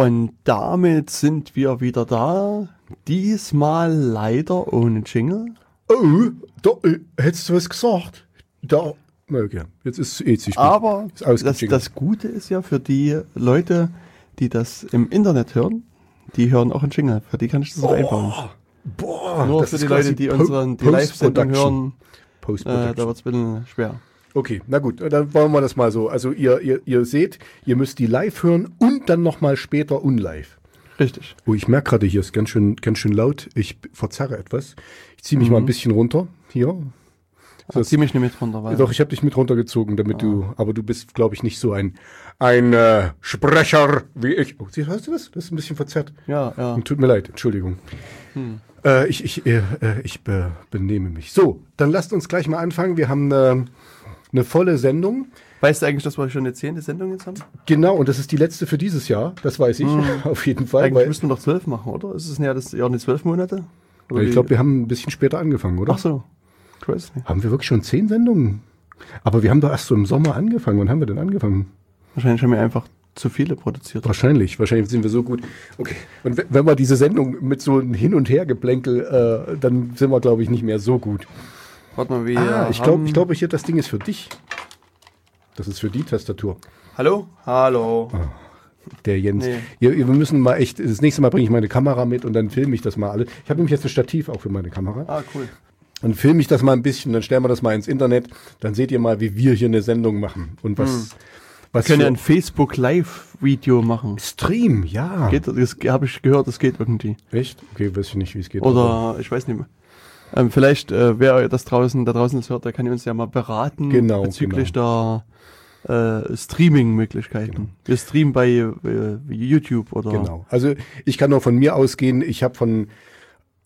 Und damit sind wir wieder da. Diesmal leider ohne Jingle. Oh, da äh, hättest du was gesagt. Da, okay, jetzt ist eh zu spät. Aber das, das Gute ist ja für die Leute, die das im Internet hören, die hören auch einen Jingle. Für die kann ich das auch einbauen. Boah, Nur das für ist die Leute, die unseren die Live-Sendung hören, äh, da wird es ein bisschen schwer. Okay, na gut, dann wollen wir das mal so. Also ihr, ihr, ihr seht, ihr müsst die live hören und dann nochmal später unlive. Richtig. Oh, ich merke gerade, hier ist ganz schön, ganz schön laut. Ich verzerre etwas. Ich ziehe mich Mhm. mal ein bisschen runter. Hier. Das zieh mich nicht mit runter, weil Doch, ich habe dich mit runtergezogen, damit Ah. du, aber du bist, glaube ich, nicht so ein, ein äh, Sprecher wie ich. Oh, siehst, hast du das? Das ist ein bisschen verzerrt. ja, ja. Tut mir leid, Entschuldigung. Äh, ich ich, äh, äh, ich be, benehme mich. So, dann lasst uns gleich mal anfangen. Wir haben äh, eine volle Sendung. Weißt du eigentlich, dass wir schon eine zehnte Sendung jetzt haben? Genau, und das ist die letzte für dieses Jahr. Das weiß ich auf jeden Fall. Eigentlich müssten wir doch zwölf machen, oder? Ist es ja das Jahr nicht zwölf Monate? Oder ich glaube, wir haben ein bisschen später angefangen, oder? Ach so. Nicht. Haben wir wirklich schon zehn Sendungen? Aber wir haben doch erst so im Sommer angefangen. Wann haben wir denn angefangen? Wahrscheinlich haben wir einfach zu viele produziert. Wahrscheinlich, wahrscheinlich sind wir so gut. Okay. Und we- wenn wir diese Sendung mit so einem Hin- und Hergeplänkel, äh, dann sind wir, glaube ich, nicht mehr so gut. Warte mal, wie. Ah, ich glaube, ich glaube, hier das Ding ist für dich. Das ist für die Tastatur. Hallo? Hallo. Der Jens. Nee. Ja, wir müssen mal echt, das nächste Mal bringe ich meine Kamera mit und dann filme ich das mal alle. Ich habe nämlich jetzt ein Stativ auch für meine Kamera. Ah, cool. Dann filme ich das mal ein bisschen, dann stellen wir das mal ins Internet. Dann seht ihr mal, wie wir hier eine Sendung machen. Und was, was Wir können ja ein Facebook Live-Video machen. Stream, ja. Geht, das habe ich gehört, das geht irgendwie. Echt? Okay, weiß ich nicht, wie es geht. Oder ich weiß nicht mehr. Ähm, vielleicht, äh, wer das draußen, da draußen das hört, der kann uns ja mal beraten Genau, bezüglich der äh, Streaming-Möglichkeiten. Wir streamen bei äh, YouTube oder Genau. Also ich kann nur von mir ausgehen, ich habe von,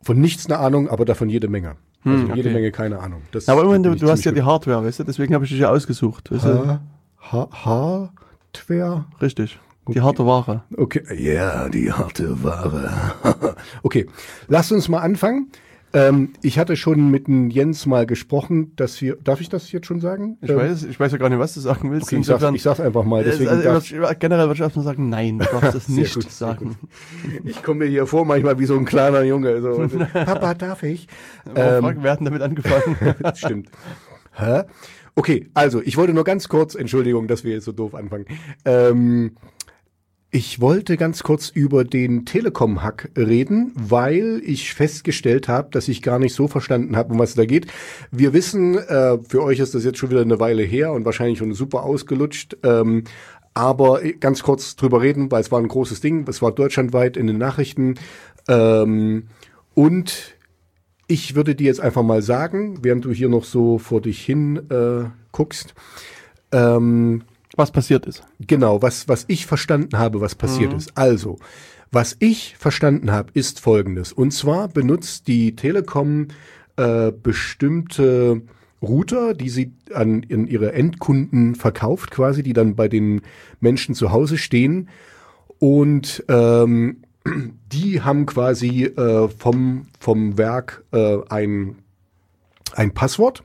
von nichts eine Ahnung, aber davon jede Menge. Also Hm, jede okay. Menge keine Ahnung. Das, Aber immerhin, du, du hast ja die Hardware, weißt du? Deswegen habe ich dich ja ausgesucht. Weißt du? Ha, ha, Hardware? Richtig. Die harte Ware. Okay, ja, die harte Ware. okay, lasst uns mal anfangen. Ähm, ich hatte schon mit dem Jens mal gesprochen, dass wir, darf ich das jetzt schon sagen? Ich Ähm, weiß, ich weiß ja gar nicht, was du sagen willst. Okay, ich sag's, ich sag's einfach mal. Deswegen also, darf, generell würde ich erstmal sagen, nein, du darfst Sehr nicht gut, sagen. ich komme mir hier vor manchmal wie so ein kleiner Junge. So, Papa, darf ich? Ähm, wir hatten damit angefangen. Stimmt. Hä? Okay, also ich wollte nur ganz kurz, Entschuldigung, dass wir jetzt so doof anfangen. Ähm, ich wollte ganz kurz über den Telekom-Hack reden, weil ich festgestellt habe, dass ich gar nicht so verstanden habe, um was es da geht. Wir wissen, äh, für euch ist das jetzt schon wieder eine Weile her und wahrscheinlich schon super ausgelutscht. Ähm, aber ganz kurz drüber reden, weil es war ein großes Ding. Es war deutschlandweit in den Nachrichten. Ähm, und ich würde dir jetzt einfach mal sagen, während du hier noch so vor dich hin äh, guckst, ähm, was passiert ist. genau, was, was ich verstanden habe, was passiert ist. Also, was ich verstanden habe, ist folgendes. Und zwar benutzt die Telekom äh, bestimmte Router, die sie an in ihre Endkunden verkauft, quasi, die dann bei den Menschen zu Hause stehen. Und ähm, die haben quasi äh, vom, vom Werk äh, ein, ein Passwort.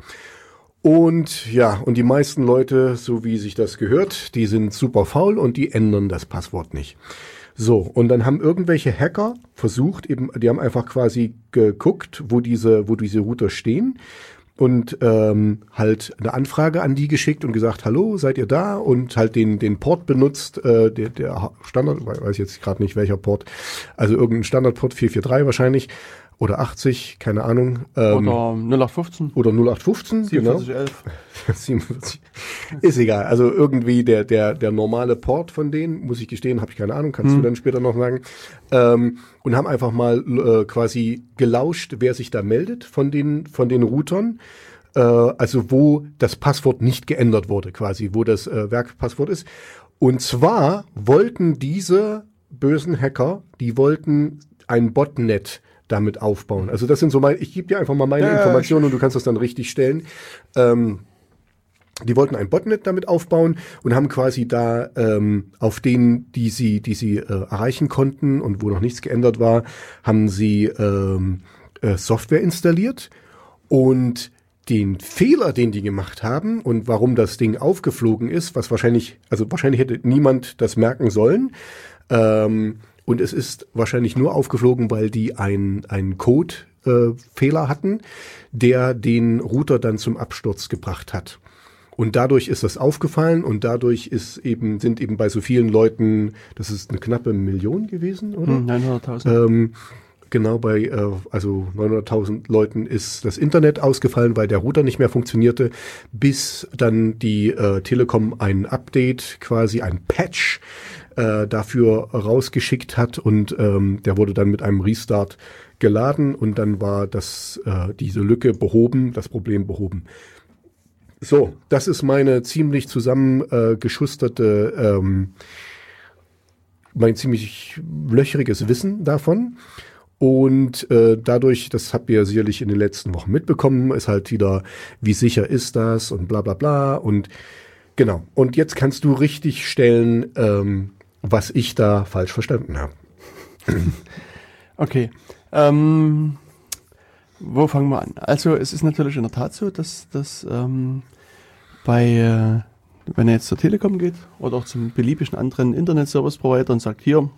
Und ja, und die meisten Leute, so wie sich das gehört, die sind super faul und die ändern das Passwort nicht. So, und dann haben irgendwelche Hacker versucht, eben, die haben einfach quasi geguckt, wo diese, wo diese Router stehen und ähm, halt eine Anfrage an die geschickt und gesagt, hallo, seid ihr da? Und halt den, den Port benutzt, äh, der, der Standard, weiß jetzt gerade nicht welcher Port, also irgendein Standardport 443 wahrscheinlich oder 80, keine Ahnung. Ähm, Oder 0815, oder 0815, genau. 4711. 47. Ist egal. Also irgendwie der, der, der normale Port von denen, muss ich gestehen, habe ich keine Ahnung, kannst du dann später noch sagen. Ähm, und haben einfach mal äh, quasi gelauscht, wer sich da meldet von den, von den Routern. Äh, also wo das Passwort nicht geändert wurde, quasi, wo das äh, Werkpasswort ist. Und zwar wollten diese bösen Hacker, die wollten ein Botnet damit aufbauen. Also das sind so meine, ich gebe dir einfach mal meine Ja, Informationen und du kannst das dann richtig stellen. Ähm, die wollten ein Botnet damit aufbauen und haben quasi da ähm, auf denen, die sie, die sie äh, erreichen konnten und wo noch nichts geändert war, haben sie ähm, äh, Software installiert und den Fehler, den die gemacht haben und warum das Ding aufgeflogen ist, was wahrscheinlich, also wahrscheinlich hätte niemand das merken sollen, Ähm, und es ist wahrscheinlich nur aufgeflogen, weil die ein, einen Code-Fehler hatten, der den Router dann zum Absturz gebracht hat. Und dadurch ist das aufgefallen und dadurch ist eben, sind eben bei so vielen Leuten, das ist eine knappe Million gewesen, oder? Hm, 900.000. Ähm, genau bei äh, also 900.000 Leuten ist das Internet ausgefallen, weil der Router nicht mehr funktionierte, bis dann die äh, Telekom ein Update, quasi ein Patch äh, dafür rausgeschickt hat und ähm, der wurde dann mit einem Restart geladen und dann war das äh, diese Lücke behoben, das Problem behoben. So, das ist meine ziemlich zusammengeschusterte, äh, ähm, mein ziemlich löchriges Wissen davon. Und äh, dadurch, das habt ihr sicherlich in den letzten Wochen mitbekommen, ist halt wieder, wie sicher ist das und bla bla bla. Und genau. Und jetzt kannst du richtig stellen, ähm, was ich da falsch verstanden habe. Okay. Ähm, wo fangen wir an? Also es ist natürlich in der Tat so, dass, dass ähm, bei, äh, wenn er jetzt zur Telekom geht oder auch zum beliebigen anderen Internet-Service-Provider und sagt, hier,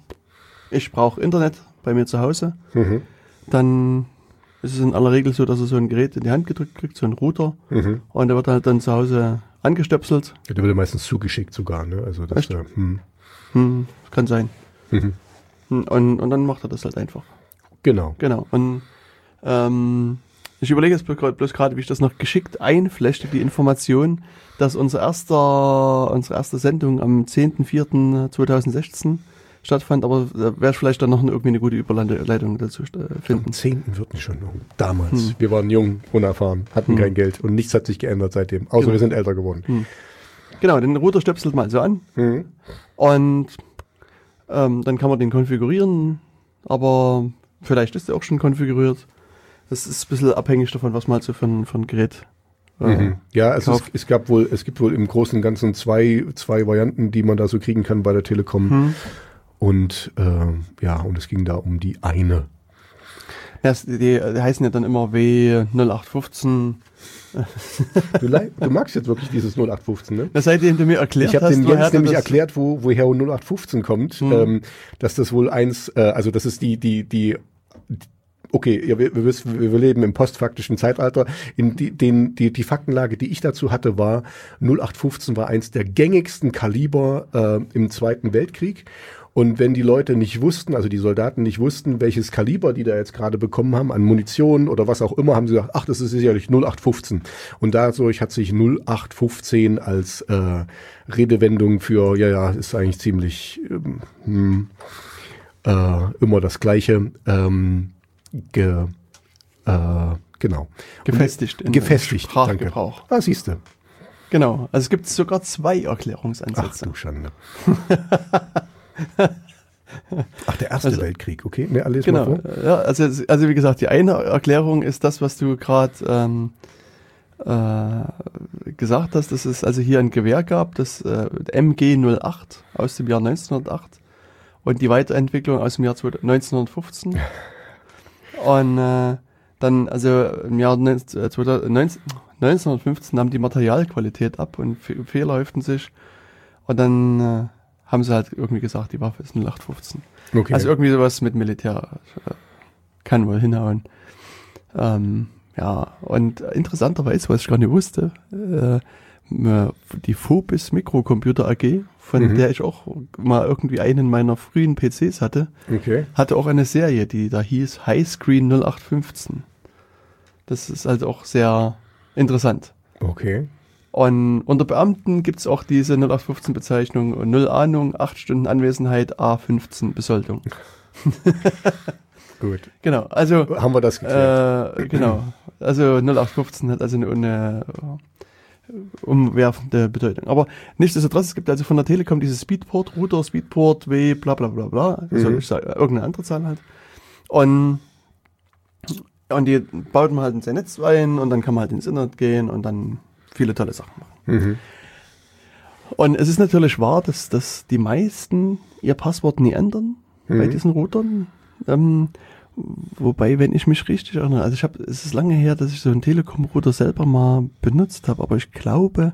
ich brauche Internet bei mir zu Hause, Mhm. dann ist es in aller Regel so, dass er so ein Gerät in die Hand gedrückt kriegt, so ein Router, Mhm. und der wird halt dann zu Hause angestöpselt. Der wird meistens zugeschickt sogar, ne? Also das äh, hm. Hm, kann sein. Mhm. Hm, Und, und dann macht er das halt einfach. Genau. Genau. Und ähm, ich überlege jetzt bloß gerade, wie ich das noch geschickt einflechte, die Information, dass unser erster, unsere erste Sendung am 10.04.2016 stattfand, aber da wäre vielleicht dann noch eine, irgendwie eine gute Überleitung dazu äh, Am finden. 10. wird nicht schon. Damals. Hm. Wir waren jung, unerfahren, hatten Hm. kein Geld und nichts hat sich geändert seitdem. Außer Genau. wir sind älter geworden. Genau, den Router stöpselt mal so an Mhm. und ähm, dann kann man den konfigurieren, aber vielleicht ist der auch schon konfiguriert. Das ist ein bisschen abhängig davon, was man halt so für ein, für ein Gerät äh, Mhm. Ja, es, ist, Kauf. es gab wohl, es gibt wohl im Großen und Ganzen zwei, zwei Varianten, die man da so kriegen kann bei der Telekom. hm. Und äh, ja, und es ging da um die eine. Ja, es- die, die heißen ja dann immer W0815. Du, du magst jetzt wirklich dieses 0815, ne? Na, seitdem du mir erklärt Ich habe hast, dem woher Jens du nämlich das- erklärt, wo, woher 0815 kommt, Hm. ähm, dass das wohl eins, äh, also das ist die, die, die, okay, ja, wir, wir, wissen, wir leben im postfaktischen Zeitalter. In die, den, die, die Faktenlage, die ich dazu hatte, war 0815 war eins der gängigsten Kaliber äh, im Zweiten Weltkrieg. Und wenn die Leute nicht wussten, also die Soldaten nicht wussten, welches Kaliber die da jetzt gerade bekommen haben, an Munition oder was auch immer, haben sie gesagt, ach, das ist sicherlich 0815. Und dadurch hat sich 0815 als äh, Redewendung für, ja, ja, ist eigentlich ziemlich ähm, hm, äh, immer das Gleiche, ähm, ge, äh, genau. gefestigt. in Gefestigt, Sprachgebrauch. Ah, siehst du. Genau. Also es gibt sogar zwei Ach Erklärungsansätze. du Schande. Ach, der Erste Also- Weltkrieg, okay. Ne, alles Genau. mal vor. Ja, also, also wie gesagt, die eine Erklärung ist das, was du gerade ähm, äh, gesagt hast, dass es also hier ein Gewehr gab, das äh, MG08 aus dem Jahr 1908 und die Weiterentwicklung aus dem Jahr 2000 1915. Und äh, dann, also im Jahr 19, äh, 2019 1915 nahm die Materialqualität ab und Fe- Fehler häuften sich. Und dann äh, haben sie halt irgendwie gesagt, die Waffe ist 0815. Okay. Also irgendwie sowas mit Militär äh, kann wohl hinhauen. Ähm, ja, und interessanterweise, was ich gar nicht wusste, äh, äh, die Phobis Mikrocomputer AG, von Mhm. der ich auch mal irgendwie einen meiner frühen PCs hatte, okay. hatte auch eine Serie, die da hieß Highscreen 0815. Das ist also auch sehr interessant. Okay. Und unter Beamten gibt's auch diese 0815-Bezeichnung und Null Ahnung, 8 Stunden Anwesenheit, A15 Besoldung. Gut. Genau, also Haben wir das geklärt? äh, genau. Also 0815 hat also eine, eine äh, umwerfende Bedeutung. Aber nichtsdestotrotz, es gibt also von der Telekom dieses Speedport, Router, Speedport, W, bla bla bla bla. Mhm. Soll ich sagen, irgendeine andere Zahl halt. Und, und die baut man halt in sein Netz ein und dann kann man halt ins Internet gehen und dann viele tolle Sachen machen. mhm. Und es ist natürlich wahr, dass, dass die meisten ihr Passwort nie ändern bei Mhm. diesen Routern. Ähm, wobei, wenn ich mich richtig erinnere, also ich habe, es ist lange her, dass ich so einen Telekom-Router selber mal benutzt habe, aber ich glaube,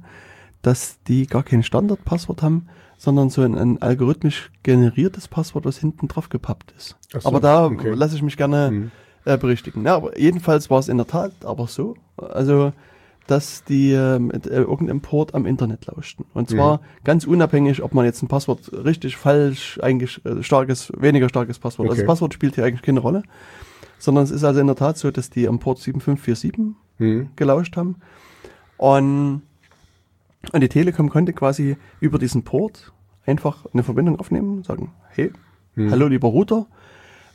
dass die gar kein Standardpasswort haben, sondern so ein, ein algorithmisch generiertes Passwort, was hinten drauf gepappt ist. So, aber da okay. lasse ich mich gerne Mhm. äh, berichtigen. Ja, aber jedenfalls war es in der Tat aber so, also dass die äh, mit äh, irgendeinem Port am Internet lauschten. Und zwar ganz unabhängig, ob man jetzt ein Passwort richtig, falsch, eigentlich äh, starkes, weniger starkes Passwort. Also Okay. das Passwort spielt hier eigentlich keine Rolle, sondern es ist also in der Tat so, dass die am Port 7547 Mhm. gelauscht haben. Und, und die Telekom konnte quasi über diesen Port einfach eine Verbindung aufnehmen, sagen, hey, Mhm. hallo lieber Router,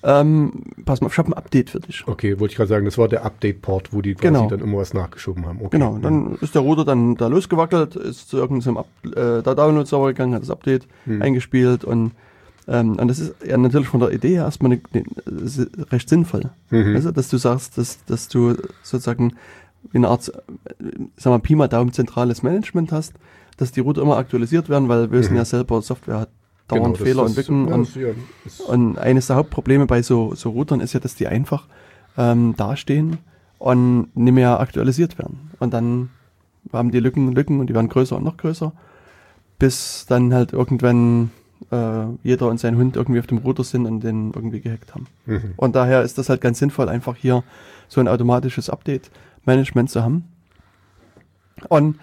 ähm, pass mal, ich habe ein Update für dich. Okay, wollte ich gerade sagen, das war der Update-Port, wo die quasi Genau. dann immer was nachgeschoben haben. Okay. Genau, dann ist der Router dann da losgewackelt, ist zu irgendeinem Up äh, Download-Server gegangen, hat das Update Hm. eingespielt und, ähm, und das ist ja natürlich von der Idee her erstmal eine, eine, recht sinnvoll. Mhm. Also, dass du sagst, dass, dass du sozusagen eine Art, äh, sag mal, Pi mal Daumen zentrales Management hast, dass die Router immer aktualisiert werden, weil wir wissen Mhm. ja selber, Software hat dauernd das- Fehler das- entwickeln und das- ja, das- und eines der Hauptprobleme bei so, so Routern ist ja, dass die einfach ähm, dastehen und nicht mehr aktualisiert werden. Und dann haben die Lücken Lücken und die werden größer und noch größer, bis dann halt irgendwann äh, jeder und sein Hund irgendwie auf dem Router sind und den irgendwie gehackt haben. Mhm. Und daher ist das halt ganz sinnvoll, einfach hier so ein automatisches Update-Management zu haben. Und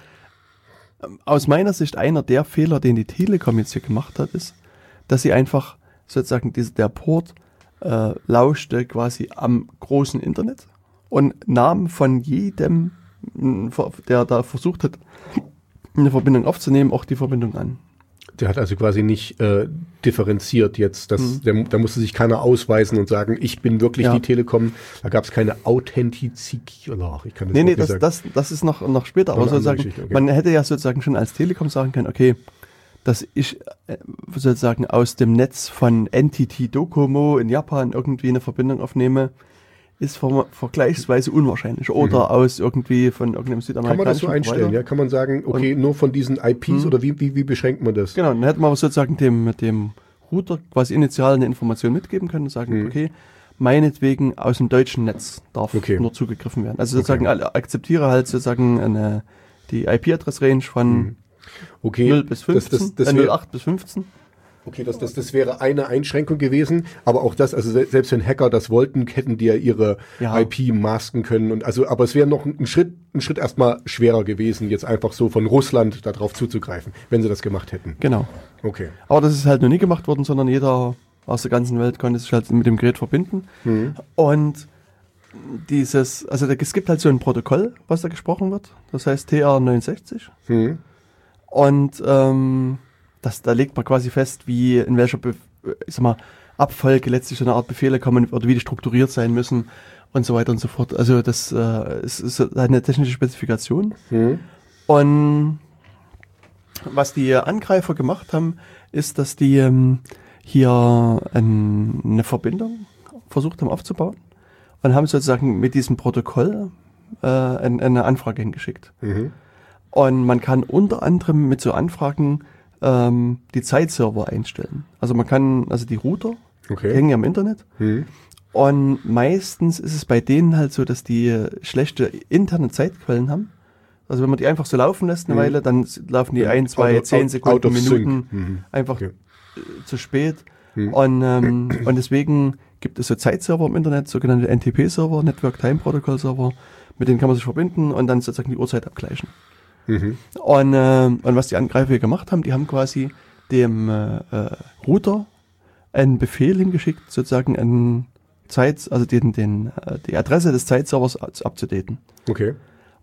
ähm, aus meiner Sicht einer der Fehler, den die Telekom jetzt hier gemacht hat, ist, dass sie einfach sozusagen diese, der Port äh, lauschte quasi am großen Internet und nahm von jedem, mh, der da versucht hat, eine Verbindung aufzunehmen, auch die Verbindung an. Der hat also quasi nicht äh, differenziert jetzt. Das, Mhm. der, da musste sich keiner ausweisen und sagen, ich bin wirklich Ja. die Telekom. Da gab es keine Authentizität. Ich kann das Nee, nee, das, das, das ist noch, noch später. Aber sozusagen, okay. man hätte ja sozusagen schon als Telekom sagen können, okay, dass ich äh, sozusagen aus dem Netz von NTT Docomo in Japan irgendwie eine Verbindung aufnehme, ist ver vergleichsweise unwahrscheinlich. Oder aus irgendwie von irgendeinem Mhm. Kann südamerikanischen man das so einstellen? Ja, kann man sagen, okay, nur von diesen IPs Mhm. oder wie, wie, wie beschränkt man das? Genau, dann hätte man aber sozusagen dem, dem Router quasi initial eine Information mitgeben können und sagen, Mhm. okay, meinetwegen aus dem deutschen Netz darf Okay. nur zugegriffen werden. Also sozusagen alle- akzeptiere halt sozusagen eine, die IP-Adress-Range von Mhm. Okay, 0 bis 15, das, das, das äh, wär, 08 bis 15. okay das, das, das wäre eine Einschränkung gewesen, aber auch das, also se- selbst wenn Hacker das wollten, hätten die ja ihre Ja. IP masken können und also, aber es wäre noch ein Schritt, ein Schritt erstmal schwerer gewesen, jetzt einfach so von Russland darauf zuzugreifen, wenn sie das gemacht hätten. Genau. Okay. Aber das ist halt noch nie gemacht worden, sondern jeder aus der ganzen Welt konnte sich halt mit dem Gerät verbinden. Mhm. Und dieses, also es gibt halt so ein Protokoll, was da gesprochen wird. Das heißt TR69. Mhm. Und ähm, das, da legt man quasi fest, wie in welcher Be ich sag mal, Abfolge letztlich so eine Art Befehle kommen oder wie die strukturiert sein müssen und so weiter und so fort. Also das äh, es ist eine technische Spezifikation. Mhm. Und was die Angreifer gemacht haben, ist, dass die ähm, hier ein, eine Verbindung versucht haben aufzubauen und haben sozusagen mit diesem Protokoll äh, ein, eine Anfrage hingeschickt. Mhm. Und man kann unter anderem mit so Anfragen ähm, die Zeitserver einstellen. Also man kann, also die Router Okay. hängen ja im Internet. Mhm. Und meistens ist es bei denen halt so, dass die schlechte interne Zeitquellen haben. Also wenn man die einfach so laufen lässt eine Mhm. Weile, dann laufen die ein, zwei, Out zehn Sekunden, out. Minuten Mhm. einfach Okay. äh, zu spät. Mhm. Und, ähm, und deswegen gibt es so Zeitserver im Internet, sogenannte NTP-Server, Network Time Protocol Server, mit denen kann man sich verbinden und dann sozusagen die Uhrzeit abgleichen. Mhm. Und, ähm, und was die Angreifer hier gemacht haben, die haben quasi dem äh, äh, Router einen Befehl hingeschickt, sozusagen einen Zeit, also den, den, äh, die Adresse des Zeitservers ab- abzudaten. Okay.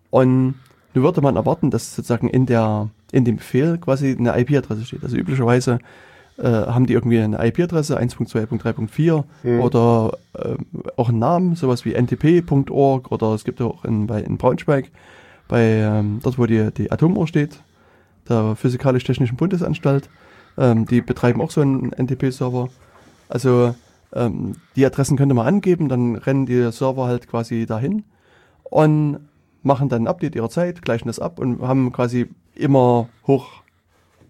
Und nun würde man erwarten, dass sozusagen in der in dem Befehl quasi eine IP-Adresse steht. Also üblicherweise äh, haben die irgendwie eine IP-Adresse 1.2.3.4 Mhm. oder äh, auch einen Namen, sowas wie ntp.org oder es gibt auch in, in Braunschweig, bei ähm, dort wo die, die Atomuhr steht, der Physikalisch-Technischen Bundesanstalt, ähm, die betreiben auch so einen NTP-Server. Also ähm, die Adressen könnte man angeben, dann rennen die Server halt quasi dahin und machen dann ein Update ihrer Zeit, gleichen das ab und haben quasi immer hoch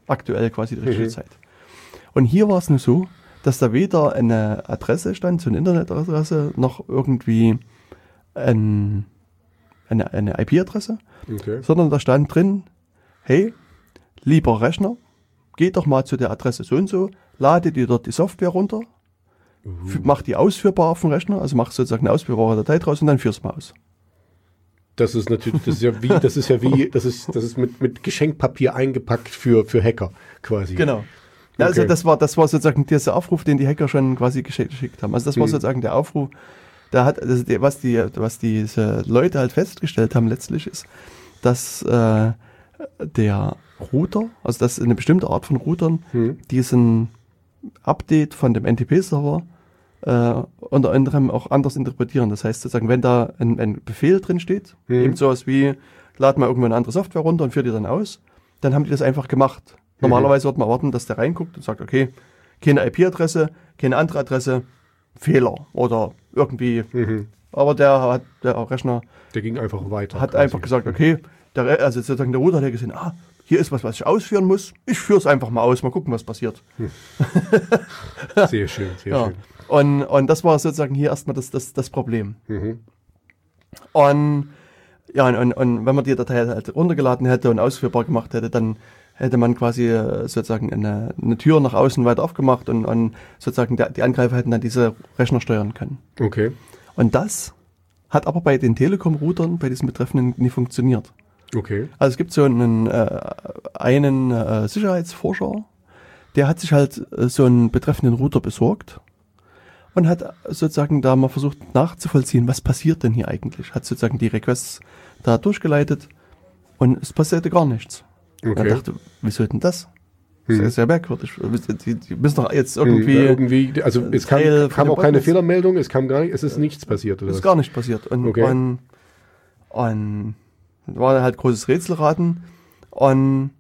aktuell quasi die richtige Mhm. Zeit. Und hier war es nur so, dass da weder eine Adresse stand, so eine Internetadresse, noch irgendwie ein, eine, eine IP-Adresse, Okay. sondern da stand drin, hey, lieber Rechner, geh doch mal zu der Adresse so und so, lade dir dort die Software runter, f- mach die ausführbar auf dem Rechner, also mach sozusagen eine ausführbare Datei draus und dann führ's mal aus. Das ist natürlich, das ist ja wie, das ist ja wie, das ist, das ist mit, mit Geschenkpapier eingepackt für, für Hacker quasi. Genau. Also Okay. das war, das war sozusagen dieser Aufruf, den die Hacker schon quasi geschick- geschickt haben. Also das war Mhm. sozusagen der Aufruf, da hat, also die, was die, was diese Leute halt festgestellt haben letztlich ist, dass äh, der Router, also dass eine bestimmte Art von Routern Hm. diesen Update von dem NTP-Server äh, unter anderem auch anders interpretieren. Das heißt sozusagen, wenn da ein, ein Befehl drin steht, Mhm. eben sowas wie, lad mal irgendwann eine andere Software runter und führ die dann aus, dann haben die das einfach gemacht. Normalerweise wird man erwarten, dass der reinguckt und sagt, okay, keine IP-Adresse, keine andere Adresse, Fehler oder irgendwie. Mhm. Aber der hat, der Rechner Der ging einfach weiter. hat quasi. einfach gesagt, okay, der, also sozusagen der Router hat ja gesehen, ah, hier ist was, was ich ausführen muss. Ich führe es einfach mal aus, mal gucken, was passiert. Sehr schön, sehr Ja. schön. Und, und das war sozusagen hier erstmal das, das, das Problem. Mhm. Und ja, und, und, und wenn man die Datei halt runtergeladen hätte und ausführbar gemacht hätte, dann hätte man quasi äh, sozusagen eine, eine Tür nach außen weiter aufgemacht und, und sozusagen der, die Angreifer hätten dann diese Rechner steuern können. Okay. Und das hat aber bei den Telekom-Routern, bei diesen Betreffenden, nie funktioniert. Okay. Also es gibt so einen, äh, einen äh, Sicherheitsforscher, der hat sich halt äh, so einen betreffenden Router besorgt und hat sozusagen da mal versucht nachzuvollziehen, was passiert denn hier eigentlich. Hat sozusagen die Requests da durchgeleitet und es passierte gar nichts. Und Okay. er dachte, wieso denn das? Hm. Das ist ja merkwürdig. Die, müssen doch jetzt Irgendwie, irgendwie, irgendwie also es kam, kam auch keine. Fehlermeldung, es kam gar nicht, es ist nichts passiert, oder? ist gar nicht passiert. Und, Okay. und, und war halt großes Rätselraten. Und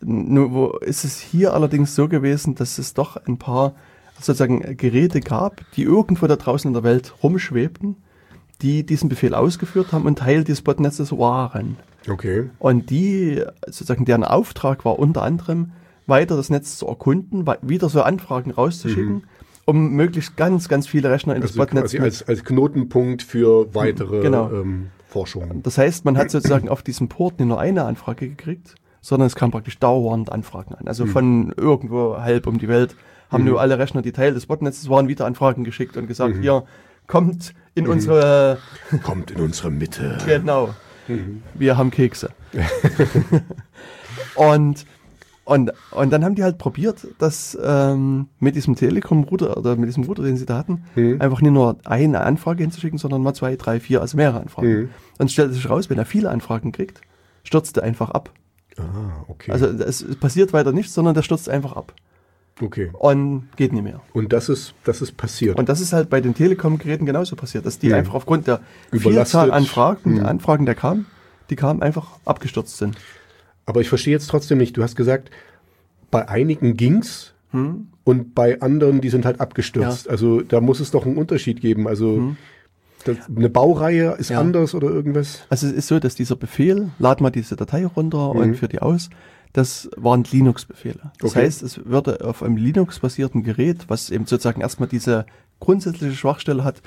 nur wo ist es hier allerdings so gewesen, dass es doch ein paar sozusagen Geräte gab, die irgendwo da draußen in der Welt rumschwebten, die diesen Befehl ausgeführt haben und Teil des Botnetzes waren. Okay. Und die, sozusagen deren Auftrag war unter anderem, weiter das Netz zu erkunden, wieder so Anfragen rauszuschicken, um möglichst ganz, ganz viele Rechner in das Mhm. Also Botnetz quasi mit als, als Knotenpunkt für weitere Genau. ähm, Forschungen. Das heißt, man hat sozusagen auf diesem Port nicht nur eine Anfrage gekriegt, sondern es kam praktisch dauernd Anfragen an. Also von irgendwo halb um die Welt haben nur alle Rechner, die Teil des Botnetzes waren, wieder Anfragen geschickt und gesagt, hier, kommt in unsere, Kommt in unsere Mitte. genau, wir haben Kekse. und, und, und dann haben die halt probiert, das ähm, mit diesem Telekom-Router oder mit diesem Router, den sie da hatten, Mhm. einfach nicht nur eine Anfrage hinzuschicken, sondern mal zwei, drei, vier, also mehrere Anfragen. Mhm. Dann stellt sich raus, wenn er viele Anfragen kriegt, stürzt er einfach ab. Ah, okay. Also es passiert weiter nichts, sondern der stürzt einfach ab okay. und geht nicht mehr. Und das ist, das ist passiert. Und das ist halt bei den Telekom-Geräten genauso passiert, dass die Mhm. einfach aufgrund der Überlastet. Vielzahl Anfragen, Mhm. Anfragen, der kamen, die kamen einfach abgestürzt sind. Aber ich verstehe jetzt trotzdem nicht. Du hast gesagt, bei einigen ging's Hm? und bei anderen, die sind halt abgestürzt. Also da muss es doch einen Unterschied geben. Also das, eine Baureihe ist Hm. Ja. anders oder irgendwas. Also es ist so, dass dieser Befehl, lad mal diese Datei runter Mhm. und führ die aus, das waren Linux-Befehle. Das Okay. heißt, es würde auf einem Linux-basierten Gerät, was eben sozusagen erstmal diese grundsätzliche Schwachstelle hat,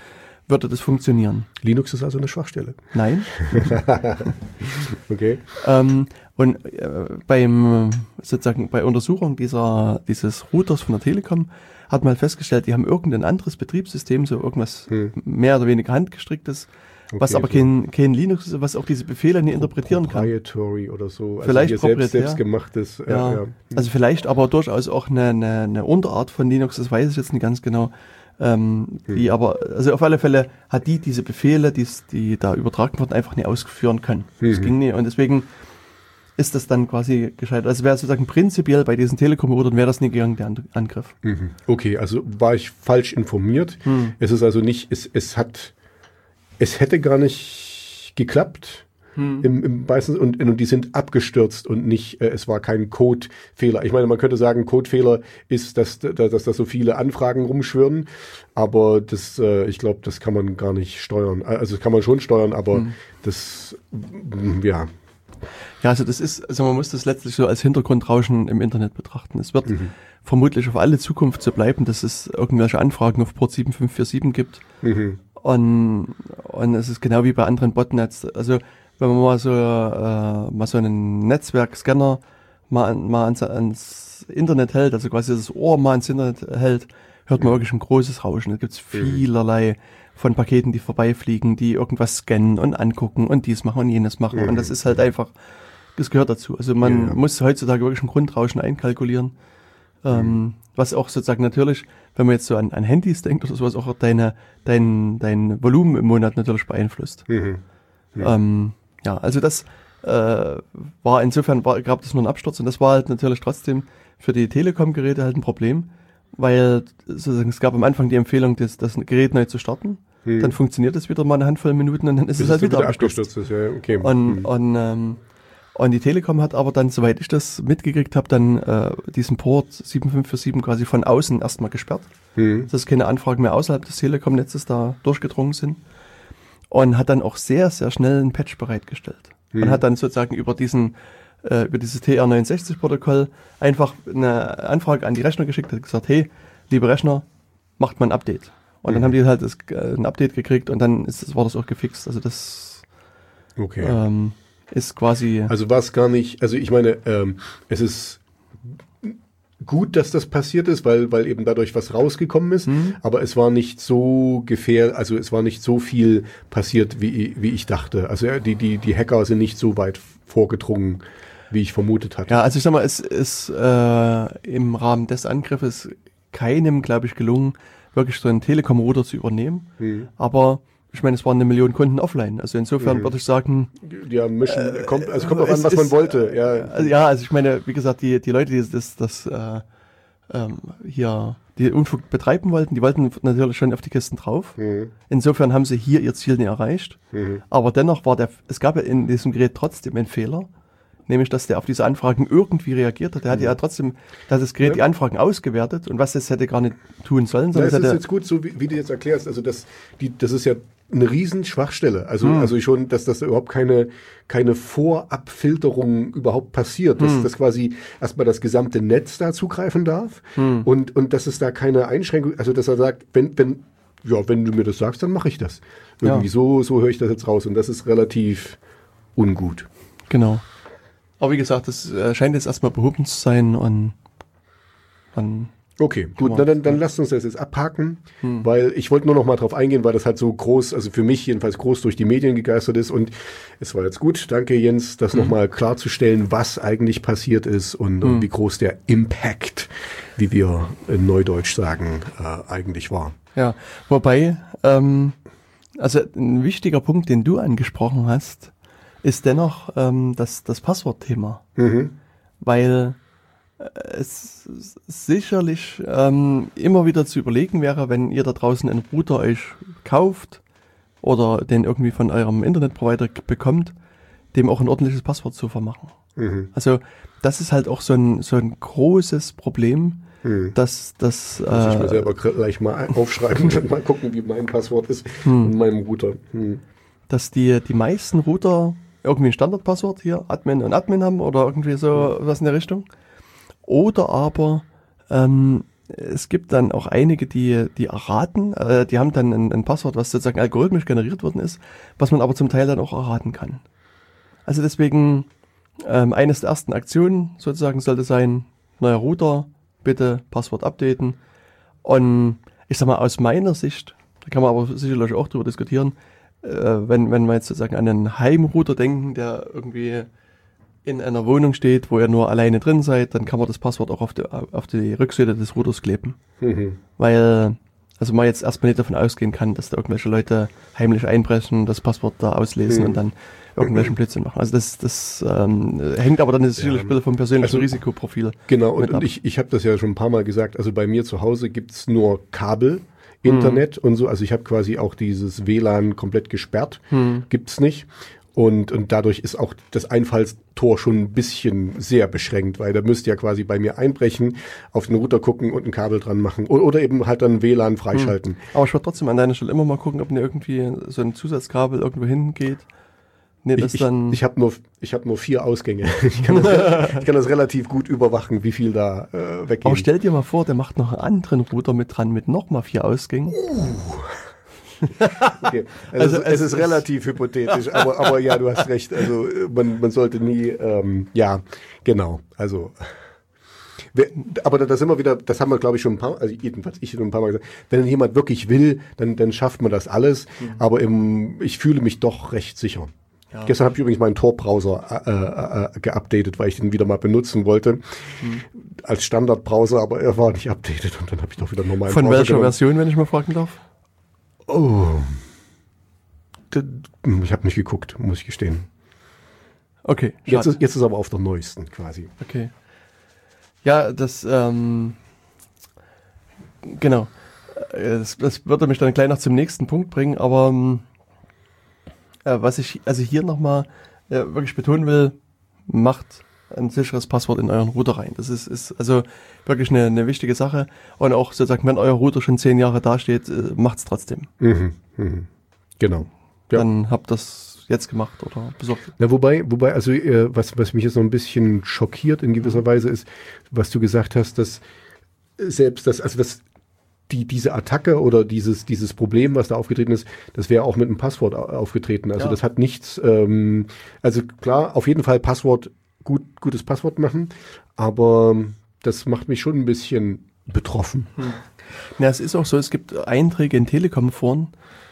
würde das funktionieren. Linux ist also eine Schwachstelle. Nein. Okay. ähm, und äh, beim sozusagen bei Untersuchung dieser dieses Routers von der Telekom hat man festgestellt, die haben irgendein anderes Betriebssystem, so irgendwas Hm. mehr oder weniger handgestricktes, was Okay, aber so kein, kein Linux ist, was auch diese Befehle nicht interpretieren kann. Proprietary oder so. Also Vielleicht selbst, selbstgemachtes. äh, Ja, ja. also vielleicht aber durchaus auch eine, eine, eine Unterart von Linux, das weiß ich jetzt nicht ganz genau. Ähm, Hm. Die aber, also auf alle Fälle hat die diese Befehle, die's, die da übertragen wurden, einfach nicht ausführen können. Das Mhm. ging nicht und deswegen ist das dann quasi gescheitert. Also wäre sozusagen prinzipiell bei diesen Telekom-Routern wäre das nie gegangen, der An- Angriff. Mhm. Okay, also war ich falsch informiert. Hm. Es ist also nicht, es, es hat, es hätte gar nicht geklappt. Hm. Im, im meisten, und, und die sind abgestürzt und nicht, äh, es war kein Codefehler. Ich meine, man könnte sagen, Codefehler ist, dass, dass, dass da so viele Anfragen rumschwirren, aber das, äh, ich glaube, das kann man gar nicht steuern. Also das kann man schon steuern, aber Hm. das, mm, ja, Ja, also das ist, also man muss das letztlich so als Hintergrundrauschen im Internet betrachten. Es wird vermutlich auf alle Zukunft so bleiben, dass es irgendwelche Anfragen auf Port 7547 gibt. mhm. Und, und es ist genau wie bei anderen Botnets. Also wenn man mal so, äh, mal so einen Netzwerkscanner mal, an, mal ans, ans Internet hält, also quasi das Ohr mal ans Internet hält, hört man wirklich ein großes Rauschen. Da gibt's vielerlei von Paketen, die vorbeifliegen, die irgendwas scannen und angucken und dies machen und jenes machen. Und das ist halt einfach, das gehört dazu. Also man Ja. muss heutzutage wirklich ein Grundrauschen einkalkulieren. Ähm, was auch sozusagen natürlich, wenn man jetzt so an, an Handys denkt oder sowas, auch deine, dein, dein Volumen im Monat natürlich beeinflusst. Mhm. Ähm, ja, also das äh, war insofern war, gab es nur einen Absturz und das war halt natürlich trotzdem für die Telekom-Geräte halt ein Problem, weil sozusagen, es gab am Anfang die Empfehlung, das, das Gerät neu zu starten. Dann funktioniert es wieder mal eine Handvoll Minuten und dann ist Bis es halt wieder, wieder abgestürzt. abgestürzt ist, ja, okay. Und, Mhm. und, ähm, und die Telekom hat aber dann, soweit ich das mitgekriegt habe, dann äh, diesen Port 7547 quasi von außen erstmal gesperrt, Mhm. dass keine Anfragen mehr außerhalb des Telekom-Netzes da durchgedrungen sind. Und hat dann auch sehr, sehr schnell einen Patch bereitgestellt. Mhm. Und hat dann sozusagen über diesen äh, über dieses TR69-Protokoll einfach eine Anfrage an die Rechner geschickt, hat gesagt, hey, liebe Rechner, macht mal ein Update. Und dann Mhm. haben die halt das, äh, ein Update gekriegt und dann ist war das auch gefixt. Also das Okay. ähm, ist quasi. Also war es gar nicht, also ich meine, ähm, es ist gut, dass das passiert ist, weil, weil eben dadurch was rausgekommen ist, Mhm. aber es war nicht so gefähr, also es war nicht so viel passiert, wie, wie ich dachte. Also ja, die, die, die Hacker sind nicht so weit vorgedrungen, wie ich vermutet hatte. Ja, also ich sag mal, es ist äh, im Rahmen des Angriffes keinem, glaube ich, gelungen, wirklich so einen Telekom-Router zu übernehmen. Mhm. Aber ich meine, es waren eine Million Kunden offline. Also insofern Mhm. würde ich sagen, Ja, mischen, kommt, also kommt auch es an, was man ist, wollte. Ja, also, ja, also ich meine, wie gesagt, die, die Leute, die das, das äh, ähm, hier die Unfug betreiben wollten, die wollten natürlich schon auf die Kisten drauf. Mhm. Insofern haben sie hier ihr Ziel nicht erreicht. Mhm. Aber dennoch war der, es gab ja in diesem Gerät trotzdem einen Fehler, nämlich dass der auf diese Anfragen irgendwie reagiert hat. Der hat ja trotzdem, da hat das Gerät Ja. die Anfragen ausgewertet und was das hätte gar nicht tun sollen, sondern es es ist jetzt gut, so wie, wie du jetzt erklärst. Also das, die, das ist ja eine Riesenschwachstelle. Also, Hm. also schon, dass das überhaupt keine, keine Vorabfilterung überhaupt passiert. Dass, Hm. dass quasi erstmal das gesamte Netz da zugreifen darf Hm. und, und dass es da keine Einschränkung, also dass er sagt, wenn, wenn, ja, wenn du mir das sagst, dann mache ich das. Irgendwie Ja. so, so höre ich das jetzt raus und das ist relativ ungut. genau. Aber wie gesagt, das äh, scheint jetzt erstmal behoben zu sein und dann, Okay, gut, na, dann, dann lasst uns das jetzt abhaken, Hm. weil ich wollte nur noch mal drauf eingehen, weil das halt so groß, also für mich jedenfalls groß durch die Medien gegeistert ist und es war jetzt gut, danke Jens, das noch mal klarzustellen, was eigentlich passiert ist und, und wie groß der Impact, wie wir in Neudeutsch sagen, äh, eigentlich war. ja. Wobei, ähm, also ein wichtiger Punkt, den du angesprochen hast, ist dennoch ähm, das, das Passwortthema. Mhm. weil es sicherlich ähm, immer wieder zu überlegen wäre, wenn ihr da draußen einen Router euch kauft oder den irgendwie von eurem Internetprovider bekommt, dem auch ein ordentliches Passwort zu vermachen. Mhm. Also das ist halt auch so ein, so ein großes Problem, Mhm. dass das Muss ich mir äh, selber gleich mal aufschreiben und mal gucken, wie mein Passwort ist in meinem Router. Mhm. dass die, die meisten Router irgendwie ein Standardpasswort hier, Admin und Admin haben oder irgendwie so was in der Richtung. Oder aber ähm, es gibt dann auch einige, die, die erraten, äh, die haben dann ein, ein Passwort, was sozusagen algorithmisch generiert worden ist, was man aber zum Teil dann auch erraten kann. Also deswegen, ähm, eines der ersten Aktionen sozusagen sollte sein, neuer Router, bitte Passwort updaten. Und ich sag mal, aus meiner Sicht, da kann man aber sicherlich auch drüber diskutieren, äh, wenn, wenn wir jetzt sozusagen an einen Heimrouter denken, der irgendwie in einer Wohnung steht, wo ihr nur alleine drin seid, dann kann man das Passwort auch auf die, auf die Rückseite des Routers kleben. Mhm. Weil, also man jetzt erstmal nicht davon ausgehen kann, dass da irgendwelche Leute heimlich einbrechen, das Passwort da auslesen Mhm. und dann irgendwelchen Blödsinn machen. Also das, das ähm, hängt aber dann sicherlich ein bisschen vom persönlichen Also- Risikoprofil. Genau, und, und ich, ich habe das ja schon ein paar Mal gesagt, also bei mir zu Hause gibt's nur Kabel, Internet und so, also ich habe quasi auch dieses WLAN komplett gesperrt, gibt's nicht. Und, und dadurch ist auch das Einfallstor schon ein bisschen sehr beschränkt, weil da müsst ihr ja quasi bei mir einbrechen, auf den Router gucken und ein Kabel dran machen o- oder eben halt dann WLAN freischalten. Aber ich würde trotzdem an deiner Stelle immer mal gucken, ob mir irgendwie so ein Zusatzkabel irgendwo hingeht. Nee, das Ich, ich, dann. ich habe nur, ich hab nur vier Ausgänge. Ich kann, das, ich kann das relativ gut überwachen, wie viel da äh, weggehen. aber stell dir mal vor, der macht noch einen anderen Router mit dran mit nochmal vier Ausgängen. Okay. Also, Also es, es ist ist- relativ hypothetisch, aber, aber ja, du hast recht. Also äh, man, man sollte nie, ähm, ja, genau. Also wer- aber da, sind wir wieder, das haben wir glaube ich schon ein paar, also jedenfalls ich schon ein paar Mal gesagt, wenn jemand wirklich will, dann, dann schafft man das alles, aber im, ich fühle mich doch recht sicher. Ja. Gestern habe ich übrigens meinen Tor-Browser äh, äh, geupdatet, weil ich den wieder mal benutzen wollte. Als Standard-Browser, aber er war nicht updated und dann habe ich doch wieder normalen Von Browser welcher genommen. Version, wenn ich mal fragen darf? Oh. D- Ich habe nicht geguckt, muss ich gestehen. Okay, Jetzt ist, jetzt ist aber auf der neuesten quasi. Okay. Ja, das, ähm, genau. Äh, Das, das würde mich dann gleich noch zum nächsten Punkt bringen, aber ähm, äh, was ich also hier nochmal äh, wirklich betonen will, macht ein sicheres Passwort in euren Router rein. Das ist, ist also wirklich eine, eine wichtige Sache. Und auch sozusagen, wenn euer Router schon zehn Jahre dasteht, äh, macht's trotzdem. Mhm. Mhm. Genau. Ja. Dann habt das jetzt gemacht oder besorgt. Na, wobei, wobei, also äh, was, was mich jetzt noch ein bisschen schockiert in gewisser Weise ist, was du gesagt hast, dass selbst das, also das, die, diese Attacke oder dieses, dieses Problem, was da aufgetreten ist, das wäre auch mit einem Passwort au- aufgetreten. Also Ja. das hat nichts, ähm, also klar, auf jeden Fall Passwort, gut, gutes Passwort machen, aber das macht mich schon ein bisschen betroffen. Ja, es ist auch so, es gibt Einträge in Telekom-Foren,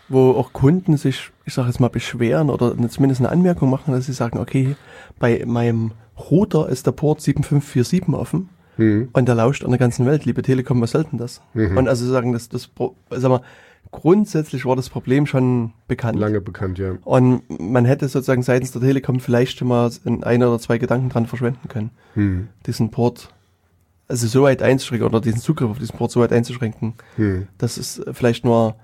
wo auch Kunden sich, ich sage jetzt mal, beschweren oder zumindest eine Anmerkung machen, dass sie sagen, okay, bei meinem Router ist der Port 7547 offen Mhm. und der lauscht an der ganzen Welt. Liebe Telekom, was soll denn das? Und also sagen, das, das, sag mal, grundsätzlich war das Problem schon bekannt. Lange bekannt, ja. Und man hätte sozusagen seitens der Telekom vielleicht schon mal ein, ein oder zwei Gedanken dran verschwenden können, Mhm. diesen Port, also so weit einzuschränken oder diesen Zugriff auf diesen Port so weit einzuschränken, Mhm. dass es vielleicht nur,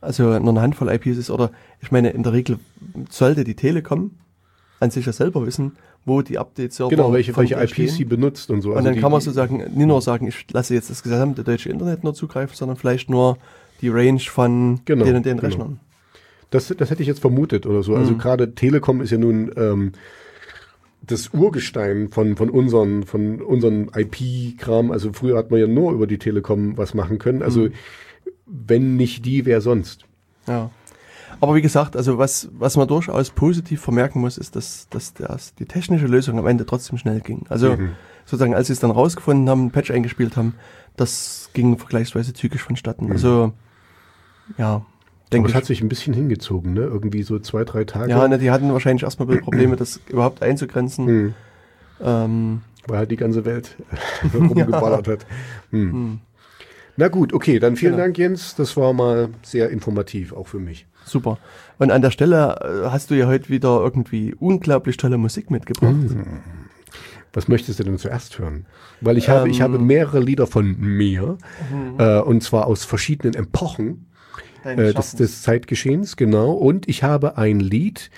also nur eine Handvoll IPs ist oder ich meine, in der Regel sollte die Telekom an sich ja selber wissen, wo die Updates-Server Genau, welche, welche IPs stehen. sie benutzt und so. Und Also dann die- kann man sozusagen nicht nur sagen, ich lasse jetzt das gesamte deutsche Internet nur zugreifen, sondern vielleicht nur die Range von Genau, den und den genau. Rechnern. Das, das hätte ich jetzt vermutet oder so. Mhm. Also gerade Telekom ist ja nun ähm, das Urgestein von, von unseren, von unseren IP-Kram. Also früher hat man ja nur über die Telekom was machen können. Also Mhm. wenn nicht die, wer sonst? Ja. Aber wie gesagt, also was, was man durchaus positiv vermerken muss, ist, dass, dass das, die technische Lösung am Ende trotzdem schnell ging. Also Mhm. sozusagen, als sie es dann rausgefunden haben, einen Patch eingespielt haben, das ging vergleichsweise zügig vonstatten. Also ja, Aber denke es ich. hat sich ein bisschen hingezogen, ne? Irgendwie so zwei, drei Tage. Ja, ne, die hatten wahrscheinlich erstmal ein bisschen Probleme, das überhaupt einzugrenzen. Hm. Ähm, Weil halt die ganze Welt rumgeballert hat. Hm. hm, Na gut, okay, dann vielen Genau. Dank, Jens. Das war mal sehr informativ, auch für mich. super. Und an der Stelle äh, hast du ja heute wieder irgendwie unglaublich tolle Musik mitgebracht. Was möchtest du denn zuerst hören? Weil ich habe, ich Ähm. habe mehrere Lieder von mir, Mhm. äh, und zwar aus verschiedenen Epochen äh, des, des Zeitgeschehens, genau. Und ich habe ein Lied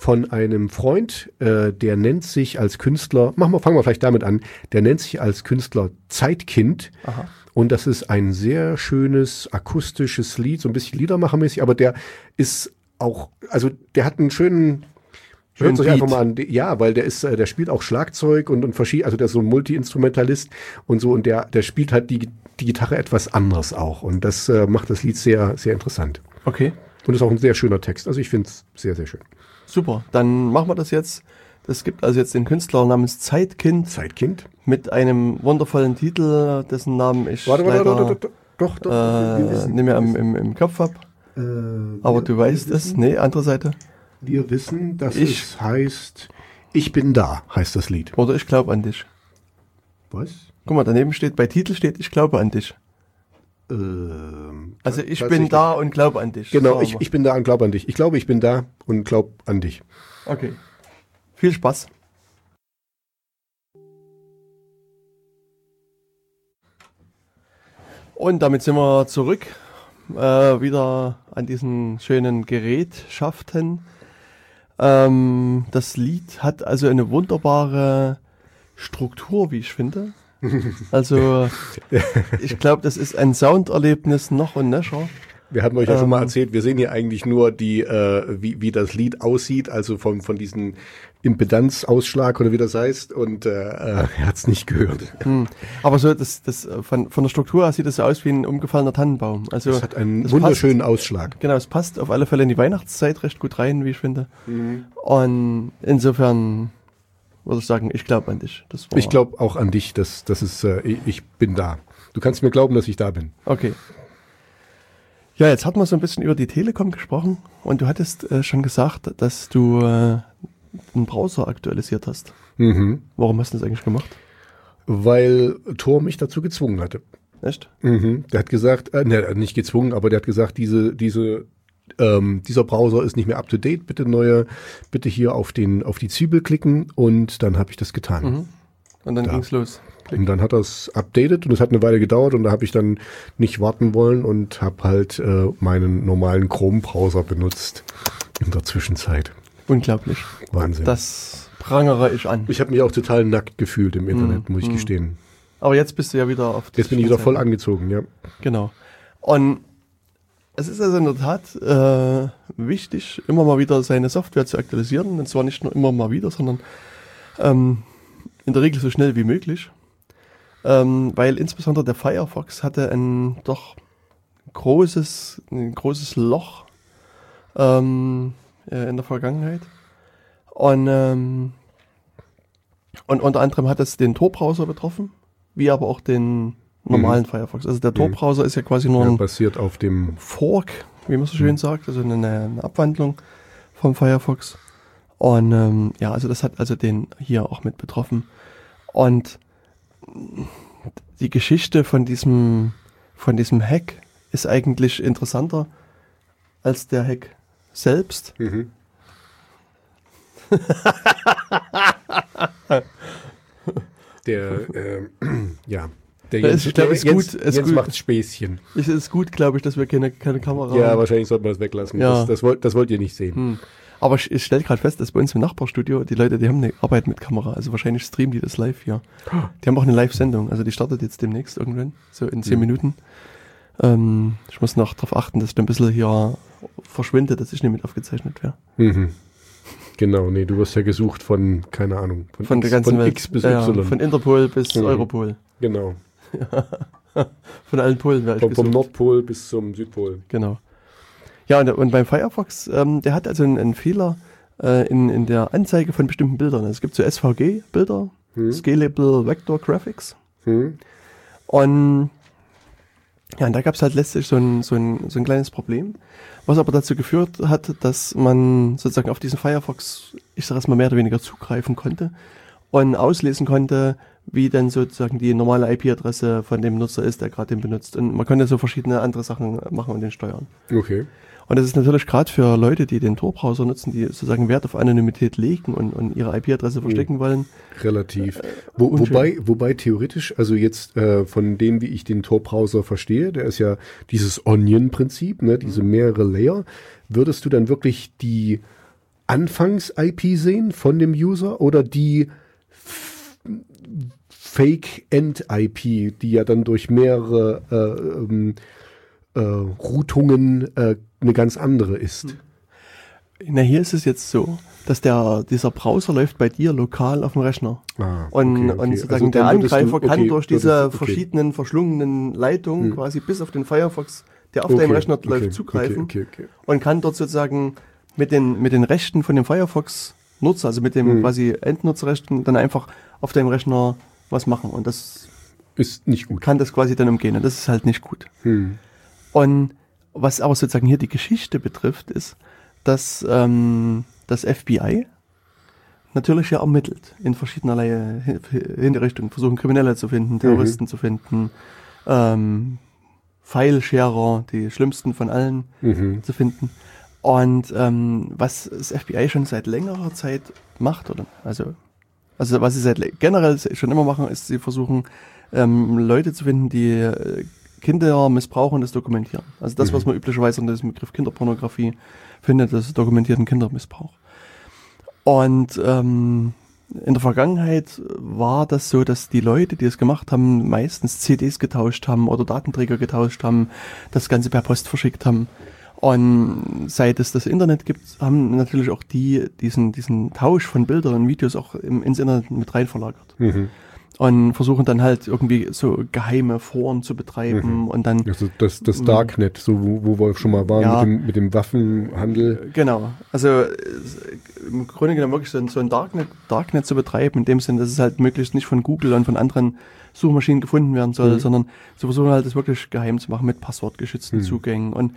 von einem Freund, äh, der nennt sich als Künstler, machen wir, fangen wir vielleicht damit an, der nennt sich als Künstler Zeitkind. Aha. Und das ist ein sehr schönes akustisches Lied, so ein bisschen Liedermachermäßig, aber der ist auch, also der hat einen schönen, hört euch einfach mal an, ja, weil der ist, äh, der spielt auch Schlagzeug und, und verschieden, also der ist so ein Multi-Instrumentalist und so und der, der spielt halt die, die Gitarre etwas anders auch und das äh, macht das Lied sehr, sehr interessant. Okay, Und ist auch ein sehr schöner Text, also ich finde es sehr, sehr schön. super. Dann machen wir das jetzt. Es gibt also jetzt den Künstler namens Zeitkind Zeitkind? mit einem wundervollen Titel, dessen Namen ich Warte, warte, leider warte, warte, doch, doch, wir äh, wissen- nicht mehr im, im, im Kopf hab. äh, Aber du weißt wir es. wissen- Nee, andere Seite. Wir wissen, dass Ich- es heißt, ich bin da, heißt das Lied. Oder ich glaube an dich. Was? Guck mal, daneben steht, bei Titel steht, ich glaube an dich. Ähm, Also ich bin da und glaube an dich. Genau, ich, ich bin da und glaube an dich. Ich glaube, ich bin da und glaube an dich. Okay. Viel Spaß. Und damit sind wir zurück. Äh, wieder an diesen schönen Gerätschaften. Ähm, das Lied hat also eine wunderbare Struktur, wie ich finde. Also ich glaube, das ist ein Sounderlebnis noch und nöcher. Wir hatten euch ja schon mal Ähm. erzählt, wir sehen hier eigentlich nur die, äh, wie, wie das Lied aussieht, also von, von diesem Impedanzausschlag oder wie das heißt. Und äh, äh, er hat's nicht gehört. Hm. Aber so, das, das, von, von der Struktur her sieht das so aus wie ein umgefallener Tannenbaum. Also, Es hat einen wunderschönen Ausschlag. Genau, es passt auf alle Fälle in die Weihnachtszeit recht gut rein, wie ich finde. Mhm. Und insofern würde ich sagen, ich glaube an dich. Ich glaube auch an dich, dass das ist, äh, ich, bin da. Du kannst mir glauben, dass ich da bin. Okay. Ja, jetzt hat man so ein bisschen über die Telekom gesprochen und du hattest äh, schon gesagt, dass du äh, einen Browser aktualisiert hast. Mhm. Warum hast du das eigentlich gemacht? Weil Thor mich dazu gezwungen hatte. Echt? Mhm. Der hat gesagt, äh, ne, nicht gezwungen, aber der hat gesagt, diese, diese, ähm, dieser Browser ist nicht mehr up to date. Bitte neue, bitte hier auf den, auf die Zwiebel klicken und dann habe ich das getan. Mhm. Und dann Ja. ging's los. Und dann hat das updated und es hat eine Weile gedauert und da habe ich dann nicht warten wollen und habe halt äh, meinen normalen Chrome-Browser benutzt in der Zwischenzeit. Unglaublich. Wahnsinn. Das prangere ich an. ich habe mich auch total nackt gefühlt im Internet, Mhm. muss ich Mhm. gestehen. Aber jetzt bist du ja wieder auf Jetzt bin ich wieder voll angezogen, ja. Genau. Und es ist also in der Tat äh, wichtig, immer mal wieder seine Software zu aktualisieren. Und zwar nicht nur immer mal wieder, sondern ähm, in der Regel so schnell wie möglich. Ähm, weil insbesondere der Firefox hatte ein doch großes, ein großes Loch ähm, äh, in der Vergangenheit. Und, ähm, und unter anderem hat es den Tor-Browser betroffen, wie aber auch den normalen Firefox. Also der Tor-Browser ist ja quasi nur ja ein basiert auf dem Fork, wie man so schön sagt, also eine, eine Abwandlung vom Firefox. Und ähm, ja, also das hat also den hier auch mit betroffen. Und die Geschichte von diesem, von diesem Hack ist eigentlich interessanter als der Hack selbst. Mhm. Der, äh, ja. Der Ja, Jens, ich glaube, der ist gut, ist Jens macht Späßchen. Es ist gut, glaube ich, dass wir keine, keine Kamera Ja, haben. wahrscheinlich sollte man das weglassen. Ja. Das, das, wollt, das wollt ihr nicht sehen. Hm. Aber ich, ich stelle gerade fest, dass bei uns im Nachbarstudio die Leute, die haben eine Arbeit mit Kamera. Also wahrscheinlich streamen die das live hier. Die haben auch eine Live-Sendung. Also die startet jetzt demnächst irgendwann, so in zehn Mhm. Minuten. Ähm, ich muss noch darauf achten, dass ich ein bisschen hier verschwinde, dass ich nicht mit aufgezeichnet wäre. Mhm. Genau, nee, du wirst ja gesucht von, keine Ahnung, von, Von X, der ganzen von Welt. X bis Ja, ja, Y. von Interpol bis Mhm. Europol. genau. Von allen Polen Vom, vom gesucht. Nordpol bis zum Südpol. Genau. Ja, und, und beim Firefox, ähm, der hat also einen, einen Fehler äh, in, in der Anzeige von bestimmten Bildern. Es gibt so SVG-Bilder, Hm? Scalable Vector Graphics. Hm? Und ja, und da gab es halt letztlich so ein, so, ein, so ein kleines Problem, was aber dazu geführt hat, dass man sozusagen auf diesen Firefox, ich sag es mal, mehr oder weniger zugreifen konnte und auslesen konnte, wie dann sozusagen die normale IP-Adresse von dem Nutzer ist, der gerade den benutzt. Und man konnte so verschiedene andere Sachen machen und den steuern. Okay. Und das ist natürlich gerade für Leute, die den Tor-Browser nutzen, die sozusagen Wert auf Anonymität legen und, und ihre IP-Adresse verstecken wollen. Relativ. Wo, unschön. wobei, wobei theoretisch, also jetzt äh, von dem, wie ich den Tor-Browser verstehe, der ist ja dieses Onion-Prinzip, ne, diese mehrere Layer, würdest du dann wirklich die Anfangs-IP sehen von dem User oder die Fake-End-IP, die ja dann durch mehrere äh, ähm, äh, Routungen äh, eine ganz andere ist? Na, hier ist es jetzt so, dass der, dieser Browser läuft bei dir lokal auf dem Rechner. Ah, Und, okay, okay. und sozusagen Also der würdest du- Angreifer kann okay, durch diese okay. verschiedenen verschlungenen Leitungen Hm. quasi bis auf den Firefox, der auf Okay, deinem Rechner okay, läuft, zugreifen Okay, okay, okay. und kann dort sozusagen mit den, mit den Rechten von dem Firefox-Nutzer, also mit dem Hm. quasi Endnutzerrechten, dann einfach auf deinem Rechner was machen. Und das Ist nicht gut. kann das quasi dann umgehen. Und das ist halt nicht gut. Hm. Und was aber sozusagen hier die Geschichte betrifft, ist, dass ähm, das FBI natürlich ja ermittelt in verschiedenerlei Hi- Hinrichtungen, versuchen Kriminelle zu finden, Terroristen zu finden, ähm, Pfeilscherer, die schlimmsten von allen Mhm. zu finden. Und ähm, was das FBI schon seit längerer Zeit macht, oder also, also was sie seit generell schon immer machen, ist, sie versuchen ähm, Leute zu finden, die äh, Kinder missbrauchen und das dokumentieren. Also das, Mhm. was man üblicherweise unter diesem Begriff Kinderpornografie findet, das dokumentierten Kindermissbrauch. Und ähm, in der Vergangenheit war das so, dass die Leute, die es gemacht haben, meistens CDs getauscht haben oder Datenträger getauscht haben, das Ganze per Post verschickt haben. Und seit es das Internet gibt, haben natürlich auch die diesen, diesen Tausch von Bildern und Videos auch im, ins Internet mit rein verlagert. Mhm. Und versuchen dann halt irgendwie so geheime Foren zu betreiben Mhm. und dann Also das, das Darknet, so wo, wo wir schon mal waren Ja. mit, dem, mit dem Waffenhandel. Genau. Also äh, im Grunde genommen wirklich so ein, so ein Darknet, Darknet zu betreiben, in dem Sinn, dass es halt möglichst nicht von Google und von anderen Suchmaschinen gefunden werden soll, Mhm. sondern zu versuchen halt das wirklich geheim zu machen mit passwortgeschützten Mhm. Zugängen. Und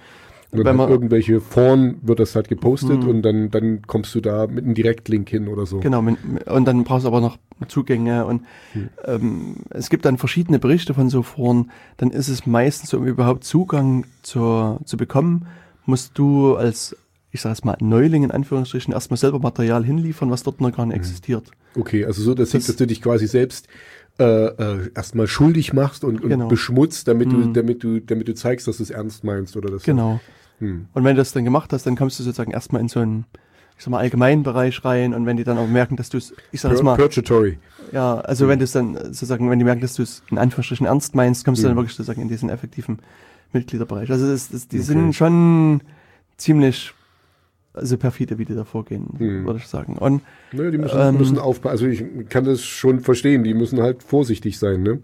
Und dann wenn hat man irgendwelche Foren wird das halt gepostet Mhm. und dann, dann kommst du da mit einem Direktlink hin oder so. Genau, und dann brauchst du aber noch Zugänge und Hm. ähm, es gibt dann verschiedene Berichte von so Foren. Dann ist es meistens, so, um überhaupt Zugang zur, zu bekommen, musst du als, ich sag jetzt mal, Neuling in Anführungsstrichen erstmal selber Material hinliefern, was dort noch gar Hm. nicht existiert. Okay, also so, dass, Das- dass du dich quasi selbst äh, äh, erstmal schuldig machst und, und Genau. beschmutzt, damit du, Mhm. damit du, damit du zeigst, dass du es ernst meinst oder das. Genau. Hm. Und wenn du das dann gemacht hast, dann kommst du sozusagen erstmal in so einen, ich sag mal, allgemeinen Bereich rein und wenn die dann auch merken, dass du es, ich sag Pur mal, Purgatory. ja, also wenn du es dann sozusagen, wenn die merken, dass du es in Anführungsstrichen ernst meinst, kommst du dann Mhm. wirklich sozusagen in diesen effektiven Mitgliederbereich. Also das, das, die Okay. sind schon ziemlich also perfide, wie die da vorgehen, Mhm. würde ich sagen. Und Ne, die müssen, Ähm, müssen aufpassen. Also ich kann das schon verstehen, die müssen halt vorsichtig sein, ne?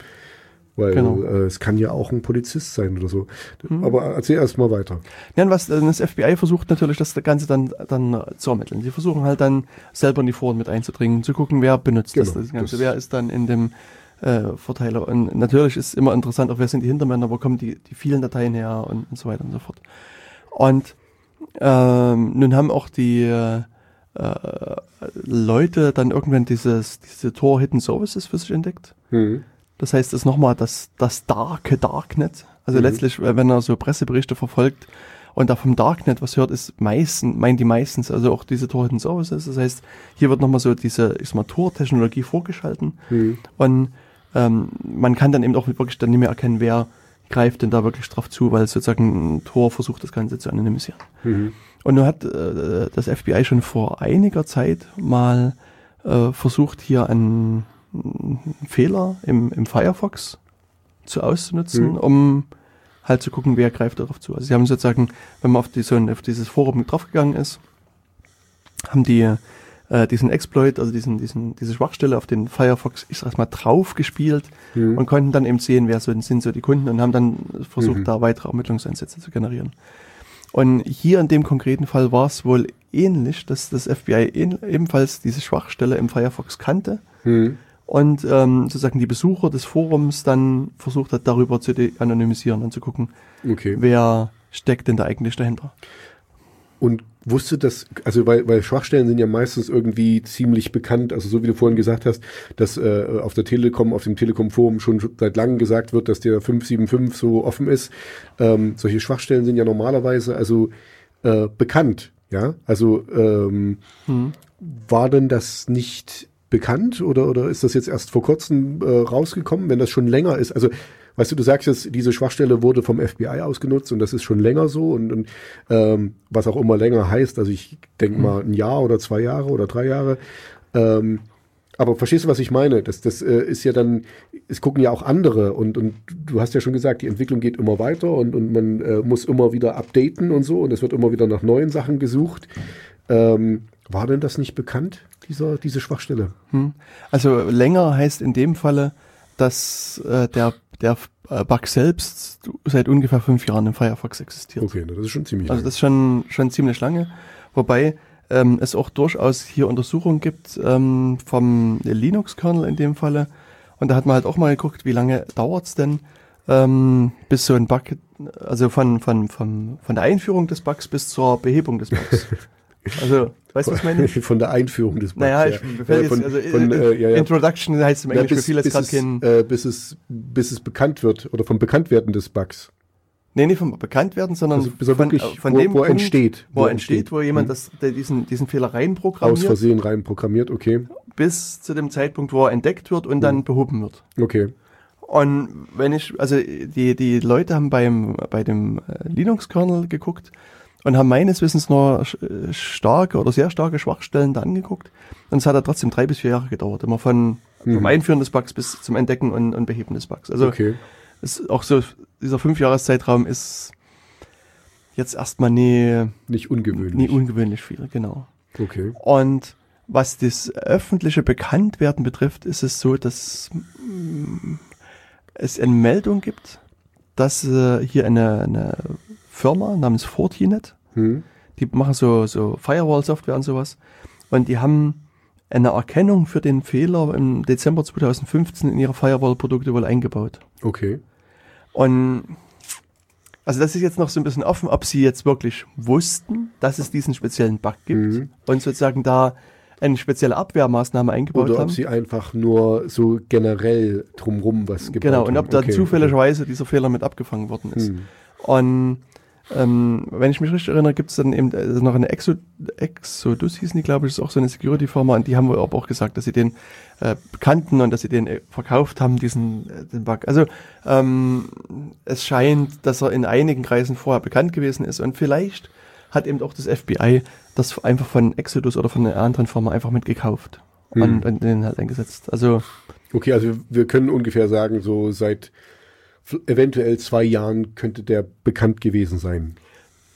Weil Genau. äh, es kann ja auch ein Polizist sein oder so. Mhm. Aber erzähl erst mal weiter. Ja, was äh, das FBI versucht natürlich, das Ganze dann, dann zu ermitteln. Sie versuchen halt dann selber in die Foren mit einzudringen, zu gucken, wer benutzt das, Genau, das Ganze, das- wer ist dann in dem äh, Verteiler. Und natürlich ist immer interessant, auch wer sind die Hintermänner, wo kommen die, die vielen Dateien her und, und so weiter und so fort. Und ähm, nun haben auch die äh, äh, Leute dann irgendwann dieses, diese Tor Hidden Services für sich entdeckt. Hm. Das heißt, es ist nochmal das, das darke Darknet. Also Mhm. letztlich, äh, wenn er so Presseberichte verfolgt und da vom Darknet was hört, ist meistens, meinen die meistens, also auch diese Tor Hidden Services. Das heißt, hier wird nochmal so diese, ich sag mal, Tor-Technologie vorgeschalten Hm. und ähm, man kann dann eben auch wirklich dann nicht mehr erkennen, wer greift denn da wirklich drauf zu, weil sozusagen ein Tor versucht, das Ganze zu anonymisieren. Mhm. Und nun hat äh, das FBI schon vor einiger Zeit mal äh, versucht, hier einen Fehler im, im Firefox zu auszunutzen, Mhm. um halt zu gucken, wer greift darauf zu. Also sie haben sozusagen, wenn man auf, die, so ein, auf dieses Forum draufgegangen ist, haben die äh, diesen Exploit, also diesen, diesen, diese Schwachstelle auf den Firefox, ich sag mal, drauf gespielt Hm. und konnten dann eben sehen, wer so, sind so die Kunden und haben dann versucht, Mhm. da weitere Ermittlungseinsätze zu generieren. Und hier in dem konkreten Fall war es wohl ähnlich, dass das FBI ebenfalls diese Schwachstelle im Firefox kannte Hm. Und ähm, sozusagen die Besucher des Forums dann versucht hat, darüber zu anonymisieren und zu gucken, Okay. wer steckt denn da eigentlich dahinter. Und wusste das, also weil, weil Schwachstellen sind ja meistens irgendwie ziemlich bekannt, also so wie du vorhin gesagt hast, dass äh, auf der Telekom, auf dem Telekom-Forum schon seit langem gesagt wird, dass der 575 so offen ist. Ähm, solche Schwachstellen sind ja normalerweise also äh, bekannt, ja. Also ähm, Hm. war denn das nicht bekannt oder, oder ist das jetzt erst vor kurzem äh, rausgekommen, wenn das schon länger ist? Also, weißt du, du sagst jetzt, diese Schwachstelle wurde vom FBI ausgenutzt und das ist schon länger so und, und ähm, was auch immer länger heißt, also ich denke mal ein Jahr oder zwei Jahre oder drei Jahre. Ähm, aber verstehst du, was ich meine? Das, das äh, ist ja dann, es gucken ja auch andere und, und du hast ja schon gesagt, die Entwicklung geht immer weiter und, und man äh, muss immer wieder updaten und so und es wird immer wieder nach neuen Sachen gesucht. Ähm, war denn das nicht bekannt, dieser, diese Schwachstelle? Hm. Also länger heißt in dem Falle, dass äh, der, der äh, Bug selbst seit ungefähr fünf Jahren im Firefox existiert. Okay, das ist schon ziemlich Also lang. das ist schon, schon ziemlich lange. Wobei ähm, es auch durchaus hier Untersuchungen gibt ähm, vom Linux-Kernel in dem Falle. Und da hat man halt auch mal geguckt, wie lange dauert's denn, ähm, bis so ein Bug, also von, von, von, von der Einführung des Bugs bis zur Behebung des Bugs. Also, weißt du, was ich meine? Von der Einführung des Bugs. Naja, ja. ich, Äh, von, also von, äh, ja, ja. Introduction heißt im Ja, Englisch, mir bis, jetzt bis, gerade es, kein, äh, bis, es, bis es bekannt wird oder vom Bekanntwerden des Bugs. nee, nicht vom Bekanntwerden, sondern Also bis er von, wirklich, äh, von wo, dem wo er Punkt, entsteht. wo er entsteht, wo jemand Mhm. das, diesen, diesen Fehler Aus reinprogrammiert, Versehen rein programmiert, okay. bis zu dem Zeitpunkt, wo er entdeckt wird und Mhm. dann behoben wird. Okay. Und wenn ich, also die, die Leute haben beim, bei dem äh, Linux-Kernel geguckt und haben meines Wissens nur sch- starke oder sehr starke Schwachstellen da angeguckt. Und es hat ja trotzdem drei bis vier Jahre gedauert, immer von vom Einführen des Bugs bis zum Entdecken und, und Beheben des Bugs. Also Okay. ist auch so, dieser Fünfjahreszeitraum ist jetzt erstmal nie, Nicht ungewöhnlich. nie ungewöhnlich viel, genau. okay. Und was das öffentliche Bekanntwerden betrifft, ist es so, dass mm, es eine Meldung gibt, dass äh, hier eine, eine Firma namens Fortinet, Hm. die machen so, so Firewall-Software und sowas, und die haben eine Erkennung für den Fehler im Dezember 2015 in ihre Firewall-Produkte wohl eingebaut. Okay. Und also das ist jetzt noch so ein bisschen offen, ob sie jetzt wirklich wussten, dass es diesen speziellen Bug gibt Mhm. und sozusagen da eine spezielle Abwehrmaßnahme eingebaut Oder haben. ob sie einfach nur so generell drumrum was gebaut genau, haben. und ob da Okay, zufälligerweise dieser Fehler mit abgefangen worden ist. Hm. Und ähm, wenn ich mich richtig erinnere, gibt es dann eben äh, noch eine Exo, Exodus hießen die, glaube ich, ist auch so eine Security-Firma und die haben wohl aber auch gesagt, dass sie den äh, kannten und dass sie den äh, verkauft haben, diesen äh, den Bug. Also ähm, es scheint, dass er in einigen Kreisen vorher bekannt gewesen ist und vielleicht hat eben auch das FBI das einfach von Exodus oder von einer anderen Firma einfach mitgekauft Hm. und, und den halt eingesetzt. Also Okay, also wir können ungefähr sagen, so seit eventuell zwei Jahren könnte der bekannt gewesen sein.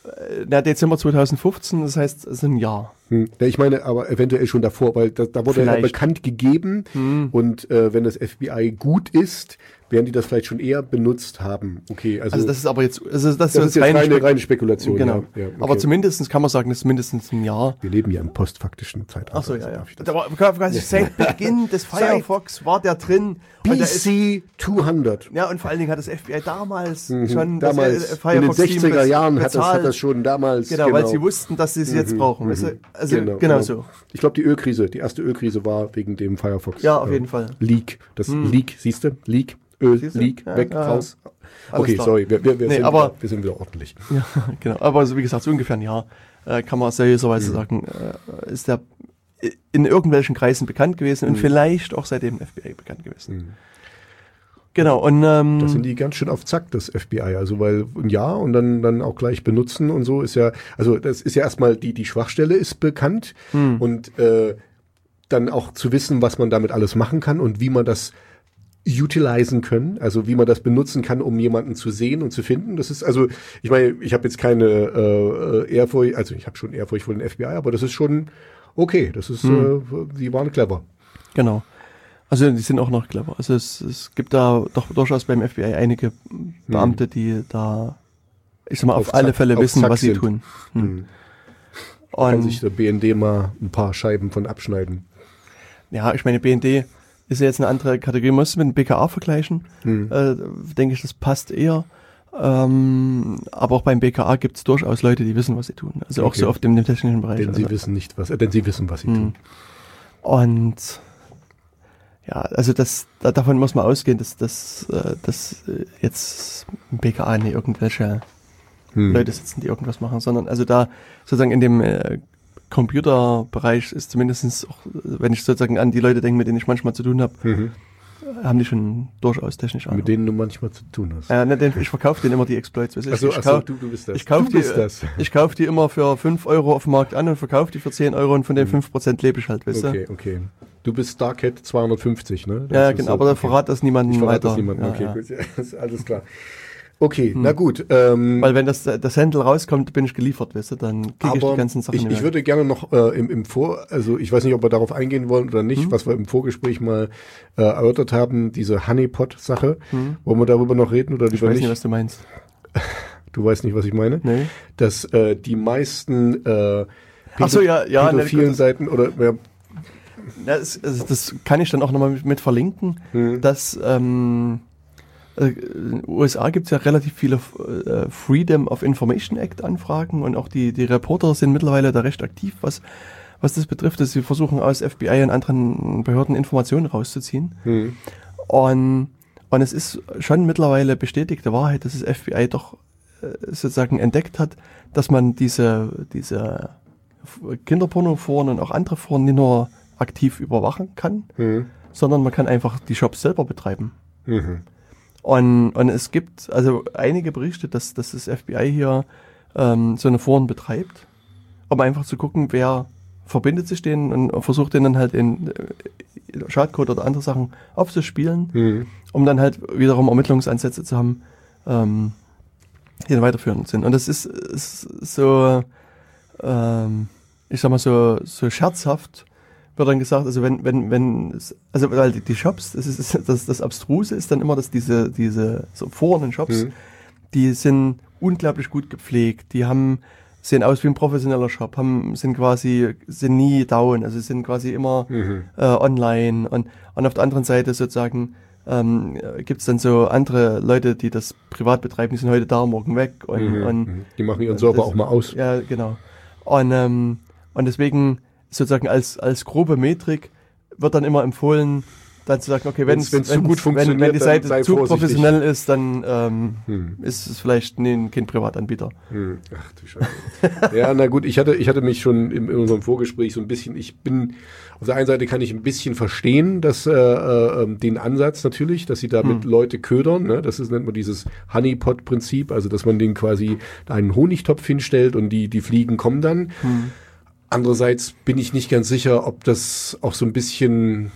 äh, na, Dezember 2015, das heißt, es ist ein Jahr. Hm. Ja, ich meine aber eventuell schon davor, weil da, da wurde ja Vielleicht. bekannt gegeben Hm. und äh, wenn das FBI gut ist, werden die das vielleicht schon eher benutzt haben. Okay, also, Also das ist aber jetzt, also das, das ist jetzt reine, Spek- reine Spekulation. Genau. Ja, ja, okay. Aber zumindest kann man sagen, das ist mindestens ein Jahr. wir leben ja im postfaktischen Zeitalter. Ach so, ja, also ja. das- Aber quasi seit Beginn des Firefox war der drin. PC 200. ja, und vor allen Dingen hat das FBI damals Mhm. schon das, damals, äh, in den Firefox-Team 60er bez- Jahren hat das, hat das schon damals. Genau, weil sie wussten, dass sie es jetzt brauchen. Weißt du? Also genau, so. Ich glaube, die Ölkrise, die erste Ölkrise war wegen dem Firefox. Ja, auf äh, jeden Fall. Leak. Das Leak, siehst du? Leak, Öl? Leak, Ja, weg, ja, raus. Okay, klar. sorry, wir, wir, wir, Nee, sind aber- wieder, wir sind wieder ordentlich. Ja, genau. Aber so wie gesagt, so ungefähr ein Jahr äh, kann man seriöserweise Mhm. sagen, äh, ist der in irgendwelchen Kreisen bekannt gewesen Mhm. und vielleicht auch seitdem FBI bekannt gewesen. Genau, und ähm, Da sind die ganz schön auf Zack, das FBI. Also, weil ein Jahr und dann, dann auch gleich benutzen und so ist ja, also das ist ja erstmal, die, die Schwachstelle ist bekannt Hm. und äh, dann auch zu wissen, was man damit alles machen kann und wie man das utilisen können, also wie man das benutzen kann, um jemanden zu sehen und zu finden. Das ist also, ich meine, ich habe jetzt keine äh, Ehrfurcht, also ich habe schon Ehrfurcht vor den FBI, aber das ist schon okay. Das ist, Hm. äh, die waren clever. Genau. Also die sind auch noch clever. Also es, es gibt da doch durchaus beim FBI einige Beamte, die da, ich sag mal, auf, Auf alle Zack- Fälle wissen, Zack was sie sind. tun. Hm. Hm. Kann Und sich der BND mal ein paar Scheiben von abschneiden. ja, ich meine, BND ist ja jetzt eine andere Kategorie. Muss mit dem BKA vergleichen. Hm. Äh, denke ich, das passt eher. Ähm, aber auch beim BKA gibt es durchaus Leute, die wissen, was sie tun. Also auch Okay. so auf dem, dem technischen Bereich. Denn sie also. wissen nicht, was, äh, denn sie wissen, was sie Hm. tun. Und ja, also das, da, davon muss man ausgehen, dass, dass, äh, dass äh, jetzt im BKA nicht irgendwelche Hm. Leute sitzen, die irgendwas machen, sondern also da sozusagen in dem äh, Computerbereich ist zumindestens auch, wenn ich sozusagen an die Leute denke, mit denen ich manchmal zu tun habe, Mhm. haben die schon durchaus technisch Ahnung. Mit denen du manchmal zu tun hast. äh, ne, ich verkaufe denen immer die Exploits. weißt du, Ach so, ich, ach so, kauf, du, du bist das. ich kauf du die, ich kauf die immer für 5 Euro auf dem Markt an und verkaufe die für 10 Euro und von den 5% lebe ich halt, weißt du? Okay, okay. Du bist Starcat 250, ne? Das Ja, genau, so- aber da okay. verrat das niemandem Ich verrate weiter. das niemandem. Ja, Okay, ja. gut. Ja, ist alles klar. Okay, na gut. Ähm, Weil wenn das, das Handle rauskommt, bin ich geliefert, weißt du, dann kriege ich die ganzen Sachen ich, nicht ich würde gerne noch äh, im, im Vor, also ich weiß nicht, ob wir darauf eingehen wollen oder Hm? nicht, was wir im Vorgespräch mal äh, erörtert haben, diese Honeypot-Sasache. Hm? Wollen wir darüber noch reden oder Ich lieber weiß nicht? nicht, was du meinst. du weißt nicht, was ich meine? Nee. Dass äh, die meisten äh, Ach so, ja, ja, ne, pädophilen das- Seiten oder ja, das, das kann ich dann auch nochmal mit, mit verlinken, Hm. dass ähm, äh, in den USA gibt es ja relativ viele äh, Freedom of Information Act Anfragen und auch die, die Reporter sind mittlerweile da recht aktiv, was, was das betrifft, dass sie versuchen aus FBI und anderen Behörden Informationen rauszuziehen. hm. Und, und es ist schon mittlerweile bestätigte Wahrheit, dass das FBI doch äh, sozusagen entdeckt hat, dass man diese, diese Kinderpornoforen und auch andere Foren nicht nur aktiv überwachen kann, Hm. sondern man kann einfach die Shops selber betreiben. Mhm. Und, und es gibt also einige Berichte, dass, dass das FBI hier ähm, so eine Foren betreibt, um einfach zu gucken, wer verbindet sich denen und versucht den dann halt in äh, Schadcode oder andere Sachen aufzuspielen, Mhm. um dann halt wiederum Ermittlungsansätze zu haben, ähm, die dann weiterführend sind. Und das ist, ist so, ähm, ich sag mal so, so scherzhaft wird dann gesagt, also wenn, wenn, wenn, also weil die, Shops, das ist das, das Abstruse ist dann immer, dass diese, diese so und Shops, Mhm. die sind unglaublich gut gepflegt, die haben, sehen aus wie ein professioneller Shop, haben, sind quasi, sind nie down, also sind quasi immer Mhm. äh, online und, und auf der anderen Seite sozusagen ähm, gibt es dann so andere Leute, die das privat betreiben, die sind heute da, morgen weg und, Mhm. und Mhm. Die machen ihren Server das- auch mal aus. ja, genau. Und, ähm, und deswegen sozusagen als, als grobe Metrik wird dann immer empfohlen, dann zu sagen, okay, wenn Wenn's- wenn's zu gut wenn, funktioniert, wenn die dann Seite sei zu vorsichtig. professionell ist, dann ähm, Hm. ist es vielleicht nee, kein Privatanbieter. Hm, Ach du Scheiße. ja, na gut, ich hatte, ich hatte mich schon im, in unserem Vorgespräch so ein bisschen, ich bin, auf der einen Seite kann ich ein bisschen verstehen, dass äh, äh, ähm, den Ansatz natürlich, dass sie damit Leute ködern, ne? das ist, nennt man dieses Honeypot-Prinzip, also dass man denen quasi einen Honigtopf hinstellt und die, die Fliegen kommen dann. Andererseits bin ich nicht ganz sicher, ob das auch so ein bisschen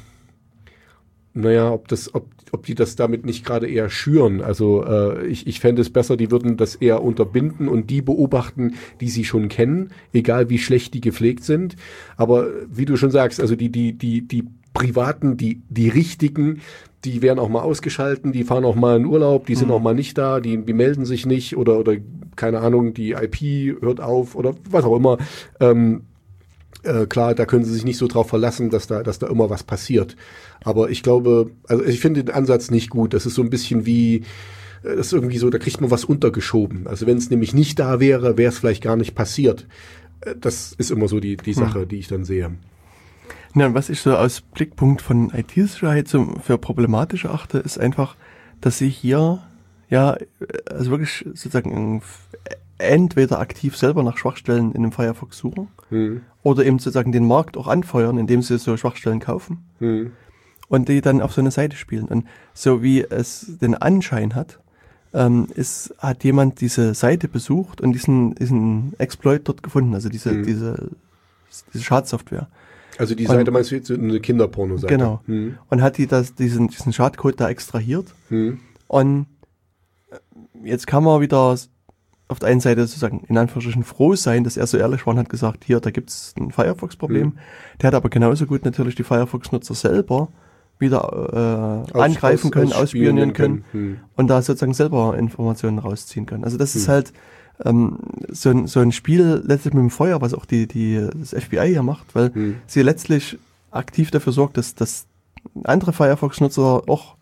naja, ob das, ob, ob die das damit nicht gerade eher schüren. Also äh, ich, ich fände es besser, die würden das eher unterbinden und die beobachten, die sie schon kennen, egal wie schlecht die gepflegt sind. Aber wie du schon sagst, also die, die, die, die privaten, die, die richtigen, die werden auch mal ausgeschalten, die fahren auch mal in Urlaub, die sind auch mal nicht da, die, die melden sich nicht oder, oder keine Ahnung, die IP hört auf oder was auch immer. Ähm, äh, klar, da können sie sich nicht so drauf verlassen, dass da, dass da immer was passiert. Aber ich glaube, also ich finde den Ansatz nicht gut. Das ist so ein bisschen wie, äh, das ist irgendwie so, da kriegt man was untergeschoben. Also wenn es nämlich nicht da wäre, wäre es vielleicht gar nicht passiert. Äh, Das ist immer so die, die Sache, die ich dann sehe. Ja, und was ich so aus Blickpunkt von IT-Sicherheit für problematisch achte, ist einfach, dass sie hier ja also wirklich sozusagen entweder aktiv selber nach Schwachstellen in dem Firefox suchen Hm. oder eben sozusagen den Markt auch anfeuern, indem sie so Schwachstellen kaufen Hm. und die dann auf so eine Seite spielen. Und so wie es den Anschein hat, ähm, ist, hat jemand diese Seite besucht und diesen, diesen Exploit dort gefunden, also diese, Mhm. diese, diese Schadsoftware. Also die Und- Seite meinst du jetzt eine Kinderporno-Seite? Genau. Hm. Und hat die das, diesen, diesen Schadcode da extrahiert. Hm. Und jetzt kann man wieder auf der einen Seite sozusagen in Anführungsstrichen froh sein, dass er so ehrlich war und hat gesagt, hier, da gibt's ein Firefox-Problem. Mhm. Der hat aber genauso gut natürlich die Firefox-Nutzer selber wieder äh, Aus- angreifen aus- können, ausspionieren können Hm. und da sozusagen selber Informationen rausziehen können. Also das ist Hm. halt ähm, so, ein, so ein Spiel letztlich mit dem Feuer, was auch die, die, das FBI hier macht, weil Hm. sie letztlich aktiv dafür sorgt, dass, dass andere Firefox-Nutzer auch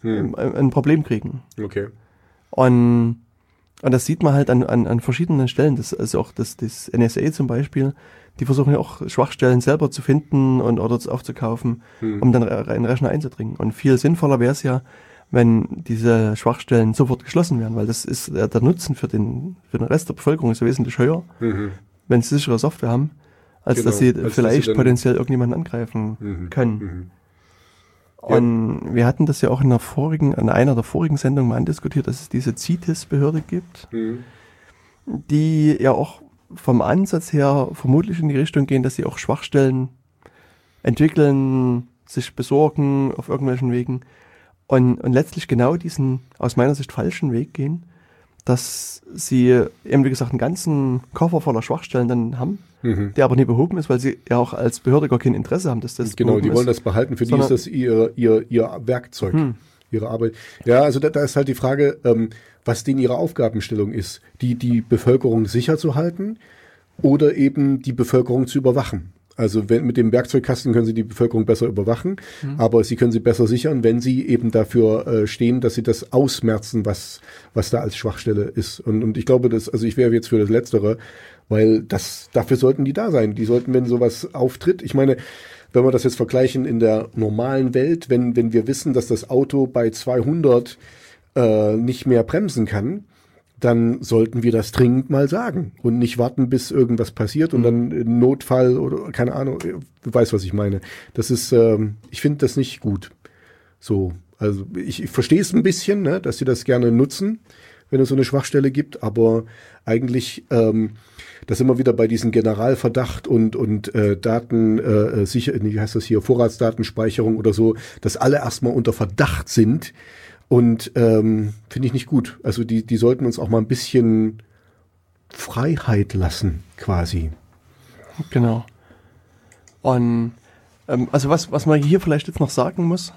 Hm. ein, ein Problem kriegen. Okay. Und, und das sieht man halt an, an, an verschiedenen Stellen. Das, also auch das, das NSA zum Beispiel, die versuchen ja auch Schwachstellen selber zu finden und oder aufzukaufen, Hm. um dann in den Rechner einzudringen. Und viel sinnvoller wäre es ja, wenn diese Schwachstellen sofort geschlossen werden, weil das ist äh, der Nutzen für den, für den Rest der Bevölkerung ist ja wesentlich höher, Mhm. wenn sie sichere Software haben, als Genau, dass sie als dass vielleicht sie dann- potenziell irgendjemanden angreifen Mhm. können. Mhm. Ja. Und wir hatten das ja auch in der vorigen, in einer der vorigen Sendungen mal andiskutiert, dass es diese CITES-Behörde gibt, Mhm. die ja auch vom Ansatz her vermutlich in die Richtung gehen, dass sie auch Schwachstellen entwickeln, sich besorgen auf irgendwelchen Wegen und, und letztlich genau diesen aus meiner Sicht falschen Weg gehen, dass sie eben wie gesagt einen ganzen Koffer voller Schwachstellen dann haben, Mhm. der aber nie behoben ist, weil sie ja auch als Behörde gar kein Interesse haben, dass das Genau, die wollen ist. das behalten. Für die Sondern- ist das ihr, ihr, ihr Werkzeug, Hm. ihre Arbeit. Ja, also da, da ist halt die Frage, ähm, was denn ihre Aufgabenstellung ist. Die, die Bevölkerung sicher zu halten oder eben die Bevölkerung zu überwachen. Also wenn, mit dem Werkzeugkasten können sie die Bevölkerung besser überwachen, aber sie können sie besser sichern, wenn sie eben dafür äh, stehen, dass sie das ausmerzen, was, was da als Schwachstelle ist. Und, und ich glaube, dass, also ich wäre jetzt für das Letztere, weil das, dafür sollten die da sein. Die sollten, wenn sowas auftritt, ich meine, wenn wir das jetzt vergleichen in der normalen Welt, wenn, wenn wir wissen, dass das Auto bei 200 äh, nicht mehr bremsen kann, dann sollten wir das dringend mal sagen und nicht warten, bis irgendwas passiert und dann ein Notfall oder keine Ahnung, du weißt, was ich meine. Das ist, ähm, ich finde das nicht gut. So, also ich, ich verstehe es ein bisschen, ne, dass sie das gerne nutzen, wenn es so eine Schwachstelle gibt, aber eigentlich ähm, das immer wieder bei diesem Generalverdacht und und äh, Daten äh, sicher wie heißt das hier Vorratsdatenspeicherung oder so, dass alle erstmal unter Verdacht sind und ähm, finde ich nicht gut. Also die die sollten uns auch mal ein bisschen Freiheit lassen quasi. Genau. Und ähm, also was was man hier vielleicht jetzt noch sagen muss,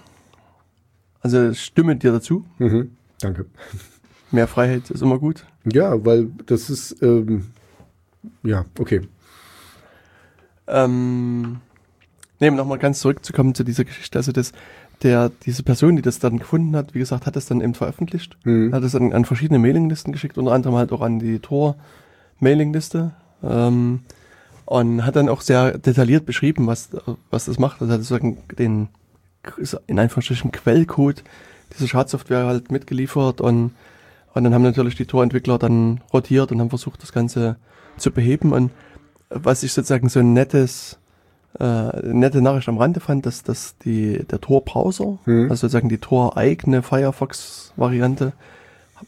also stimme dir dazu. Mhm. Danke. Mehr Freiheit ist immer gut. Ja, weil das ist, ähm, ja, okay. Ähm, nee, um nochmal ganz zurückzukommen zu dieser Geschichte. Also das, der, diese Person, die das dann gefunden hat, wie gesagt, hat das dann eben veröffentlicht, Mhm. hat es an, an verschiedene Mailinglisten geschickt, unter anderem halt auch an die Tor-Mailingliste. Ähm, und hat dann auch sehr detailliert beschrieben, was, was das macht. Also hat sozusagen den, in Anführungsstrichen, Quellcode dieser Schadsoftware halt mitgeliefert und, und dann haben natürlich die Tor-Entwickler dann rotiert und haben versucht, das Ganze zu beheben. Und was ich sozusagen so ein nettes, äh, nette Nachricht am Rande fand, dass, dass die, der Tor-Browser, Mhm. also sozusagen die Tor-eigene Firefox-Variante,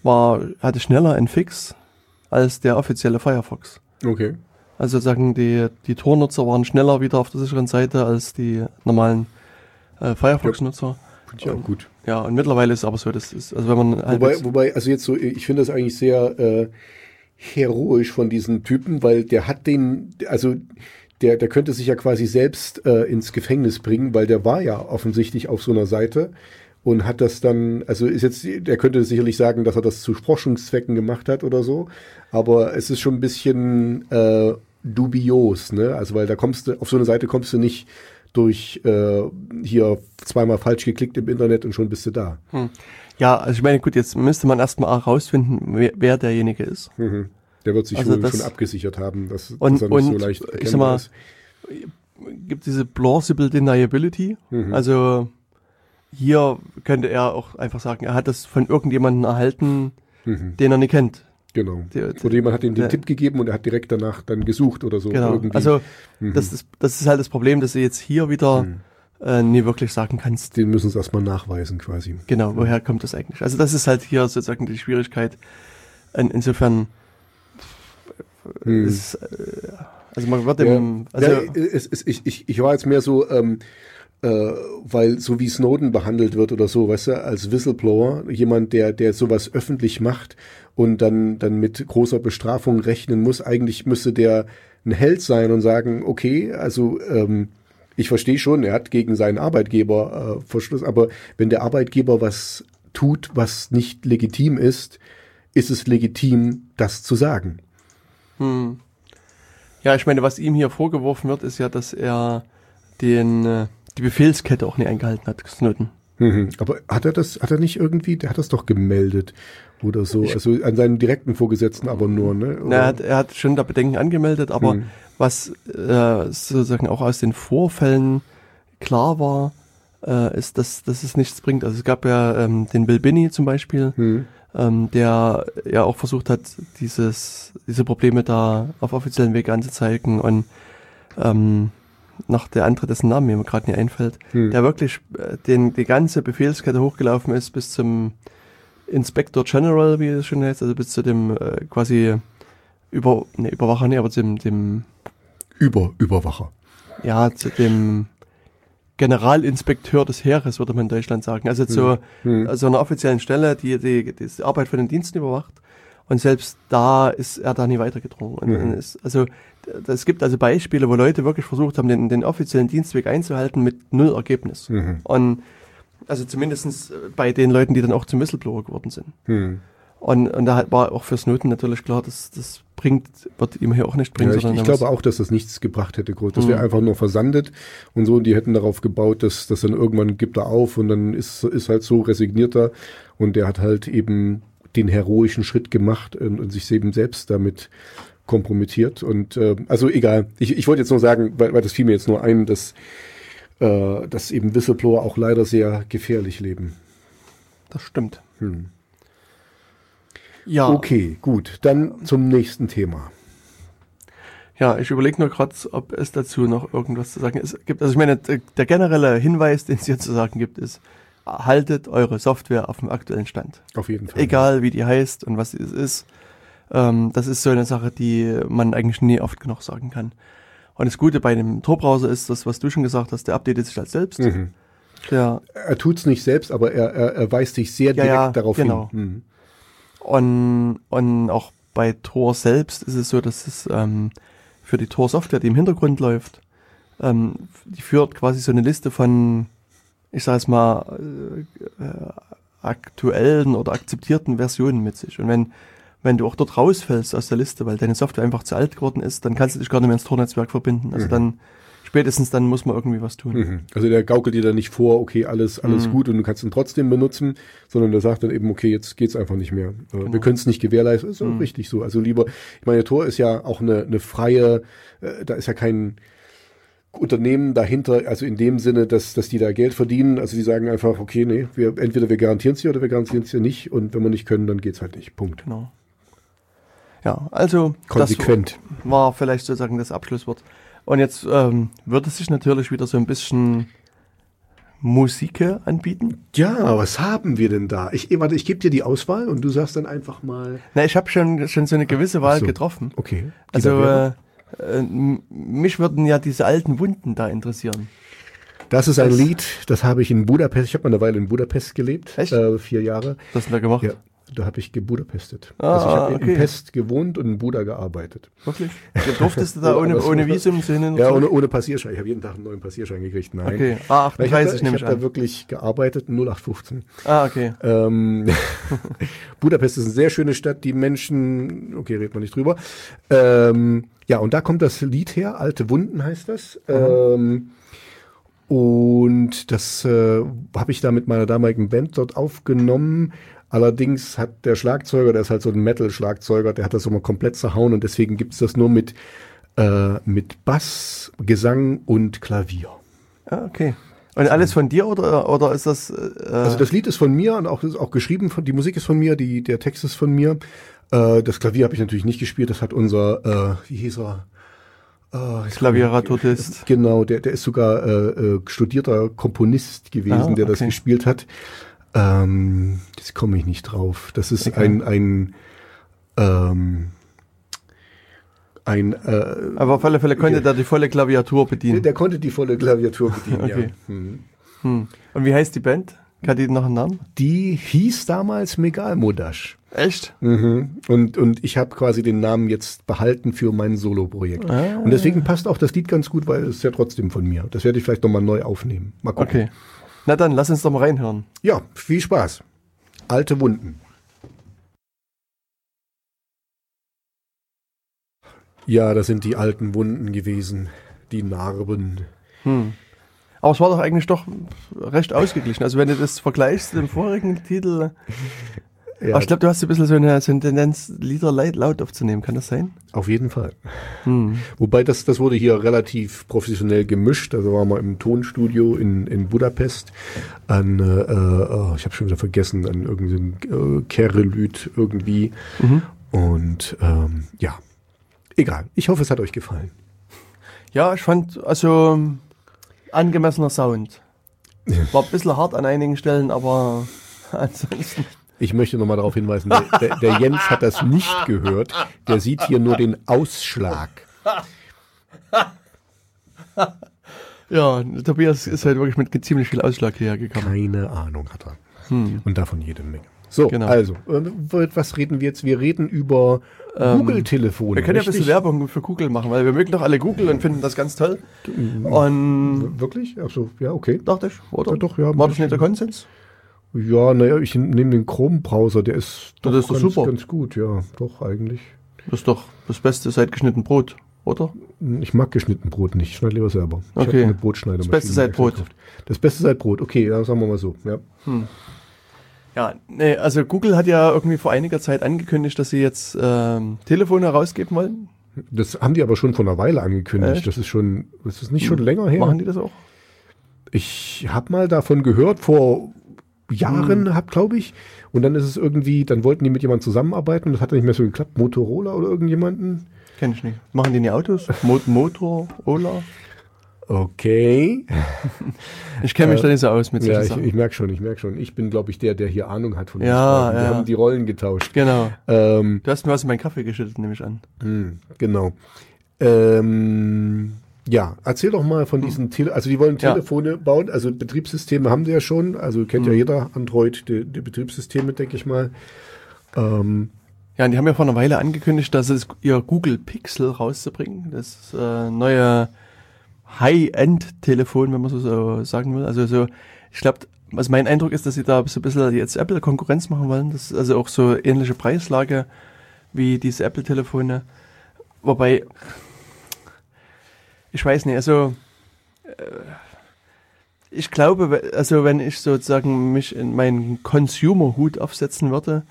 war, hatte schneller einen Fix als der offizielle Firefox. Okay. Also sozusagen die, die Tor-Nutzer waren schneller wieder auf der sicheren Seite als die normalen äh, Firefox-Nutzer. Finde ich auch gut. Ja, und mittlerweile ist es aber so, das ist, also wenn man halt Wobei, wobei, also jetzt so, ich finde das eigentlich sehr äh, heroisch von diesen Typen, weil der hat den, also der, der könnte sich ja quasi selbst äh, ins Gefängnis bringen, weil der war ja offensichtlich auf so einer Seite und hat das dann, also ist jetzt, der könnte sicherlich sagen, dass er das zu Forschungszwecken gemacht hat oder so, aber es ist schon ein bisschen äh, dubios, ne? Also weil da kommst du, auf so eine Seite kommst du nicht durch äh, hier zweimal falsch geklickt im Internet und schon bist du da. ja, also ich meine, gut, jetzt müsste man erstmal herausfinden, wer, wer derjenige ist. Mhm. Der wird sich Also wohl das- schon abgesichert haben, dass, Und- dass er nicht so leicht ich sag mal, ist. gibt diese plausible deniability. Mhm. Also hier könnte er auch einfach sagen, er hat das von irgendjemandem erhalten, Mhm. den er nicht kennt. Genau. Der- Oder jemand hat ihm den der- Tipp gegeben und er hat direkt danach dann gesucht oder so. Genau. Irgendwie. Also Mhm. das, ist, das ist halt das Problem, dass du jetzt hier wieder Mhm. äh, nie wirklich sagen kannst, den müssen sie erstmal nachweisen quasi. genau, woher kommt das eigentlich. Also das ist halt hier sozusagen die Schwierigkeit. In, insofern Mhm. ist, äh, also man wird Ja. im, also ja, es, es, ich, ich, ich war jetzt mehr so, ähm, äh, weil so wie Snowden behandelt wird oder so, weißt du, als Whistleblower, jemand, der, der sowas öffentlich macht und dann, dann mit großer Bestrafung rechnen muss, eigentlich müsste der ein Held sein und sagen, okay, also ähm, ich verstehe schon, er hat gegen seinen Arbeitgeber äh, Verschluss, aber wenn der Arbeitgeber was tut, was nicht legitim ist, ist es legitim, das zu sagen. Hm. Ja, ich meine, was ihm hier vorgeworfen wird, ist ja, dass er den, äh, die Befehlskette auch nicht eingehalten hat, Snowden. Mhm. Aber hat er das, hat er nicht irgendwie, der hat das doch gemeldet oder so, also an seinen direkten Vorgesetzten aber nur, ne? Na, er, hat, er hat schon da Bedenken angemeldet, aber Hm. was äh, sozusagen auch aus den Vorfällen klar war, äh, ist, dass, dass es nichts bringt. Also es gab ja ähm, den Bill Binney zum Beispiel, Hm. Ähm, der ja auch versucht hat, dieses, diese Probleme da auf offiziellen Weg anzuzeigen und ähm, noch der andere, dessen Namen mir gerade nicht einfällt, Hm. der wirklich äh, den, die ganze Befehlskette hochgelaufen ist bis zum Inspector General, wie es schon heißt, also bis zu dem äh, quasi über, ne, Überwacher, nee, aber dem, dem, Über, Überwacher. ja, zu dem Generalinspekteur des Heeres, würde man in Deutschland sagen. Also zu Hm. so einer offiziellen Stelle, die, die die Arbeit von den Diensten überwacht. Und selbst da ist er da nie weitergedrungen. Und, Mhm. ist, also es gibt also Beispiele, wo Leute wirklich versucht haben, den, den offiziellen Dienstweg einzuhalten mit null Ergebnis. Mhm. Und also zumindestens bei den Leuten, die dann auch zum Whistleblower geworden sind. Hm. Und, und da war auch für Snowden natürlich klar, dass das bringt, wird ihm hier auch nicht bringen. Ja, ich ich glaube auch, dass das nichts gebracht hätte. groß. Das wäre Mhm. einfach nur versandet und so. Und die hätten darauf gebaut, dass, dass dann irgendwann gibt er auf und dann ist, ist halt so resignierter. Und der hat halt eben den heroischen Schritt gemacht und, und sich eben selbst damit kompromittiert. Und äh, also egal. Ich, ich wollte jetzt nur sagen, weil, weil das fiel mir jetzt nur ein, dass, äh, dass eben Whistleblower auch leider sehr gefährlich leben. Das stimmt. Hm. Ja, Okay, gut. Dann zum nächsten Thema. ja ich überlege nur gerade, ob es dazu noch irgendwas zu sagen ist. gibt. Also ich meine, der, generelle Hinweis, den es hier zu sagen gibt, ist, haltet eure Software auf dem aktuellen Stand. Auf jeden Fall. Egal wie die heißt und was es ist. Ähm, das ist so eine Sache, die man eigentlich nie oft genug sagen kann. Und das Gute bei dem Tor-Browser ist das, was du schon gesagt hast, der updatet sich halt selbst. Mhm. Der, Er tut's nicht selbst, aber er, er, er weist dich sehr Ja, direkt ja, darauf genau. hin. Mhm. Und, und auch bei Tor selbst ist es so, dass es ähm, für die Tor-Software, die im Hintergrund läuft, ähm, die führt quasi so eine Liste von, ich sage es mal, äh, äh, aktuellen oder akzeptierten Versionen mit sich. Und wenn, wenn du auch dort rausfällst aus der Liste, weil deine Software einfach zu alt geworden ist, dann kannst du dich gar nicht mehr ins Tor-Netzwerk verbinden. Also dann, spätestens dann muss man irgendwie was tun. Mhm. Also der gaukelt dir dann nicht vor, okay, alles, alles Mhm. gut und du kannst ihn trotzdem benutzen, sondern der sagt dann eben, okay, jetzt geht's einfach nicht mehr. Genau. Wir können es nicht gewährleisten. Ist auch Mhm. richtig so. Also lieber, ich meine, Tor ist ja auch eine, eine freie, äh, da ist ja kein Unternehmen dahinter, also in dem Sinne, dass, dass die da Geld verdienen. Also die sagen einfach, okay, nee, wir, entweder wir garantieren es hier oder wir garantieren es hier nicht und wenn wir nicht können, dann geht's halt nicht. Punkt. Genau. Ja, also Konsequent. das war vielleicht sozusagen das Abschlusswort. Und jetzt ähm, wird es sich natürlich wieder so ein bisschen Musik anbieten. Ja, was haben wir denn da? Ich, eh, warte, ich gebe dir die Auswahl und du sagst dann einfach mal. Na, ich habe schon, schon so eine gewisse Wahl so. getroffen. Okay. die Also äh, äh, mich würden ja diese alten Wunden da interessieren. Das ist ein Das- Lied, das habe ich in Budapest, ich habe mal eine Weile in Budapest gelebt, Echt? Äh, vier Jahre. Was hast du da gemacht? Ja, da habe ich gebudapestet. Ah, also ich habe okay. in Pest gewohnt und in Buda gearbeitet. Wirklich? Du durftest du da ohne, ohne Visum so hin Ja, ohne, ohne Passierschein. Ich habe jeden Tag einen neuen Passierschein gekriegt. Nein. Okay, ah, Weil ich habe da, 38 ich nehme hab ich da an. wirklich gearbeitet, 0815. Ah, okay. Ähm, Budapest ist eine sehr schöne Stadt, die Menschen, okay, redet man nicht drüber. Ähm, ja, und da kommt das Lied her, Alte Wunden heißt das. Ähm, und das äh, habe ich da mit meiner damaligen Band dort aufgenommen. Allerdings hat der Schlagzeuger, der ist halt so ein Metal-Schlagzeuger, der hat das immer komplett zerhauen und deswegen gibt's das nur mit, äh, mit Bass, Gesang und Klavier. Ah, okay. Und alles von dir oder, oder ist das. Äh, Also das Lied ist von mir und auch ist auch geschrieben von die Musik ist von mir, die der Text ist von mir. Äh, das Klavier habe ich natürlich nicht gespielt, das hat unser äh, wie hieß er? Äh, Klavieratotist. Genau, der der ist sogar äh, äh, studierter Komponist gewesen, Ah, der das okay. gespielt hat. Ähm, jetzt komme ich nicht drauf. Das ist Okay. ein ein ähm, ein äh, Aber auf alle Fälle konnte der die volle Klaviatur der, bedienen. der konnte die volle Klaviatur bedienen. Okay. ja. Hm. Hm. Und wie heißt die Band? Hat die noch einen Namen? Die hieß damals Megalmodash. Echt? Mhm. Und, und ich habe quasi den Namen jetzt behalten für mein Solo-Projekt. Ah. Und deswegen passt auch das Lied ganz gut, weil es ist ja trotzdem von mir. Das werde ich vielleicht nochmal neu aufnehmen. Mal gucken. Okay. Na dann, lass uns doch mal reinhören. Ja, viel Spaß. Alte Wunden. Ja, das sind die alten Wunden gewesen. Die Narben. Hm. Aber es war doch eigentlich doch recht ausgeglichen. Also wenn du das vergleichst mit dem vorigen Titel. Ja, Aber ich glaube, du hast ein bisschen so eine, so eine Tendenz, Lieder laut, aufzunehmen. Kann das sein? auf jeden Fall. Hm. Wobei das, das wurde hier relativ professionell gemischt. Also waren wir im Tonstudio in, in Budapest an, äh, oh, ich habe schon wieder vergessen, an irgendeinem äh, Kerelüt irgendwie. Mhm. Und ähm, ja, egal. Ich hoffe, es hat euch gefallen. Ja, ich fand, also angemessener Sound. War ein bisschen hart an einigen Stellen, aber ansonsten. Ich möchte nochmal darauf hinweisen, der, der, der Jens hat das nicht gehört. Der sieht hier nur den Ausschlag. Ja, Tobias ist halt wirklich mit ziemlich viel Ausschlag hierher gekommen. Keine Ahnung hat er. Hm. Und davon jede Menge. So, Genau. also, äh, was reden wir jetzt? Wir reden über Google-Telefone. Ähm, Wir können ja ein bisschen richtig? Werbung für Google machen, weil wir mögen doch alle Google und finden das ganz toll. Und Wirklich? Achso, ja, okay. dachte ich, oder? Ja, doch, ja. War das nicht der Konsens? Ja, naja, ich nehme den Chrome-Browser, der ist Das ist doch ganz, super. ganz gut, ja, doch, eigentlich. Das ist doch das Beste seit geschnitten Brot, oder? Ich mag geschnitten Brot nicht, ich schneide lieber selber. Ich Okay. eine Brotschneidemaschine Das Beste seit Brot. gekauft. Das Beste seit Brot, okay, ja, sagen wir mal so, ja. Ja, nee, also Google hat ja irgendwie vor einiger Zeit angekündigt, dass sie jetzt ähm, Telefone herausgeben wollen. Das haben die aber schon vor einer Weile angekündigt. Echt? Das ist schon, das ist nicht schon länger her. Machen die das auch? Ich habe mal davon gehört, vor Jahren, Hm. hab glaube ich. Und dann ist es irgendwie, dann wollten die mit jemandem zusammenarbeiten und das hat dann nicht mehr so geklappt. Motorola oder irgendjemanden. Kenn ich nicht. Machen die nie Autos? Mo Motor, Ola? Okay. Ich kenne mich da nicht so aus mit Ja, ich, Sachen. ich merke schon, ich merke schon. Ich bin, glaube ich, der, der hier Ahnung hat von Ja, Sprachen. Wir ja. haben die Rollen getauscht. Genau. Ähm, Du hast mir was in meinen Kaffee geschüttet, nehme ich an. Hm, genau. Ähm, ja, erzähl doch mal von diesen Tele also die wollen Ja. Telefone bauen, also Betriebssysteme haben sie ja schon, also kennt Hm. ja jeder Android, die, die Betriebssysteme, denke ich mal. Ähm, Ja, und die haben ja vor einer Weile angekündigt, dass es ihr Google Pixel rauszubringen. Das äh, neue High-End-Telefon, wenn man so, so sagen will. Also so, ich glaube, was mein Eindruck ist, dass sie da so ein bisschen jetzt Apple Konkurrenz machen wollen. Das ist also auch so ähnliche Preislage wie diese Apple-Telefone. Wobei, ich weiß nicht, also äh, ich glaube, also wenn ich sozusagen mich in meinen Consumer-Hut aufsetzen würde,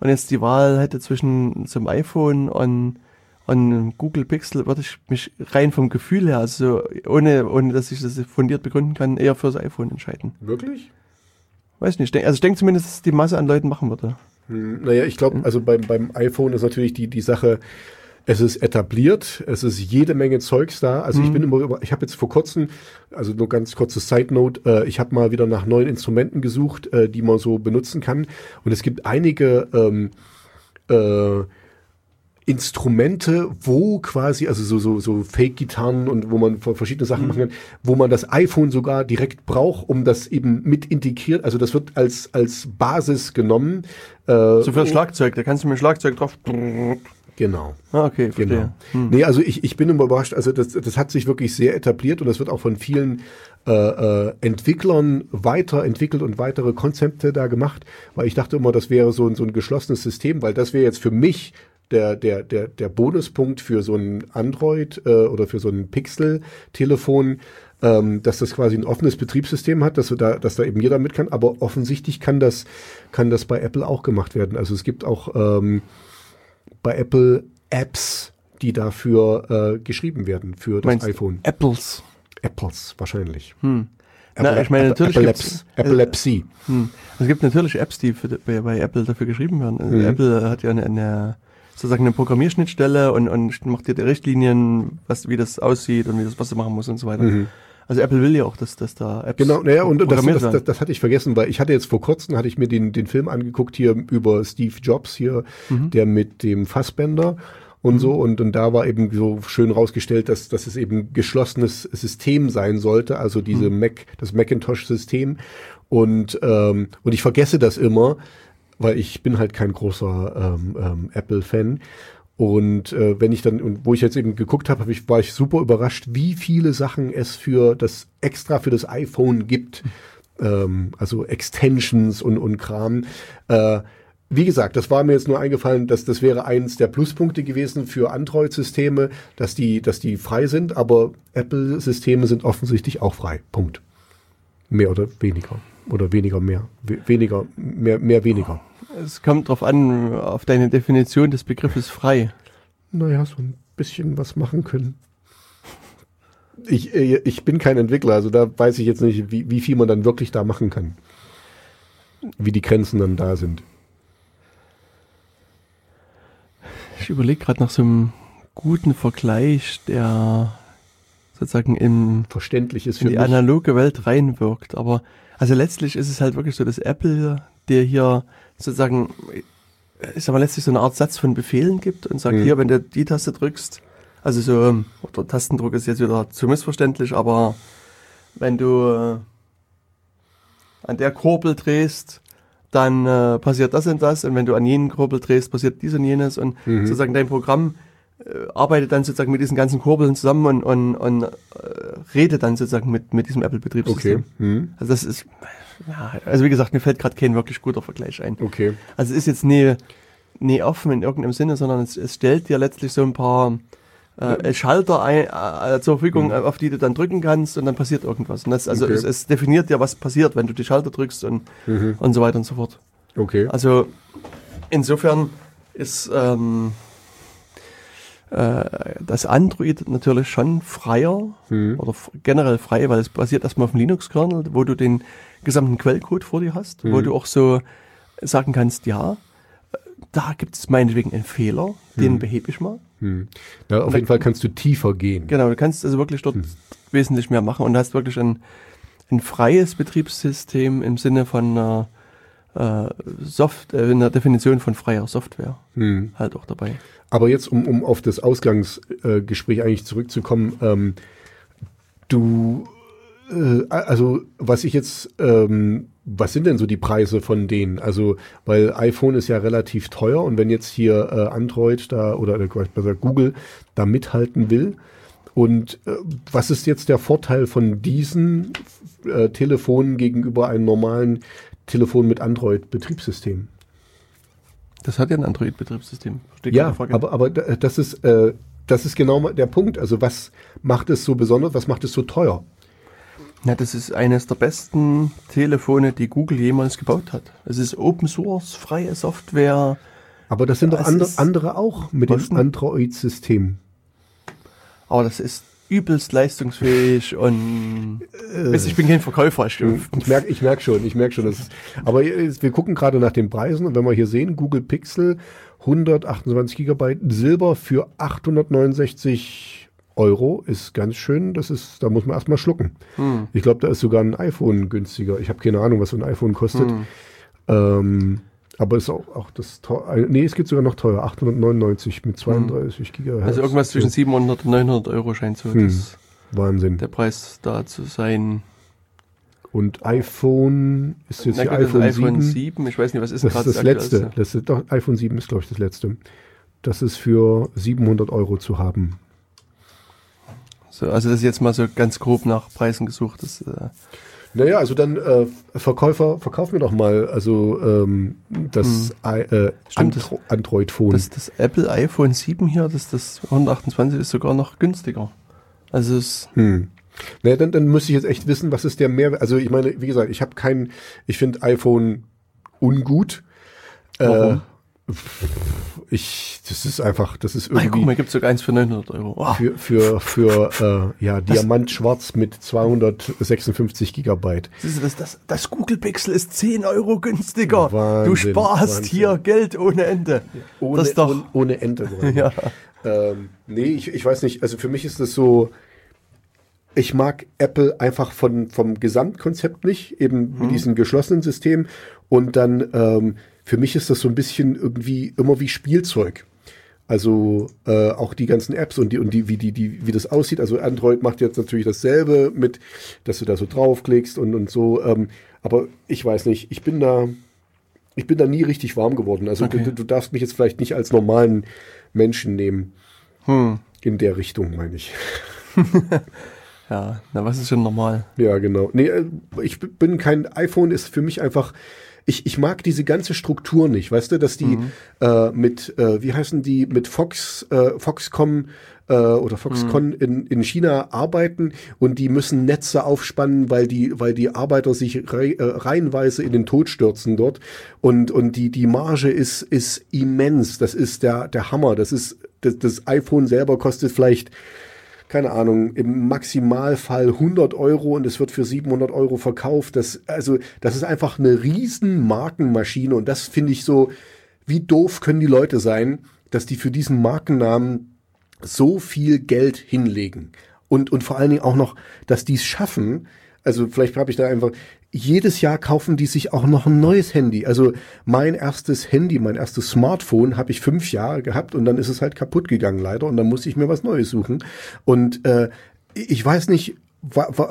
und jetzt die Wahl hätte zwischen zum iPhone und, und Google Pixel, würde ich mich rein vom Gefühl her, also ohne, ohne dass ich das fundiert begründen kann, eher fürs iPhone entscheiden. wirklich? Weiß nicht. Also ich denke zumindest, dass die Masse an Leuten machen würde. Hm, naja, ich glaube, also beim, beim iPhone ist natürlich die, die Sache, es ist etabliert, es ist jede Menge Zeugs da. Also ich bin immer, über- ich habe jetzt vor kurzem, also nur ganz kurzes Side Note, äh, ich habe mal wieder nach neuen Instrumenten gesucht, äh, die man so benutzen kann. Und es gibt einige ähm, äh, Instrumente, wo quasi, also so, so, so Fake-Gitarren und wo man verschiedene Sachen machen kann, wo man das iPhone sogar direkt braucht, um das eben mit integriert. Also das wird als, als Basis genommen. Äh, So für das Schlagzeug, da kannst du mit dem Schlagzeug drauf. Genau. Ah, okay, verstehe. Genau. Nee, also ich, ich bin immer überrascht, also das, das hat sich wirklich sehr etabliert und das wird auch von vielen äh, äh, Entwicklern weiterentwickelt und weitere Konzepte da gemacht, weil ich dachte immer, das wäre so ein, so ein geschlossenes System, weil das wäre jetzt für mich der, der, der, der Bonuspunkt für so ein Android äh, oder für so ein Pixel-Telefon, ähm, dass das quasi ein offenes Betriebssystem hat, dass, da, dass da eben jeder mit kann, aber offensichtlich kann das, kann das bei Apple auch gemacht werden. Also es gibt auch ähm, bei Apple Apps, die dafür äh, geschrieben werden für das Meinst iPhone. Apples. Apples wahrscheinlich. Hm. Apple, Na, ich meine, natürlich Apple gibt's- Apps, Epilepsy. Hm. Es gibt natürlich Apps, die für, bei, bei Apple dafür geschrieben werden. Also Mhm. Apple hat ja eine, eine sozusagen eine Programmierschnittstelle und, und macht dir die Richtlinien, was, wie das aussieht und wie das, was du machen musst und so weiter. Mhm. Also Apple will ja auch, dass, dass da Apps Genau, naja, und das, das, das, das hatte ich vergessen, weil ich hatte jetzt vor kurzem, hatte ich mir den, den Film angeguckt hier über Steve Jobs hier, Mhm. der mit dem Fassbender und so, und, und da war eben so schön rausgestellt, dass, dass es eben geschlossenes System sein sollte, also diese Mhm. Mac, das Macintosh-System. Und, ähm, und ich vergesse das immer, weil ich bin halt kein großer ähm, ähm, Apple-Fan. Und äh, wenn ich dann, und wo ich jetzt eben geguckt habe, hab ich, war ich super überrascht, wie viele Sachen es für das extra für das iPhone gibt. Ähm, also Extensions und, und Kram. Äh, wie gesagt, das war mir jetzt nur eingefallen, dass das wäre eins der Pluspunkte gewesen für Android-Systeme, dass die, dass die frei sind, aber Apple-Systeme sind offensichtlich auch frei. Punkt. Mehr oder weniger. Oder weniger mehr. We weniger, mehr, mehr weniger. Es kommt drauf an, auf deine Definition des Begriffes frei. Naja, so ein bisschen was machen können. Ich, äh, ich bin kein Entwickler, also da weiß ich jetzt nicht, wie, wie viel man dann wirklich da machen kann. Wie die Grenzen dann da sind. Ich überlege gerade nach so einem guten Vergleich, der sozusagen in, Verständlich ist in für die mich. analoge Welt reinwirkt. Aber also letztlich ist es halt wirklich so, dass Apple der hier sozusagen, ich sag mal, letztlich so eine Art Satz von Befehlen gibt und sagt, Mhm. hier, wenn du die Taste drückst, also so, oder Tastendruck ist jetzt wieder zu missverständlich, aber wenn du äh, an der Kurbel drehst, dann äh, passiert das und das und wenn du an jenen Kurbel drehst, passiert dies und jenes und Mhm. sozusagen dein Programm äh, arbeitet dann sozusagen mit diesen ganzen Kurbeln zusammen und, und, und äh, redet dann sozusagen mit, mit diesem Apple-Betriebssystem. Okay. Hm. Also das ist, ja, also wie gesagt, mir fällt gerade kein wirklich guter Vergleich ein. Okay. Also es ist jetzt nie, nie offen in irgendeinem Sinne, sondern es, es stellt dir letztlich so ein paar äh, Schalter ein, äh, zur Verfügung, Mhm. äh, auf die du dann drücken kannst und dann passiert irgendwas. Und das, also Okay. es, es definiert ja, was passiert, wenn du die Schalter drückst und, Mhm. und so weiter und so fort. Okay. Also insofern ist ähm, äh, das Android natürlich schon freier Mhm. oder generell frei, weil es basiert erstmal auf dem Linux-Kernel, wo du den gesamten Quellcode vor dir hast, wo Mhm. du auch so sagen kannst, ja, da gibt es meinetwegen einen Fehler, den behebe ich mal. Hm. Ja, auf jeden Fall kannst du tiefer gehen. Genau, du kannst also wirklich dort wesentlich mehr machen und hast wirklich ein, ein freies Betriebssystem im Sinne von einer, äh, Soft, äh, einer Definition von freier Software Hm. halt auch dabei. Aber jetzt, um, um auf das Ausgangsgespräch eigentlich zurückzukommen, ähm, du, äh, also was ich jetzt, ähm, was sind denn so die Preise von denen? Also, weil iPhone ist ja relativ teuer und wenn jetzt hier äh, Android da oder äh, besser Google da mithalten will, und äh, was ist jetzt der Vorteil von diesen äh, Telefonen gegenüber einem normalen Telefon mit Android-Betriebssystem? Das hat ja ein Android-Betriebssystem. Ja, aber, aber da- das ist, äh, das ist genau der Punkt. Also was macht es so besonders, was macht es so teuer? Ja, das ist eines der besten Telefone, die Google jemals gebaut hat. Es ist Open Source, freie Software. Aber das sind doch andere, andere auch mit dem? Android-System. Aber das ist übelst leistungsfähig und du, ich bin kein Verkäufer. Ich, Ich merke ich merk schon, ich merke schon. Das ist, aber wir gucken gerade nach den Preisen und wenn wir hier sehen, Google Pixel 128 Gigabyte Silber für 869 Euro ist ganz schön. Das ist, da muss man erstmal schlucken. Hm. Ich glaube, da ist sogar ein iPhone günstiger. Ich habe keine Ahnung, was so ein iPhone kostet. Hm. Ähm, aber ist auch, auch das teuer. Nee, es geht sogar noch teuer. 899 mit 32 Gigahertz. also irgendwas zwischen 700 und 900 Euro scheint so Hm. das, Wahnsinn. der Preis da zu sein. Und iPhone ist jetzt Na gut, das iPhone, iPhone 7. 7. Ich weiß nicht, was ist Das gerade ist das letzte. Das ist, doch, iPhone 7 ist, glaube ich, das letzte. Das ist für 700 Euro zu haben. So, also das ist jetzt mal so ganz grob nach Preisen gesucht. Das, äh, Naja, also dann äh, Verkäufer, verkauf mir doch mal also ähm, das I- äh, Hm. Stimmt, das- das, das Apple iPhone 7 hier, das, das 128 ist sogar noch günstiger. Also es, Hm. Naja, dann, dann müsste ich jetzt echt wissen, was ist der Mehrwert. Also ich meine, wie gesagt, ich habe kein, ich finde iPhone ungut. Warum? Äh, ich, das ist einfach, das ist ah, guck irgendwie mal, gibt sogar eins für 900 Euro. Oh, für, für, für äh, ja, Diamantschwarz mit 256 Gigabyght. siehst du, das, das, das Google Pixel ist 10 Euro günstiger. du Wahnsinn, sparst Wahnsinn. hier Geld ohne Ende. Ohne, das doch, ohne, ohne Ende. ja. Ähm, nee, ich, ich weiß nicht. Also für mich ist das so, ich mag Apple einfach von, vom Gesamtkonzept nicht, eben mit diesem geschlossenen System. Und dann, ähm, für mich ist das so ein bisschen irgendwie immer wie Spielzeug. Also äh, auch die ganzen Apps und die und die wie die die wie das aussieht. Also Android macht jetzt natürlich dasselbe mit, dass du da so draufklickst und und so. Ähm, aber ich weiß nicht. Ich bin da ich bin da nie richtig warm geworden. Also Okay. du, du darfst mich jetzt vielleicht nicht als normalen Menschen nehmen. Hm. In der Richtung, meine ich. Ja, na, was ist schon normal? Ja, genau. Nee, äh, ich bin kein iPhone, ist für mich einfach. Ich, ich mag diese ganze Struktur nicht, weißt du, dass die äh, mit, äh, wie heißen die, mit Fox, äh, Foxcom äh, oder Foxconn in, in China arbeiten und die müssen Netze aufspannen, weil die, weil die Arbeiter sich rei äh, reihenweise in den Tod stürzen dort. Und, und die, die Marge ist, ist immens. Das ist der, der Hammer. Das ist, das, das iPhone selber kostet vielleicht keine Ahnung, im Maximalfall 100 Euro und es wird für 700 Euro verkauft. Das, also, das ist einfach eine riesen Markenmaschine und das finde ich so, wie doof können die Leute sein, dass die für diesen Markennamen so viel Geld hinlegen. Und, und vor allen Dingen auch noch, dass die es schaffen, also vielleicht habe ich da einfach, jedes Jahr kaufen die sich auch noch ein neues Handy. Also mein erstes Handy, mein erstes Smartphone habe ich fünf Jahre gehabt und dann ist es halt kaputt gegangen leider und dann musste ich mir was Neues suchen. Und äh, ich weiß nicht,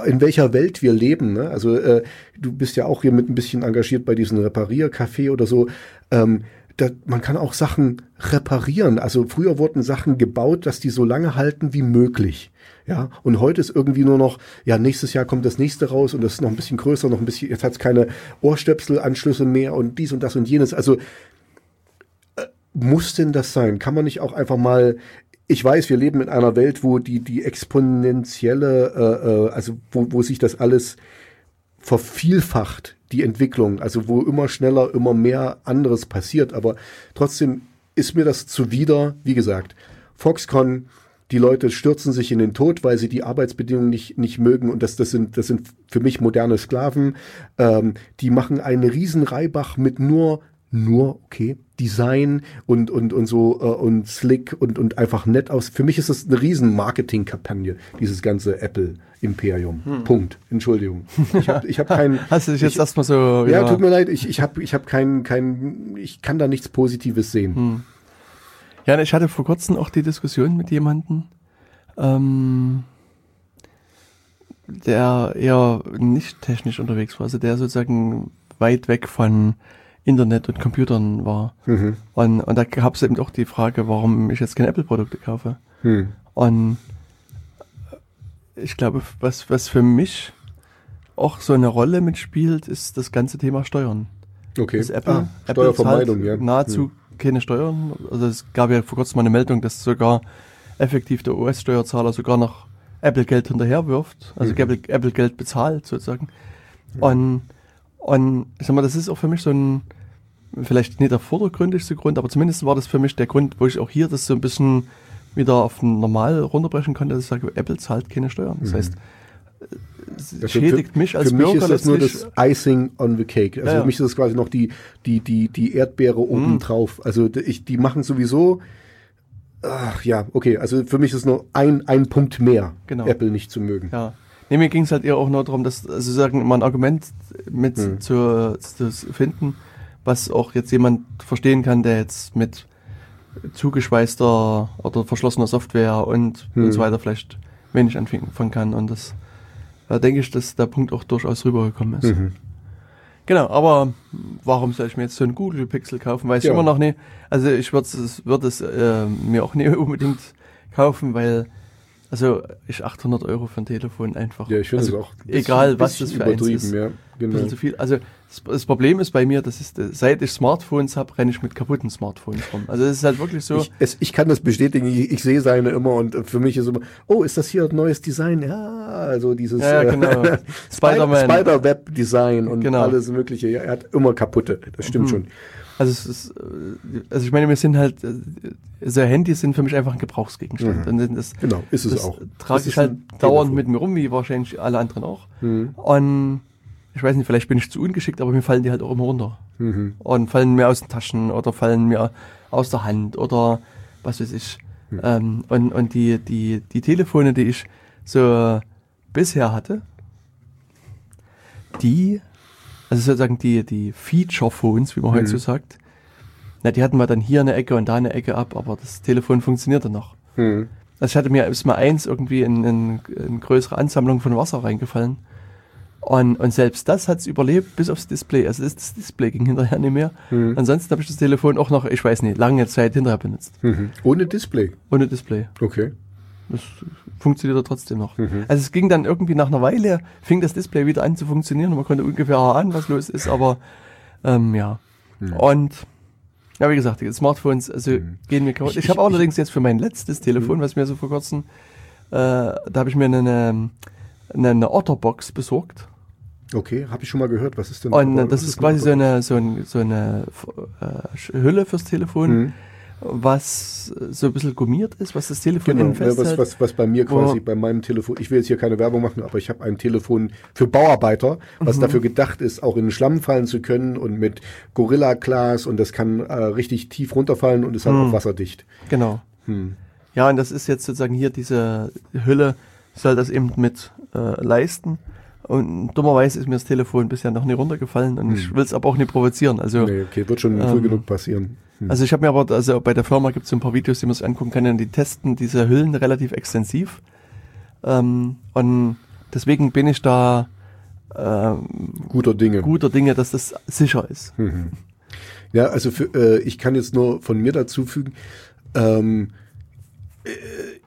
in welcher Welt wir leben. Ne? Also äh, du bist ja auch hier mit ein bisschen engagiert bei diesen Repariercafé oder so. Ähm, da, man kann auch Sachen reparieren. Also früher wurden Sachen gebaut, dass die so lange halten wie möglich. Ja, und heute ist irgendwie nur noch, ja, nächstes Jahr kommt das nächste raus und das ist noch ein bisschen größer, noch ein bisschen, jetzt hat es keine Ohrstöpselanschlüsse mehr und dies und das und jenes. Also äh, muss denn das sein? Kann man nicht auch einfach mal, ich weiß, wir leben in einer Welt, wo die, die exponentielle, äh, äh, also wo, wo sich das alles vervielfacht, die Entwicklung, also wo immer schneller, immer mehr anderes passiert, aber trotzdem ist mir das zuwider, wie gesagt, Foxconn, die Leute stürzen sich in den Tod, weil sie die Arbeitsbedingungen nicht, nicht mögen und das, das, sind, das sind für mich moderne Sklaven, ähm, die machen einen riesen Reibach mit nur nur, okay, Design und, und, und so äh, und slick und, und einfach nett aus. Für mich ist das eine riesen Marketing-Kampagne, dieses ganze Apple-Imperium. Hm. Punkt. Entschuldigung. Ich habe ich hab keinen. Hast du dich jetzt erstmal so. Ja, tut mir leid, ich, ich habe ich hab keinen, kein, ich kann da nichts Positives sehen. Hm. Ja, ich hatte vor kurzem auch die Diskussion mit jemandem, ähm, der eher nicht technisch unterwegs war, also der sozusagen weit weg von Internet und Computern war. Mhm. Und, und da gab es eben auch die Frage, warum ich jetzt keine Apple-Produkte kaufe. Mhm. Und ich glaube, was, was für mich auch so eine Rolle mitspielt, ist das ganze Thema Steuern. Okay. Das Apple, ah, Apple Steuervermeidung, ja. Nahezu mhm. Keine Steuern. Also es gab ja vor kurzem mal eine Meldung, dass sogar effektiv der US-Steuerzahler sogar noch Apple-Geld hinterherwirft, also mhm. Apple-Geld bezahlt sozusagen. Mhm. Und, und ich sag mal, das ist auch für mich so ein, vielleicht nicht der vordergründigste Grund, aber zumindest war das für mich der Grund, wo ich auch hier das so ein bisschen wieder auf normal runterbrechen konnte, dass ich sage, Apple zahlt keine Steuern. Das mhm. heißt, schädigt für, mich als für Bürger. Für mich ist das nur das Icing on the cake. Also ja, für mich ist das quasi noch die, die, die, die Erdbeere obendrauf. Mhm. Also ich, die machen sowieso Ach ja, okay. Also für mich ist nur ein, ein Punkt mehr, genau. Apple nicht zu mögen. Ja. Nee, mir ging es halt eher auch nur darum, dass also sagen, mal ein Argument mit hm. zu, zu finden, was auch jetzt jemand verstehen kann, der jetzt mit zugeschweißter oder verschlossener Software und, hm. und so weiter vielleicht wenig anfangen kann. Und das da denke ich, dass der Punkt auch durchaus rübergekommen ist. Mhm. Genau, aber warum soll ich mir jetzt so ein Google Pixel kaufen? Weiß ja. ich immer noch nicht. Also ich würde es würd es äh, mir auch nicht unbedingt kaufen, weil also ich 800 Euro für ein Telefon einfach. Ja, ich finde also, es auch. Egal, was das für eins ist. Ja, genau. zu viel. Also das, das, Problem ist bei mir, das ist, seit ich Smartphones habe, renne ich mit kaputten Smartphones rum. Also es ist halt wirklich so. Ich, es, ich kann das bestätigen. Ich, ich, sehe seine immer und für mich ist immer, oh, ist das hier ein neues Design? Ja, also dieses ja, genau. Spider-Man, Spider-Web-Design und genau. alles Mögliche. Ja, er hat immer kaputte. Das stimmt mhm. schon. Also es ist, äh, also ich meine, wir sind halt, äh, so Handys sind für mich einfach ein Gebrauchsgegenstand. Mhm. Das, genau, ist es das auch. Trage ich halt dauernd mit mir rum, wie wahrscheinlich alle anderen auch. Mhm. Und ich weiß nicht, vielleicht bin ich zu ungeschickt, aber mir fallen die halt auch immer runter. Mhm. Und fallen mir aus den Taschen oder fallen mir aus der Hand oder was weiß ich. Mhm. Ähm, und und die, die, die Telefone, die ich so bisher hatte, die also sozusagen die, die Feature-Phones, wie man mhm. heute so sagt, na, die hatten wir dann hier eine Ecke und da eine Ecke ab, aber das Telefon funktionierte noch. Mhm. Also ich hatte mir ist mal eins irgendwie in, in, in größere Ansammlung von Wasser reingefallen. Und, und selbst das hat es überlebt, bis aufs Display. Also das, das Display ging hinterher nicht mehr. Mhm. Ansonsten habe ich das Telefon auch noch, ich weiß nicht, lange Zeit hinterher benutzt. Mhm. Ohne Display? Ohne Display. Okay. Das funktioniert trotzdem noch. Mhm. Also es ging dann irgendwie nach einer Weile, fing das Display wieder an zu funktionieren und man konnte ungefähr erahnen, was los ist, aber ähm, ja. Mhm. Und ja, wie gesagt, die Smartphones, also mhm. gehen mir kaputt. Ich, ich habe allerdings jetzt für mein letztes Telefon, mhm. was mir so vor kurzem, äh, da habe ich mir eine, eine, eine Otterbox besorgt. Okay, habe ich schon mal gehört. Was ist denn? Und das ist, ist quasi so eine, so, ein, so eine äh, Hülle fürs Telefon mhm was so ein bisschen gummiert ist, was das Telefon genau, festhält. Was, was, was bei mir quasi, bei meinem Telefon, ich will jetzt hier keine Werbung machen, aber ich habe ein Telefon für Bauarbeiter, was mhm. dafür gedacht ist, auch in den Schlamm fallen zu können und mit Gorilla Glas und das kann äh, richtig tief runterfallen und ist halt mhm. auch wasserdicht. Genau. Hm. Ja, und das ist jetzt sozusagen hier diese Hülle, soll das eben mit äh, leisten. Und dummerweise ist mir das Telefon bisher noch nie runtergefallen und hm. ich will es aber auch nicht provozieren. Also, nee, okay, wird schon ähm, früh genug passieren. Hm. Also ich habe mir aber, also bei der Firma gibt es so ein paar Videos, die man sich angucken kann, die testen diese Hüllen relativ extensiv. Ähm, und deswegen bin ich da ähm, guter Dinge. Guter Dinge, dass das sicher ist. Mhm. Ja, also für, äh, ich kann jetzt nur von mir dazu fügen, ähm, äh,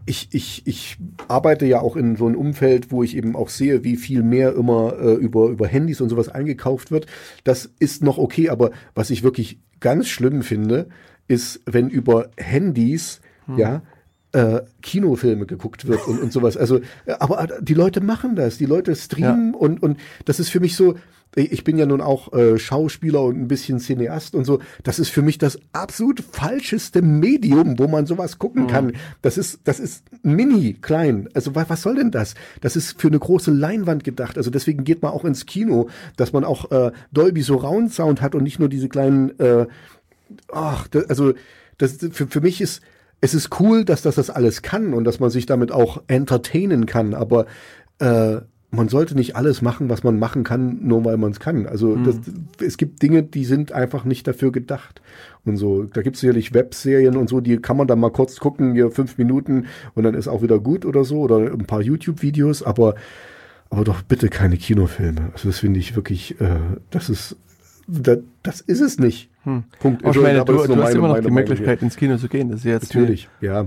ich, ich, ich arbeite ja auch in so einem Umfeld, wo ich eben auch sehe, wie viel mehr immer äh, über, über Handys und sowas eingekauft wird. Das ist noch okay, aber was ich wirklich ganz schlimm finde, ist, wenn über Handys, hm. ja, äh, Kinofilme geguckt wird und, und sowas. Also, äh, aber die Leute machen das, die Leute streamen ja. und, und das ist für mich so, ich bin ja nun auch äh, Schauspieler und ein bisschen Cineast und so. Das ist für mich das absolut falscheste Medium, wo man sowas gucken mhm. kann. Das ist, das ist mini klein. Also was, was soll denn das? Das ist für eine große Leinwand gedacht. Also deswegen geht man auch ins Kino, dass man auch äh, Dolby Surround Sound hat und nicht nur diese kleinen. Äh, ach, das, also das für, für mich ist es ist cool, dass das das alles kann und dass man sich damit auch entertainen kann. Aber äh, man sollte nicht alles machen, was man machen kann, nur weil man es kann. Also mhm. das, es gibt Dinge, die sind einfach nicht dafür gedacht. Und so, da gibt es sicherlich Webserien und so, die kann man dann mal kurz gucken, hier fünf Minuten und dann ist auch wieder gut oder so, oder ein paar YouTube-Videos, aber, aber doch bitte keine Kinofilme. Also das finde ich wirklich, äh, das ist, das, das ist es nicht. Hm. Punkt. Ich meine, du, du hast immer noch die Möglichkeit, ins Kino zu gehen. Das ist jetzt Natürlich, ja.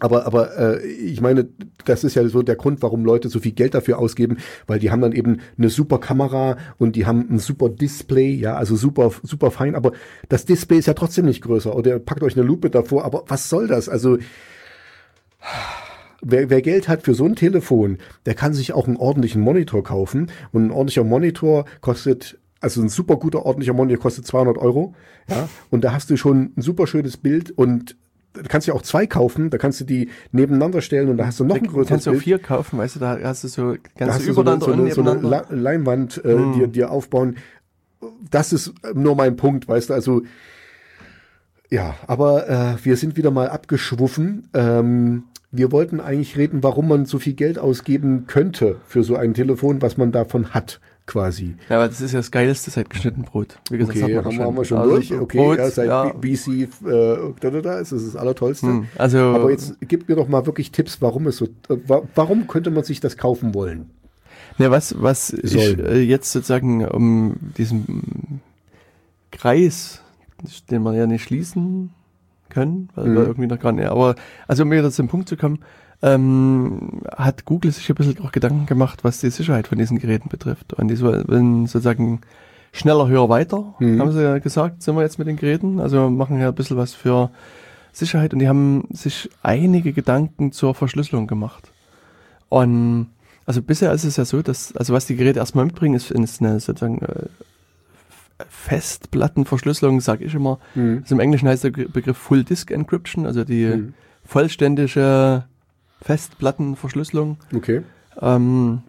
Aber, aber äh, ich meine, das ist ja so der Grund, warum Leute so viel Geld dafür ausgeben, weil die haben dann eben eine super Kamera und die haben ein super Display, ja, also super, super fein, aber das Display ist ja trotzdem nicht größer. Oder packt euch eine Lupe davor, aber was soll das? Also wer, wer Geld hat für so ein Telefon, der kann sich auch einen ordentlichen Monitor kaufen. Und ein ordentlicher Monitor kostet also ein super guter, ordentlicher Monitor kostet 200 Euro. Ja, und da hast du schon ein super schönes Bild und du kannst ja auch zwei kaufen, da kannst du die nebeneinander stellen und da hast du noch ein größeres kannst du auch vier kaufen, weißt du, da hast du so ganz da übereinander so eine, so eine, so eine Leinwand äh, hm. dir, dir aufbauen. Das ist nur mein Punkt, weißt du, also ja, aber äh, wir sind wieder mal abgeschwuffen. Ähm, wir wollten eigentlich reden, warum man so viel Geld ausgeben könnte für so ein Telefon, was man davon hat quasi. Ja, aber das ist ja das Geilste seit geschnitten Brot. Wie gesagt, okay, haben, wir, haben wir schon also durch. Okay, Brot, ja, seit ja. BC äh, da, da, da ist das, das Allertollste. Hm, also, aber jetzt gib mir doch mal wirklich Tipps, warum es so, äh, warum könnte man sich das kaufen wollen? Ja, was, was ich äh, jetzt sozusagen um diesen Kreis, den wir ja nicht schließen können, weil mhm. wir irgendwie noch gar nicht, aber also um wieder zum Punkt zu kommen, ähm, hat Google sich ein bisschen auch Gedanken gemacht, was die Sicherheit von diesen Geräten betrifft. Und die wollen sozusagen schneller, höher, weiter, mhm. haben sie ja gesagt, sind wir jetzt mit den Geräten. Also wir machen ja ein bisschen was für Sicherheit und die haben sich einige Gedanken zur Verschlüsselung gemacht. Und also bisher ist es ja so, dass, also was die Geräte erstmal mitbringen, ist, ist eine sozusagen äh, Festplattenverschlüsselung, sage ich immer. Mhm. Also im Englischen heißt der Begriff Full Disk Encryption, also die mhm. vollständige Festplattenverschlüsselung. Okay. Ähm,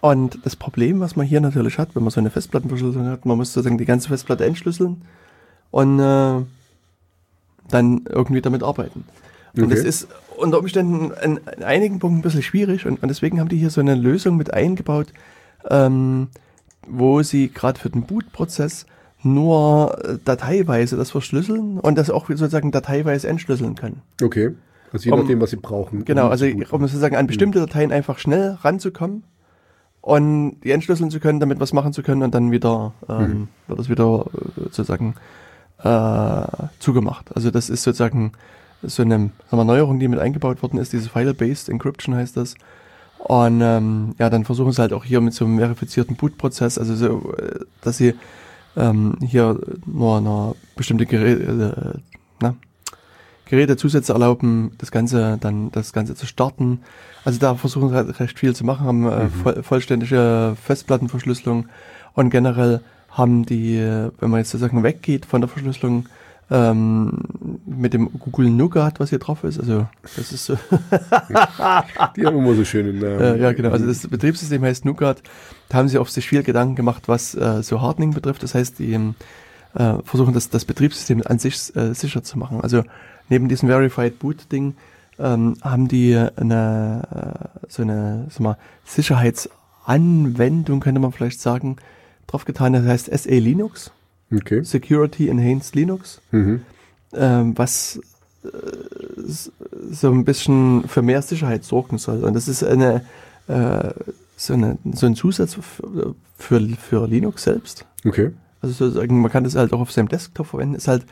und das Problem, was man hier natürlich hat, wenn man so eine Festplattenverschlüsselung hat, man muss sozusagen die ganze Festplatte entschlüsseln und äh, dann irgendwie damit arbeiten. Und okay. das ist unter Umständen an, an, einigen Punkten ein bisschen schwierig und, und, deswegen haben die hier so eine Lösung mit eingebaut, ähm, wo sie gerade für den Bootprozess nur äh, dateiweise das verschlüsseln und das auch sozusagen dateiweise entschlüsseln können. Okay. Also je um, nachdem, was sie brauchen. Genau, also um sozusagen an bestimmte Dateien einfach schnell ranzukommen und die entschlüsseln zu können, damit was machen zu können und dann wieder ähm, mhm. wird das wieder äh, sozusagen äh, zugemacht. Also das ist sozusagen so eine sagen wir, Neuerung, die mit eingebaut worden ist, diese File-Based Encryption heißt das. Und ähm, ja, dann versuchen sie halt auch hier mit so einem verifizierten Boot-Prozess, also so, äh, dass sie ähm, hier nur eine bestimmte Geräte, äh, Gerätezusätze erlauben, das Ganze dann das Ganze zu starten. Also da versuchen sie halt recht viel zu machen, haben äh, mhm. voll, vollständige Festplattenverschlüsselung und generell haben die, wenn man jetzt sozusagen weggeht von der Verschlüsselung, ähm, mit dem Google Nougat, was hier drauf ist. Also das ist so. die haben immer so schöne Namen. Äh, ja, genau. Also das Betriebssystem heißt Nougat. Da haben sie auf sich viel Gedanken gemacht, was äh, so Hardening betrifft. Das heißt, die äh, versuchen das, das Betriebssystem an sich äh, sicher zu machen. Also neben diesem Verified Boot Ding ähm, haben die eine äh, so eine sag mal, Sicherheitsanwendung, könnte man vielleicht sagen, drauf getan. Das heißt SA Linux. Okay. Security Enhanced Linux. Mhm. Ähm, was äh, so ein bisschen für mehr Sicherheit sorgen soll. Und das ist eine, äh, so, eine so ein Zusatz für, für, für Linux selbst. Okay. Also sozusagen, man kann das halt auch auf seinem Desktop verwenden. Ist halt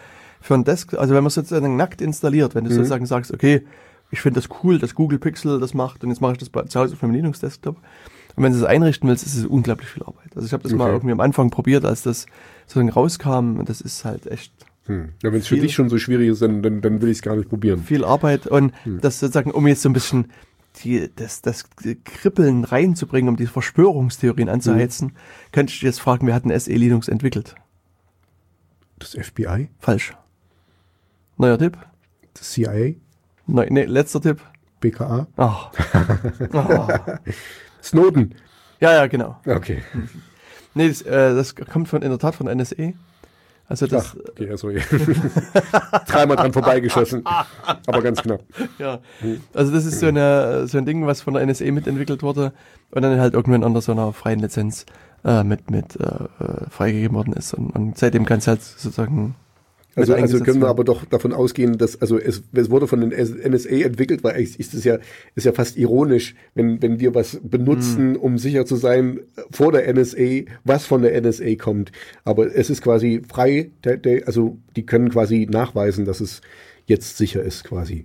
für ein Desk, also wenn man sozusagen nackt installiert, wenn du mhm. sozusagen sagst, okay, ich finde das cool, dass Google Pixel das macht und jetzt mache ich das bei, zu Hause auf meinem Linux-Desktop. Und wenn du es einrichten willst, ist es unglaublich viel Arbeit. Also ich habe das okay. mal irgendwie am Anfang probiert, als das sozusagen rauskam und das ist halt echt. Hm. Ja, wenn es für dich schon so schwierig ist, dann, dann, dann will ich es gar nicht probieren. Viel Arbeit und hm. das sozusagen, um jetzt so ein bisschen die, das, das Kribbeln reinzubringen, um die Verschwörungstheorien anzuheizen, Mhm. könnte ich jetzt fragen, wer hat ein SE Linux entwickelt? Das FBI, Falsch. Neuer Tipp? das CIA, Neu, nee, letzter Tipp. BKA, Ach. Ah. Snowden. Ja, ja, genau. Okay. Nee, das, äh, das kommt von, in der Tat von NSE. Also das, Ach, okay, also dreimal dran vorbeigeschossen. Aber ganz knapp. ja. Also das ist so, eine, so ein Ding, was von der NSE mitentwickelt wurde und dann halt irgendwann unter so einer freien Lizenz äh, mit, mit äh, äh, freigegeben worden ist. Und, und seitdem kann es halt sozusagen Also, also können wir aber doch davon ausgehen, dass also es, es wurde von den NSA entwickelt, weil eigentlich ist es ja ist ja fast ironisch, wenn wenn wir was benutzen, Hm. um sicher zu sein äh, vor der NSA, was von der NSA kommt. Aber es ist quasi frei, also die können quasi nachweisen, dass es jetzt sicher ist, quasi.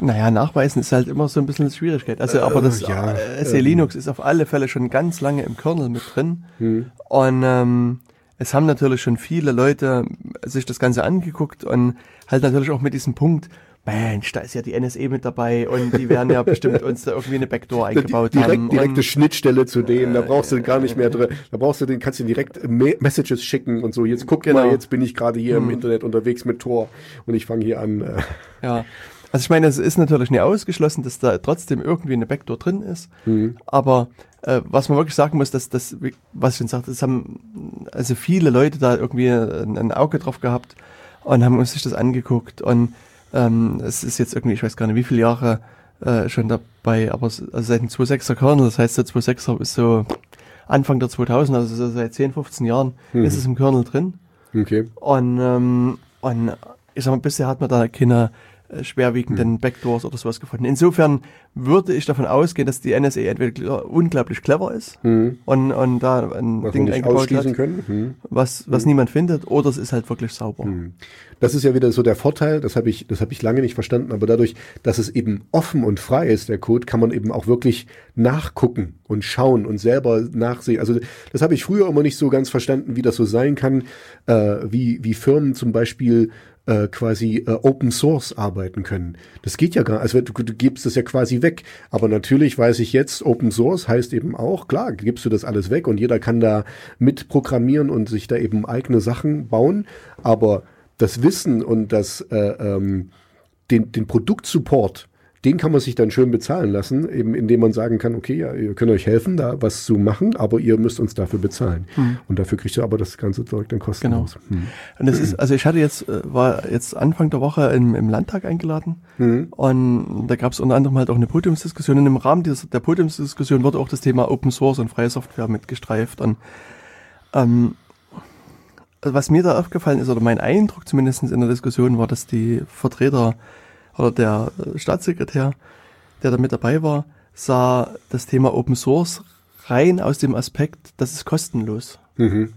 Naja, nachweisen ist halt immer so ein bisschen eine Schwierigkeit. Also, aber das ja, äh, SE Linux ist auf alle Fälle schon ganz lange im Kernel mit drin. Hm. Und ähm, es haben natürlich schon viele Leute sich das Ganze angeguckt und halt natürlich auch mit diesem Punkt, Mensch, da ist ja die NSE mit dabei und die werden ja bestimmt uns da irgendwie eine Backdoor eingebaut direkt, haben. direkte Schnittstelle zu denen, da brauchst du gar nicht mehr drin, da brauchst du den, kannst du direkt Me Messages schicken und so, jetzt guck Genau. mal, jetzt bin ich gerade hier im Internet unterwegs mit Tor und ich fange hier an. Äh, Ja. Also ich meine, es ist natürlich nicht ausgeschlossen, dass da trotzdem irgendwie eine Backdoor drin ist. Aber äh, was man wirklich sagen muss, dass das, was ich schon sagte, es haben also viele Leute da irgendwie ein, ein Auge drauf gehabt und haben sich das angeguckt. Und ähm, es ist jetzt irgendwie, ich weiß gar nicht, wie viele Jahre äh, schon dabei, aber also seit dem 2.6er Kernel, das heißt der 2.6er ist so Anfang der 2000, also so seit 10, 15 Jahren ist es im Kernel drin. okay. Und, ähm, und ich sag mal, bisher hat man da keine schwerwiegenden Backdoors oder sowas gefunden. Insofern würde ich davon ausgehen, dass die NSA entweder unglaublich clever ist und, und da ein Was Ding eingebaut ausschließen hat, können. Hm. was, was niemand findet, oder es ist halt wirklich sauber. Das ist ja wieder so der Vorteil, das habe ich, das habe ich lange nicht verstanden, aber dadurch, dass es eben offen und frei ist, der Code, kann man eben auch wirklich nachgucken und schauen und selber nachsehen. Also das habe ich früher immer nicht so ganz verstanden, wie das so sein kann, äh, wie, wie Firmen zum Beispiel äh, quasi äh, Open Source arbeiten können. Das geht ja gar also du, du gibst das ja quasi weg. Aber natürlich weiß ich jetzt, Open Source heißt eben auch, klar, gibst du das alles weg und jeder kann da mitprogrammieren und sich da eben eigene Sachen bauen. Aber das Wissen und das äh, ähm, den, den Produktsupport, den kann man sich dann schön bezahlen lassen, eben indem man sagen kann, okay, ja, ihr könnt euch helfen, da was zu machen, aber ihr müsst uns dafür bezahlen. Und dafür kriegt ihr aber das ganze Zeug dann kostenlos. Hm. Und das ist, also ich hatte jetzt, äh, war jetzt Anfang der Woche im, im Landtag eingeladen und da gab es unter anderem halt auch eine Podiumsdiskussion. Und im Rahmen dieser, der Podiumsdiskussion wurde auch das Thema Open Source und freie Software mitgestreift. Und ähm, also was mir da aufgefallen ist, oder mein Eindruck zumindest in der Diskussion war, dass die Vertreter oder der äh, Staatssekretär, der da mit dabei war, sah das Thema Open Source rein aus dem Aspekt, das ist kostenlos. Mhm.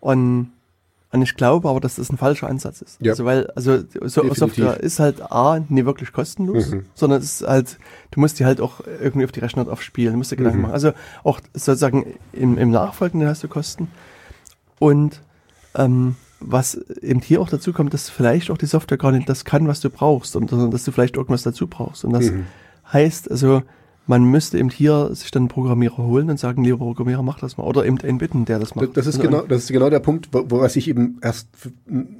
Und, und ich glaube aber, dass das ein falscher Ansatz ist. Ja. Also weil, also so. Software ist halt A, nie wirklich kostenlos, Mhm. sondern es ist halt, du musst die halt auch irgendwie auf die Rechner drauf spielen, du musst dir Gedanken machen. Also auch sozusagen im, im Nachfolgenden hast du Kosten. Und ähm, was eben hier auch dazu kommt, dass vielleicht auch die Software gar nicht das kann, was du brauchst, und sondern dass du vielleicht irgendwas dazu brauchst. Und das heißt also, man müsste eben hier sich dann einen Programmierer holen und sagen, lieber Programmierer, mach das mal. Oder eben einen bitten, der das macht. das ist Also, genau, das ist genau der Punkt, wo, wo was ich eben erst,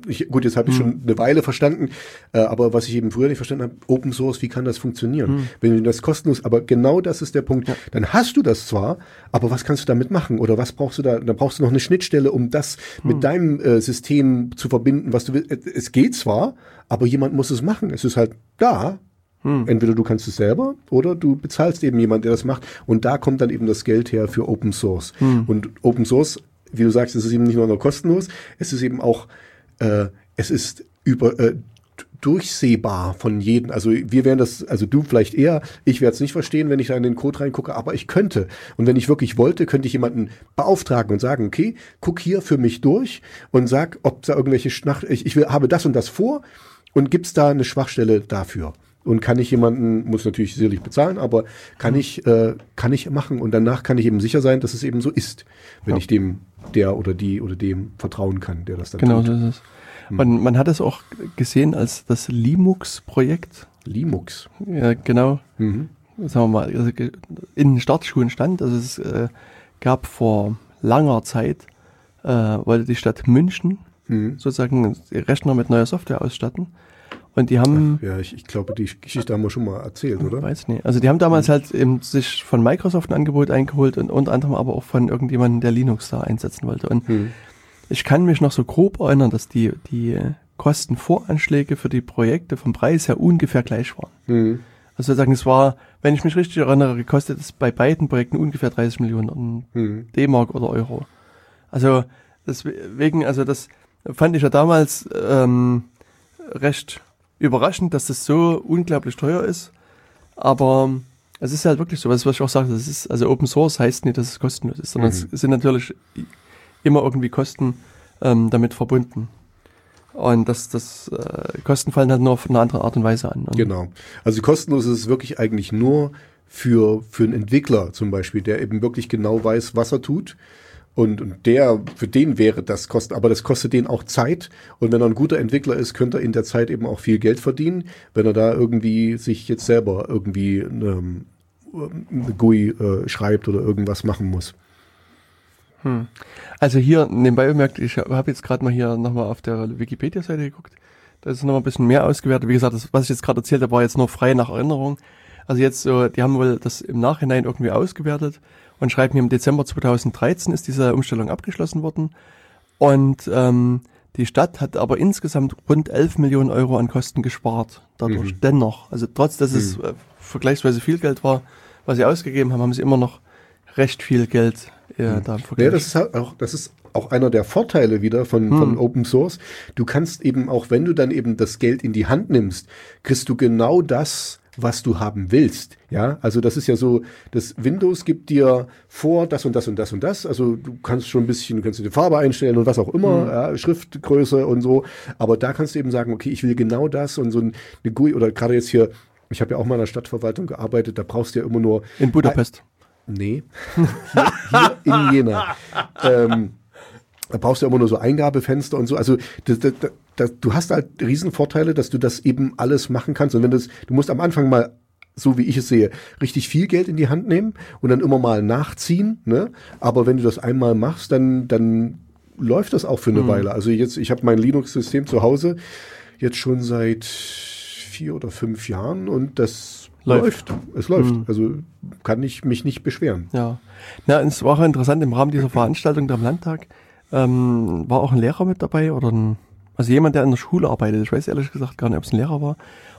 ich, gut, jetzt habe ich schon eine Weile verstanden, äh, aber was ich eben früher nicht verstanden habe, Open Source, wie kann das funktionieren? Wenn du das kostenlos, aber genau das ist der Punkt. Dann hast du das zwar, aber was kannst du damit machen? Oder was brauchst du da? Da brauchst du noch eine Schnittstelle, um das mit deinem äh, System zu verbinden, was du willst. Es- Es geht zwar, aber jemand muss es machen. Es ist halt da. Entweder du kannst es selber oder du bezahlst eben jemand, der das macht. Und da kommt dann eben das Geld her für Open Source. Und Open Source, wie du sagst, es ist eben nicht nur noch kostenlos, es ist eben auch, äh, es ist über äh, durchsehbar von jedem. Also wir werden das, also du vielleicht eher, ich werde es nicht verstehen, wenn ich da in den Code reingucke, aber ich könnte. Und wenn ich wirklich wollte, könnte ich jemanden beauftragen und sagen, okay, guck hier für mich durch und sag, ob da irgendwelche Schnach, ich, ich will, habe das und das vor und gibt's da eine Schwachstelle dafür? Und kann ich jemanden, muss natürlich sicherlich bezahlen, aber kann ich, äh, kann ich machen und danach kann ich eben sicher sein, dass es eben so ist, wenn Ja. ich dem, der oder die oder dem vertrauen kann, der das dann Genau tut. so ist es. Man, man hat es auch gesehen als das Linux-Projekt. Linux. Ja, genau. Mhm. sagen wir mal, also in den Startschuhen stand. Also es äh, gab vor langer Zeit, äh, wollte die Stadt München Hm. sozusagen Rechner mit neuer Software ausstatten. Und die haben, Ja, ich, ich glaube, die Geschichte haben wir schon mal erzählt, oder? weiß nicht, also die haben damals halt eben sich von Microsoft ein Angebot eingeholt und unter anderem aber auch von irgendjemandem, der Linux da einsetzen wollte. Und Hm. ich kann mich noch so grob erinnern, dass die, die Kostenvoranschläge für die Projekte vom Preis her ungefähr gleich waren. Hm. Also sozusagen, es war, wenn ich mich richtig erinnere, gekostet es bei beiden Projekten ungefähr 30 Millionen Hm. D-Mark oder Euro. Also deswegen, also das fand ich ja damals ähm, recht überraschend, dass das so unglaublich teuer ist. Aber es ist halt wirklich so, was, was ich auch sage, das ist, also Open Source heißt nicht, dass es kostenlos ist, sondern Mhm. es sind natürlich immer irgendwie Kosten ähm, damit verbunden. Und das, das äh, Kosten fallen halt nur auf eine andere Art und Weise an. Und Genau. Also kostenlos ist es wirklich eigentlich nur für, für einen Entwickler zum Beispiel, der eben wirklich genau weiß, was er tut. Und, und der, für den wäre das kosten, aber das kostet den auch Zeit. Und wenn er ein guter Entwickler ist, könnte er in der Zeit eben auch viel Geld verdienen, wenn er da irgendwie sich jetzt selber irgendwie ähm, eine GUI äh, schreibt oder irgendwas machen muss. Also hier nebenbei bemerkt, ich habe jetzt gerade mal hier nochmal auf der Wikipedia-Seite geguckt. Da ist noch ein bisschen mehr ausgewertet. Wie gesagt, das, was ich jetzt gerade erzählt habe, war jetzt nur frei nach Erinnerung. Also jetzt so, die haben wohl das im Nachhinein irgendwie ausgewertet und schreiben hier im Dezember 2013 ist diese Umstellung abgeschlossen worden. Und ähm, die Stadt hat aber insgesamt rund 11 Millionen Euro an Kosten gespart dadurch. Mhm. Dennoch, also trotz, dass es äh, vergleichsweise viel Geld war, was sie ausgegeben haben, haben sie immer noch recht viel Geld äh, da im Ja, das ist halt auch, das ist auch einer der Vorteile wieder von, Hm. von Open Source. Du kannst eben auch, wenn du dann eben das Geld in die Hand nimmst, kriegst du genau das, was du haben willst. Ja, also das ist ja so, das Windows gibt dir vor, das und das und das und das. Also du kannst schon ein bisschen, du kannst dir die Farbe einstellen und was auch immer, Hm. ja, Schriftgröße und so. Aber da kannst du eben sagen, okay, ich will genau das und so ein- eine GUI oder gerade jetzt hier, ich habe ja auch mal in der Stadtverwaltung gearbeitet, da brauchst du ja immer nur in Budapest. Nee, hier, hier in Jena. Ähm, da brauchst du ja immer nur so Eingabefenster und so. Also das, das, das, du hast halt Riesenvorteile, dass du das eben alles machen kannst. Und wenn das, du musst am Anfang mal, so wie ich es sehe, richtig viel Geld in die Hand nehmen und dann immer mal nachziehen. Ne? Aber wenn du das einmal machst, dann, dann läuft das auch für eine Weile. Also jetzt, ich habe mein Linux-System zu Hause jetzt schon seit vier oder fünf Jahren und das Läuft. läuft. Es läuft. Also kann ich mich nicht beschweren. Ja. Na, es war auch interessant, im Rahmen dieser Veranstaltung da am Landtag ähm, war auch ein Lehrer mit dabei oder ein, also jemand, der in der Schule arbeitet. Ich weiß ehrlich gesagt gar nicht, ob es ein Lehrer war.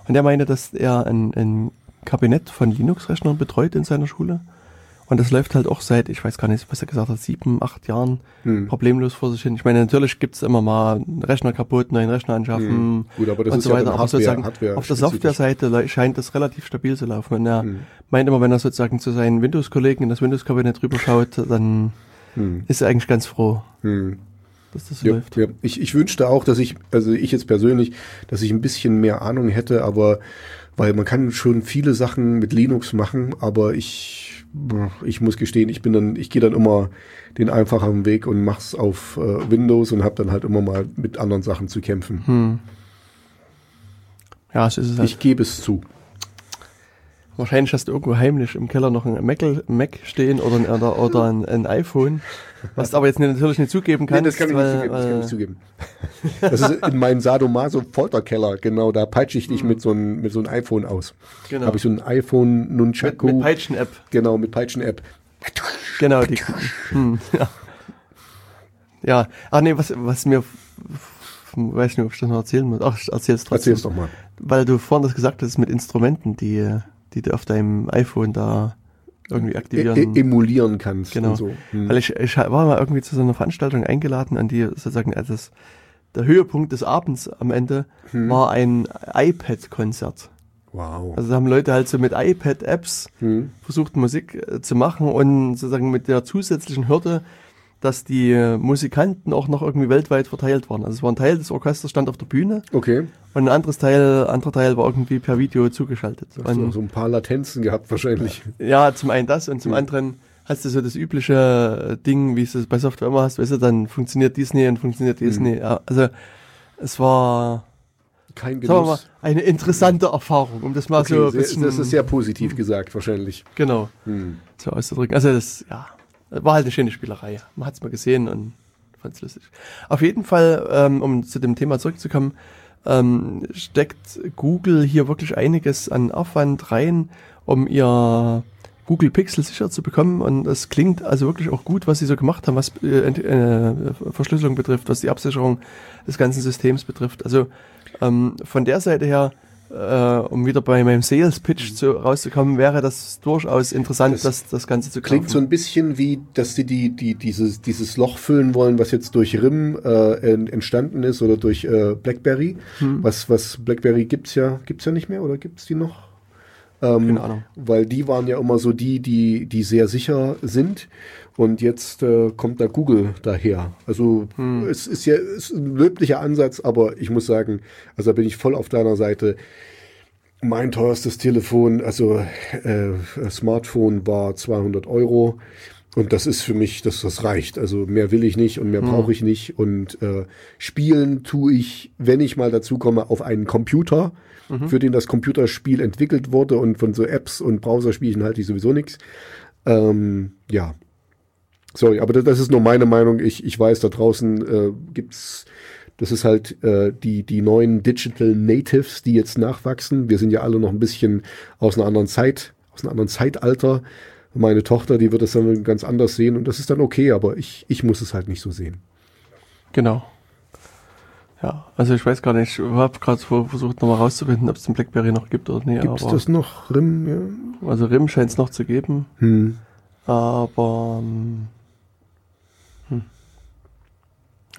Und der meinte, dass er ein, ein Kabinett von Linux-Rechnern betreut in seiner Schule. Und das läuft halt auch seit, ich weiß gar nicht, was er gesagt hat, sieben, acht Jahren Hm. problemlos vor sich hin. Ich meine, natürlich gibt's immer mal einen Rechner kaputt, neuen Rechner anschaffen Hm. Gut, aber das und ist so ja weiter. dann aber Hardware- sozusagen Hardware- auf der. Softwareseite scheint das relativ stabil zu laufen. Und er Hm. meint immer, wenn er sozusagen zu seinen Windows-Kollegen in das Windows-Kabinett rüberschaut, dann Hm. ist er eigentlich ganz froh, Hm. dass das so Ja, läuft. ja. Ich, ich wünschte auch, dass ich, also ich jetzt persönlich, dass ich ein bisschen mehr Ahnung hätte, aber weil man kann schon viele Sachen mit Linux machen, aber ich, ich muss gestehen, ich bin dann, ich gehe dann immer den einfachen Weg und mach's auf äh, Windows und habe dann halt immer mal mit anderen Sachen zu kämpfen. Hm. Ja, so ist es halt. Ich gebe es zu. Wahrscheinlich hast du irgendwo heimlich im Keller noch ein Mac, Mac stehen oder ein, oder, oder ein, ein iPhone, was du aber jetzt nicht, natürlich nicht zugeben kannst. Nee, das kann ich weil, nicht zugeben. Das kann ich weil- nicht zugeben. Das ist in meinem Sadomaso-Folterkeller, genau. Da peitsche ich dich mit so einem mit so einem iPhone aus. Genau. Habe ich so ein iPhone mit, Nunchaku. mit Peitschen-App. genau, mit Peitschen-App. Genau, die, hm, ja. Ja, ach nee, was, was mir, weiß nicht, ob ich das noch erzählen muss. Ach, erzähl's trotzdem. Erzähl's doch mal. Weil du vorhin das gesagt hast mit Instrumenten, die, die du auf deinem iPhone da irgendwie E aktivieren. e emulieren kannst Genau. so. Hm. Weil ich, ich war mal irgendwie zu so einer Veranstaltung eingeladen, an die sozusagen also das, der Höhepunkt des Abends am Ende Hm. war ein iPad-Konzert. Wow. Also da haben Leute halt so mit iPad-Apps Hm. versucht Musik äh, zu machen und sozusagen mit der zusätzlichen Hürde, dass die äh, Musikanten auch noch irgendwie weltweit verteilt waren. Also es war ein Teil des Orchesters stand auf der Bühne Okay. und ein anderes Teil, anderer Teil war irgendwie per Video zugeschaltet. Hast du Und noch so ein paar Latenzen gehabt wahrscheinlich. ja, zum einen das und zum Mhm. anderen hast du so das übliche äh, Ding, wie es bei Software immer hast, weißt du, dann funktioniert dies nie und funktioniert dies Mhm. Ja, also es war kein wir mal, Genuss. eine interessante Erfahrung, um das mal Okay, so ein bisschen, das ist sehr positiv gesagt, wahrscheinlich. genau, Hm. so auszudrücken. Also das, ja, war halt eine schöne Spielerei. Man hat es mal gesehen und fand es lustig. Auf jeden Fall, ähm, um zu dem Thema zurückzukommen, ähm, steckt Google hier wirklich einiges an Aufwand rein, um ihr Google Pixel sicher zu bekommen. Und es klingt also wirklich auch gut, was sie so gemacht haben, was äh, äh, Verschlüsselung betrifft, was die Absicherung des ganzen Systems betrifft. Also ähm, von der Seite her, äh, um wieder bei meinem Sales Pitch zu, rauszukommen, wäre das durchaus interessant, Das das, das, Ganze zu Klingt so kaufen. ein bisschen wie, dass sie die, die, dieses, dieses Loch füllen wollen, was jetzt durch RIM äh, en- entstanden ist oder durch äh, BlackBerry. Hm. Was, was BlackBerry gibt's ja, gibt's ja nicht mehr oder gibt's die noch? Ähm, Keine Ahnung. Weil die waren ja immer so die, die, die sehr sicher sind. Und jetzt äh, kommt da Google daher. Also Hm. es ist ja es ist ein löblicher Ansatz, aber ich muss sagen, also da bin ich voll auf deiner Seite. Mein teuerstes Telefon, also äh, Smartphone war 200 Euro. Und das ist für mich, das, das reicht. Also mehr will ich nicht und mehr brauche ich nicht. Und äh, spielen tue ich, wenn ich mal dazu komme, auf einen Computer, für den das Computerspiel entwickelt wurde. Und von so Apps und Browserspielen halte ich sowieso nichts. Ähm, ja. Sorry, aber das, das ist nur meine Meinung. Ich, ich weiß, da draußen äh, gibt's, das ist halt äh, die, die neuen Digital Natives, die jetzt nachwachsen. Wir sind ja alle noch ein bisschen aus einer anderen Zeit, aus einem anderen Zeitalter. Meine Tochter, die wird es dann ganz anders sehen und das ist dann okay, aber ich, ich muss es halt nicht so sehen. Genau. Ja, also ich weiß gar nicht, ich habe gerade versucht nochmal rauszufinden, ob es den Blackberry noch gibt oder nicht. Gibt es das noch, Rim? Ja. Also RIM scheint es noch zu geben, Hm. aber ähm, hm.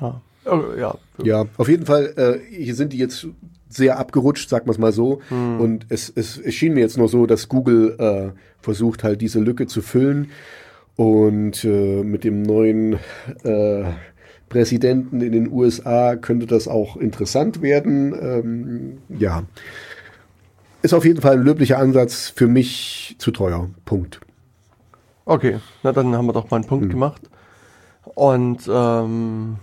ja. Oh, ja. Ja, auf jeden Fall, äh, hier sind die jetzt sehr abgerutscht, sag mal's mal so. Und es, es, es schien mir jetzt nur so, dass Google äh, versucht halt diese Lücke zu füllen. Und äh, mit dem neuen äh, Präsidenten in den USA könnte das auch interessant werden. Ähm, ja. Ist auf jeden Fall ein löblicher Ansatz, für mich zu teuer. Punkt. Okay, na dann haben wir doch mal einen Punkt gemacht. Und ähm,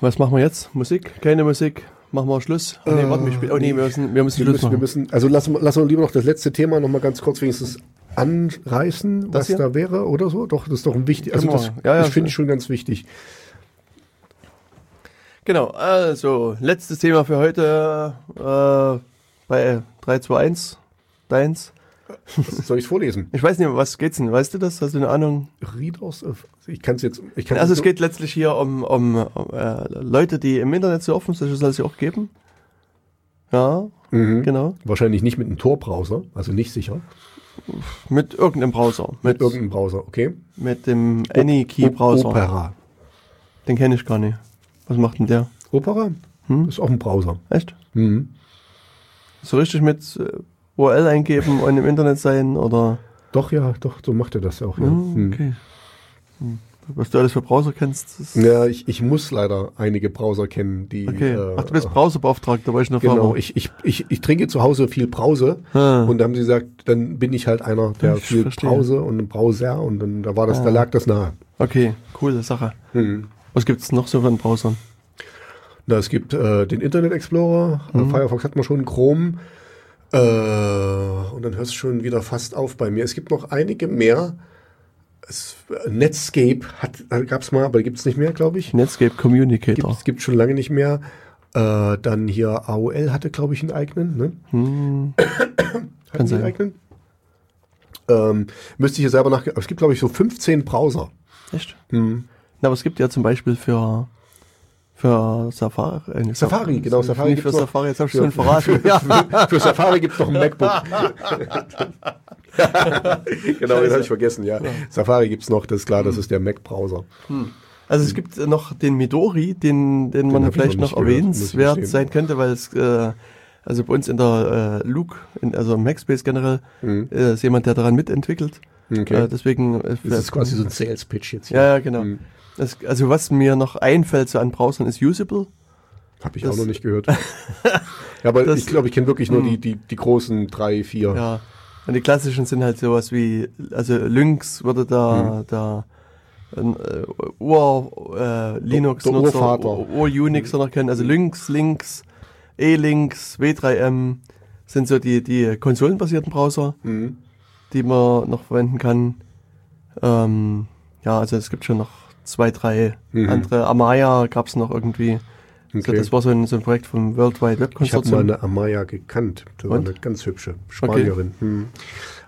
was machen wir jetzt? Musik? Keine Musik? Machen wir Schluss? Oh, nee, warte, wir. Oh nee, wir müssen, wir müssen Wir Schluss müssen, wir machen. müssen, also lassen wir lassen wir lieber noch das letzte Thema noch mal ganz kurz wenigstens anreißen, Das was hier? da wäre oder so. Doch, das ist doch ein wichtig. Also Können das. Ja, ja, das finde so. ich schon ganz wichtig. Genau, also letztes Thema für heute äh, bei 3, 2, 1. Deins. Was soll ich vorlesen? Ich weiß nicht, um was geht's denn? Weißt du das? Hast du eine Ahnung? Readers of, ich kann es jetzt. Ich kann Also es geht letztlich hier um, um, um äh, Leute, die im Internet surfen, solche soll es ja auch geben. Ja, mhm. genau. wahrscheinlich nicht mit einem Tor-Browser, also nicht sicher. Mit irgendeinem Browser. Mit Mit, irgendeinem Browser, okay? mit dem AnyKey-Browser. Opera. Den kenne ich gar nicht. Was macht denn der? Opera? Hm? Ist auch ein Browser. Echt? Mhm. So richtig mit äh, URL eingeben und im Internet sein oder? Doch, ja, doch, so macht er das auch. Ja, Hm. okay. Hm. Was du alles für Browser kennst. Ja ich, ich muss leider einige Browser kennen, die. okay. äh, Ach, du bist Browserbeauftragter bei einer Genau, Firma. ich, ich, ich, ich trinke zu Hause viel Brause Ah. und da haben sie gesagt, dann bin ich halt einer, der Ich viel verstehe. Brause und ein Browser und dann da war das, da Ah. lag das nahe. Okay, coole Sache. Hm. Was gibt's noch so für einen Browsern? Na, es gibt äh, den Internet Explorer, Mhm. äh, Firefox hat man schon, Chrome äh, und dann hört es schon wieder fast auf bei mir. Es gibt noch einige mehr. Es, äh, Netscape hat, gab es mal, aber gibt es nicht mehr, glaube ich. Netscape Communicator. Gibt gibt schon lange nicht mehr. Äh, dann hier AOL hatte, glaube ich, einen eigenen. Ne? Hm. Kann sein. eigenen? Ähm, müsste ich hier selber nach. Es gibt, glaube ich, so 15 Browser. Echt? Hm. Na, aber es gibt ja zum Beispiel für für Safari. Äh, Safari, genau, Safari Nicht für. Safari, jetzt hab ich schon verraten. Für, für, für Safari gibt es noch ein MacBook. genau, den habe ich vergessen, ja. Safari gibt es noch, das ist klar, das ist der Mac-Browser. Also es gibt noch den Midori, den, den, man hab ich vielleicht noch noch erwähnenswert sein könnte, weil es äh, also bei uns in der äh, Luke, in, also im Macspace generell, Mhm. äh, ist jemand, der daran mitentwickelt. Okay. Äh, deswegen äh, das ist quasi so ein Sales-Pitch jetzt hier. Ja, ja, genau. Mhm. Das, also was mir noch einfällt so an Browsern ist Usable. Habe ich Das- auch noch nicht gehört. ja, aber Das- ich glaube, ich kenne wirklich nur Hm. die, die, die großen drei, vier. Ja. Und die klassischen sind halt sowas wie, also Lynx würde da, Mhm. da ein äh, Ur äh, Linux Der Nutzer, Urvater. Ur, Ur Unix noch kennen. Also Lynx, Links, E-Links, W3M sind so die, die konsolenbasierten Browser, Mhm. die man noch verwenden kann. Ähm, ja, also es gibt schon noch zwei, drei Mhm. andere. Amaya gab es noch irgendwie. Okay. das war so ein, so ein Projekt vom World Wide Web Ich habe mal eine Amaya gekannt. Das war eine ganz hübsche Spanierin. Hm.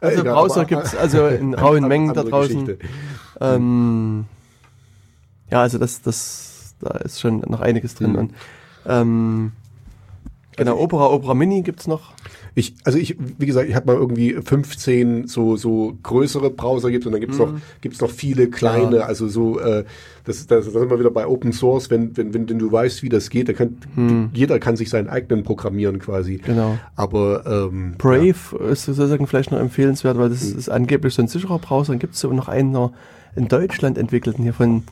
Äh, Also egal, Browser aber- gibt's also in rauen Mengen da draußen. Ähm, ja, also das, das, da ist schon noch einiges drin. Mhm. Und, ähm, genau, Also Opera, Opera Mini gibt's noch. Ich, also ich, wie gesagt, ich habe mal irgendwie 15 so, so größere Browser gibt und dann gibt's noch, gibt's noch viele kleine, Mhm. Ja. also so, äh, das, das, das sind wir wieder bei Open Source, wenn, wenn, wenn, wenn du weißt, wie das geht, dann kann, Mhm. jeder kann sich seinen eigenen programmieren quasi. Genau. Aber, ähm, Brave ist sozusagen vielleicht noch empfehlenswert, weil das Mhm. ist angeblich so ein sicherer Browser. Dann gibt's so noch einen in Deutschland entwickelten hier von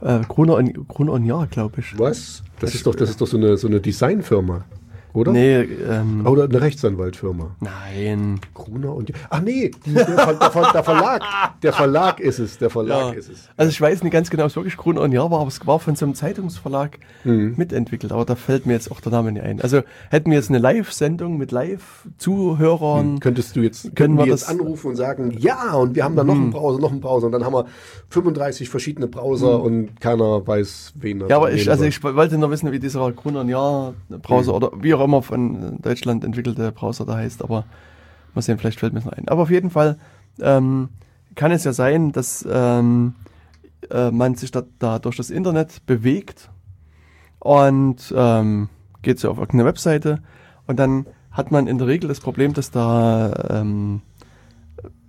äh, Gruner und, Gruner und Jahr, glaube ich. Ja. Was? Das ist doch, das ist doch so eine, so eine Designfirma, oder? Nee, ähm, Oder eine Rechtsanwaltfirma. nein. Gruner und Ach nee, die, der, Ver, der, Ver, der Verlag. Der Verlag ist es. Der Verlag Ja. ist es. Also ich weiß nicht ganz genau, ob es wirklich Gruner und Jahr war, aber es war von so einem Zeitungsverlag Mhm. mitentwickelt. Aber da fällt mir jetzt auch der Name nicht ein. Also hätten wir jetzt eine Live-Sendung mit Live-Zuhörern. Könntest du jetzt, Können wir jetzt das- Mhm. anrufen und sagen, ja, und wir haben da noch einen Browser, noch einen Browser und dann haben wir 35 verschiedene Browser und keiner weiß, wen er Mhm. Ja, aber ich, also ich wollte nur wissen, wie dieser Gruner und Jahr Browser Mhm. oder wie auch immer von Deutschland entwickelte Browser da heißt. Aber mal sehen, vielleicht fällt mir noch ein. Aber auf jeden Fall ähm, kann es ja sein, dass ähm, äh, man sich da, da durch das Internet bewegt und ähm, geht so auf irgendeine Webseite und dann hat man in der Regel das Problem, dass da ähm,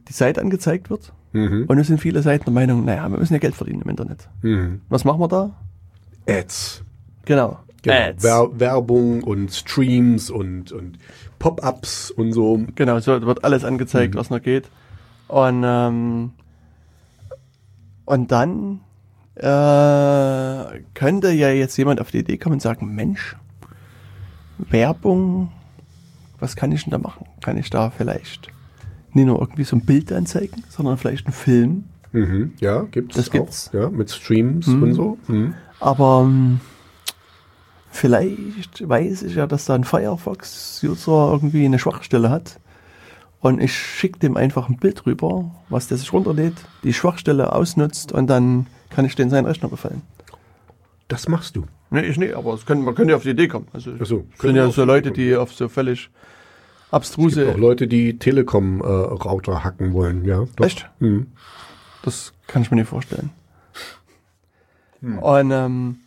die Seite angezeigt wird Mhm. und es sind viele Seiten der Meinung, naja, wir müssen ja Geld verdienen im Internet. Mhm. Was machen wir da? Ads. Genau. Genau. Wer Werbung und Streams und, und Pop-ups und so. Genau, so wird alles angezeigt, was noch geht. Und, ähm, und dann äh, könnte ja jetzt jemand auf die Idee kommen und sagen, Mensch, Werbung, was kann ich denn da machen? Kann ich da vielleicht nicht nur irgendwie so ein Bild anzeigen, sondern vielleicht einen Film? Mhm. Ja, gibt's Das auch. gibt's. Ja, mit Streams Mhm. und so. Mhm. Aber ähm, vielleicht weiß ich ja, dass da ein Firefox-User irgendwie eine Schwachstelle hat. Und ich schicke dem einfach ein Bild rüber, was der sich runterlädt, die Schwachstelle ausnutzt und dann kann ich den seinen Rechner befallen. Das machst du. Nee, ich nicht, aber es können, man könnte ja auf die Idee kommen. Also, Ach so, es können sind ja so Leute, die auf so völlig abstruse. Auch Leute, die Telekom-Router hacken wollen, ja. Doch. Echt? Mhm. Das kann ich mir nicht vorstellen. Und ähm,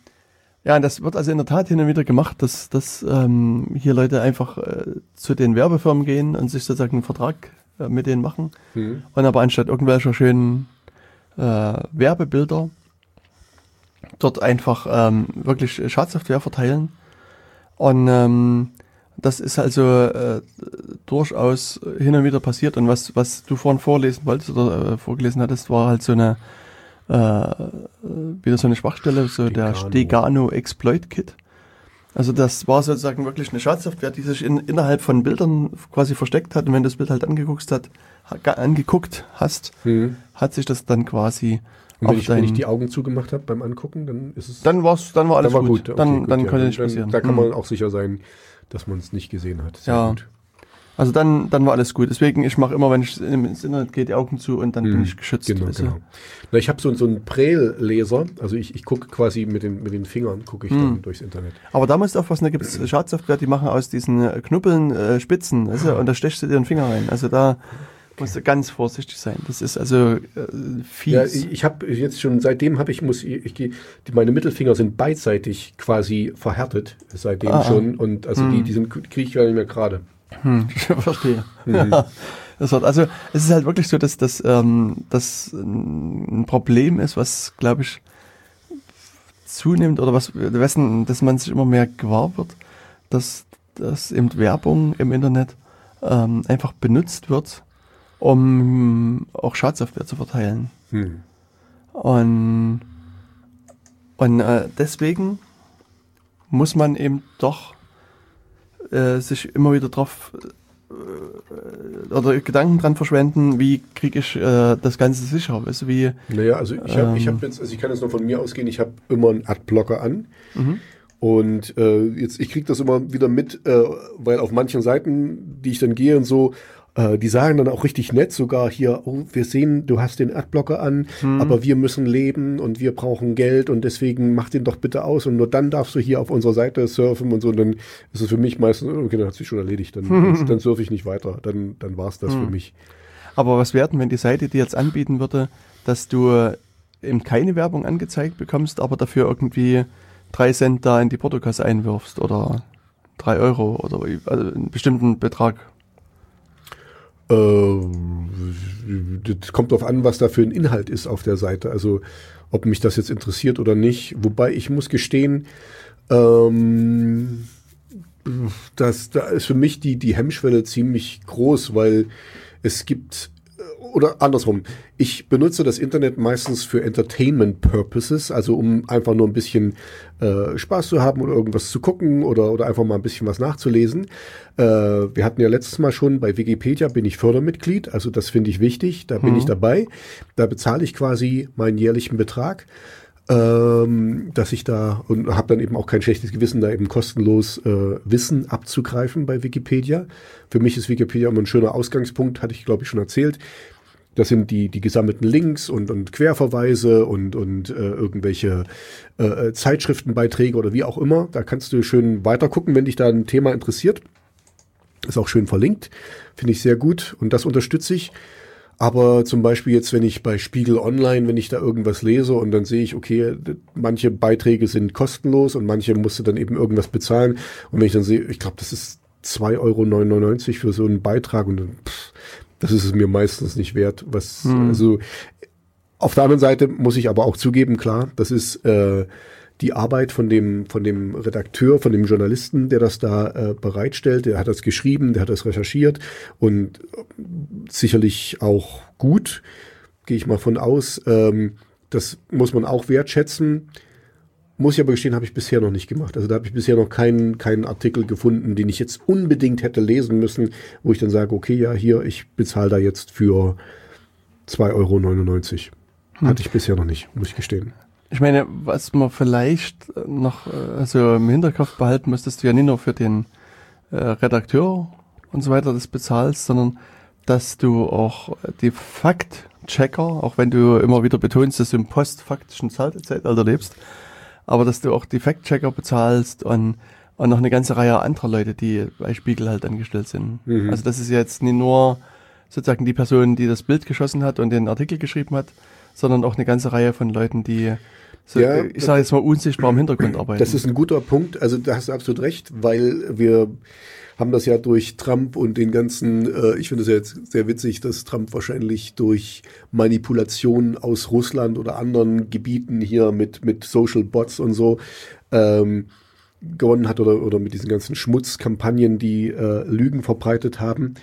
ja, das wird also in der Tat hin und wieder gemacht, dass, dass ähm, hier Leute einfach äh, zu den Werbefirmen gehen und sich sozusagen einen Vertrag äh, mit denen machen. Mhm. Und aber anstatt irgendwelcher schönen äh, Werbebilder dort einfach ähm, wirklich Schadsoftware verteilen. Und ähm, das ist also äh, durchaus hin und wieder passiert. Und was, was du vorhin vorlesen wolltest oder äh, vorgelesen hattest, war halt so eine äh, wieder so eine Schwachstelle, so der Stegano. Stegano Exploit Kit. Also das war sozusagen wirklich eine Schadsoftware, die sich in, innerhalb von Bildern quasi versteckt hat. Und wenn du das Bild halt angeguckt, hat, ha- angeguckt hast, Mhm. hat sich das dann quasi Und wenn ich, wenn ich die Augen zugemacht habe beim Angucken, dann ist es. dann war's, dann war alles dann war gut. Okay, dann gut, dann ja. konnte nicht passieren. Da kann Hm. man auch sicher sein, dass man es nicht gesehen hat. Sehr Ja. gut. Also dann, dann war alles gut. Deswegen, ich mache immer, wenn ich ins Internet gehe, die Augen zu und dann bin Mhm. ich geschützt. Genau, du? genau. Na, ich habe so, so einen Braille-Leser, also ich, ich gucke quasi mit den, mit den Fingern, gucke ich Hm. dann durchs Internet. Aber da musst du aufpassen, da gibt es Schadsoftware, die machen aus diesen äh, Knubbeln äh, Spitzen, weißt du, und da stechst du dir den Finger rein. Also da musst du ganz vorsichtig sein. Das ist also äh, fies. Ja, ich, habe jetzt schon, seitdem habe ich, muss ich, ich, die, meine Mittelfinger sind beidseitig quasi verhärtet, seitdem Ah, ah. schon. Und also die, die sind, kriege ich gar nicht mehr gerade. Hm, verstehe. Ja, also es ist halt wirklich so, dass das ähm, das ein Problem ist, was glaube ich zunimmt oder was dessen, dass man sich immer mehr gewahr wird, dass, dass eben Werbung im Internet ähm, einfach benutzt wird, um auch Schadsoftware zu verteilen. Hm. Und, und äh, deswegen muss man eben doch äh, sich immer wieder drauf äh, oder Gedanken dran verschwenden, wie kriege ich äh, das Ganze sicher? Weißt du, wie, Naja, also ich habe ich Ähm. hab jetzt, also ich kann jetzt nur von mir ausgehen, ich habe immer einen Adblocker an. Und äh, jetzt, ich kriege das immer wieder mit, äh, weil auf manchen Seiten, die ich dann gehe und so, äh, die sagen dann auch richtig nett sogar hier, oh, wir sehen, du hast den Adblocker an, aber wir müssen leben und wir brauchen Geld und deswegen mach den doch bitte aus und nur dann darfst du hier auf unserer Seite surfen und so. Und dann ist es für mich meistens, okay, dann hat sich schon erledigt, dann, dann, dann surfe ich nicht weiter, dann, dann war es das für mich. aber was werden, wenn die Seite dir jetzt anbieten würde, dass du eben keine Werbung angezeigt bekommst, aber dafür irgendwie drei Cent da in die Portokasse einwirfst oder drei Euro oder also einen bestimmten Betrag. Äh, das kommt darauf an, was da für ein Inhalt ist auf der Seite. Also ob mich das jetzt interessiert oder nicht. Wobei ich muss gestehen, ähm, dass da ist für mich die, die Hemmschwelle ziemlich groß, weil es gibt oder andersrum, ich benutze das Internet meistens für Entertainment Purposes, also um einfach nur ein bisschen äh, Spaß zu haben oder irgendwas zu gucken oder, oder einfach mal ein bisschen was nachzulesen. Äh, wir hatten ja letztes Mal schon bei Wikipedia bin ich Fördermitglied, also das finde ich wichtig, da bin ich dabei. Da bezahle ich quasi meinen jährlichen Betrag ähm, dass ich da und habe dann eben auch kein schlechtes Gewissen, da eben kostenlos äh, Wissen abzugreifen bei Wikipedia. Für mich ist Wikipedia immer ein schöner Ausgangspunkt, hatte ich glaube ich schon erzählt. Das sind die, die gesammelten Links und, und Querverweise und, und äh, irgendwelche äh, Zeitschriftenbeiträge oder wie auch immer. Da kannst du schön weitergucken, wenn dich da ein Thema interessiert. Ist auch schön verlinkt. Finde ich sehr gut und das unterstütze ich. Aber zum Beispiel jetzt, wenn ich bei Spiegel Online, wenn ich da irgendwas lese und dann sehe ich, okay, manche Beiträge sind kostenlos und manche musst du dann eben irgendwas bezahlen. Und wenn ich dann sehe, ich glaube, das ist 2,99 Euro für so einen Beitrag und dann, pff, das ist es mir meistens nicht wert. Was, also, auf der anderen Seite muss ich aber auch zugeben, klar, das ist äh, die Arbeit von dem, von dem Redakteur, von dem Journalisten, der das da äh, bereitstellt. Der hat das geschrieben, der hat das recherchiert und äh, sicherlich auch gut, gehe ich mal von aus. Ähm, das muss man auch wertschätzen. Muss ich aber gestehen, habe ich bisher noch nicht gemacht. Also da habe ich bisher noch keinen, keinen Artikel gefunden, den ich jetzt unbedingt hätte lesen müssen, wo ich dann sage, okay, ja, hier, ich bezahle da jetzt für 2,99 Euro. Hatte ich bisher noch nicht, muss ich gestehen. Ich meine, was man vielleicht noch äh, also im Hinterkopf behalten muss, dass du ja nicht nur für den äh, Redakteur und so weiter das bezahlst, sondern dass du auch die Faktchecker, auch wenn du immer wieder betonst, dass du im postfaktischen Zeitalter lebst, aber dass du auch die Faktchecker bezahlst und, und noch eine ganze Reihe anderer Leute, die bei Spiegel halt angestellt sind. Also das ist jetzt nicht nur sozusagen die Person, die das Bild geschossen hat und den Artikel geschrieben hat, sondern auch eine ganze Reihe von Leuten, die so, Ja, ich sage jetzt mal unsichtbar im Hintergrund arbeiten. Das ist ein guter Punkt. Also da hast du absolut recht, weil wir haben das ja durch Trump und den ganzen, äh, ich finde es ja jetzt sehr witzig, dass Trump wahrscheinlich durch Manipulationen aus Russland oder anderen Gebieten hier mit, mit Social Bots und so ähm, gewonnen hat oder, oder mit diesen ganzen Schmutzkampagnen, die äh, Lügen verbreitet haben.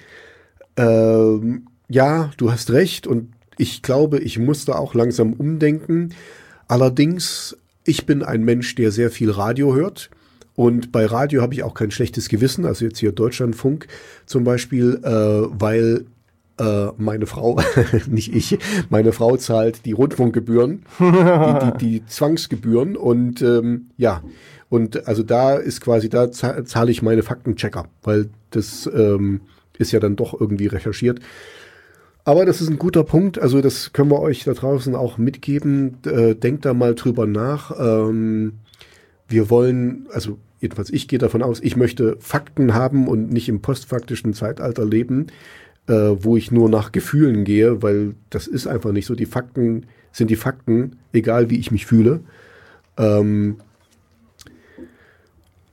Ähm, ja, du hast recht und ich glaube, ich muss da auch langsam umdenken. Allerdings, ich bin ein Mensch, der sehr viel Radio hört. Und bei Radio habe ich auch kein schlechtes Gewissen, also jetzt hier Deutschlandfunk zum Beispiel, äh, weil äh, meine Frau, nicht ich, meine Frau zahlt die Rundfunkgebühren, die, die, die Zwangsgebühren und ähm, ja, und also da ist quasi, da za- zahle ich meine Faktenchecker, weil das ähm, ist ja dann doch irgendwie recherchiert. Aber das ist ein guter Punkt. Also das können wir euch da draußen auch mitgeben. Äh, denkt da mal drüber nach. Ähm, wir wollen, also jedenfalls ich gehe davon aus, ich möchte Fakten haben und nicht im postfaktischen Zeitalter leben, äh, wo ich nur nach Gefühlen gehe, weil das ist einfach nicht so. Die Fakten sind die Fakten, egal wie ich mich fühle. Ähm,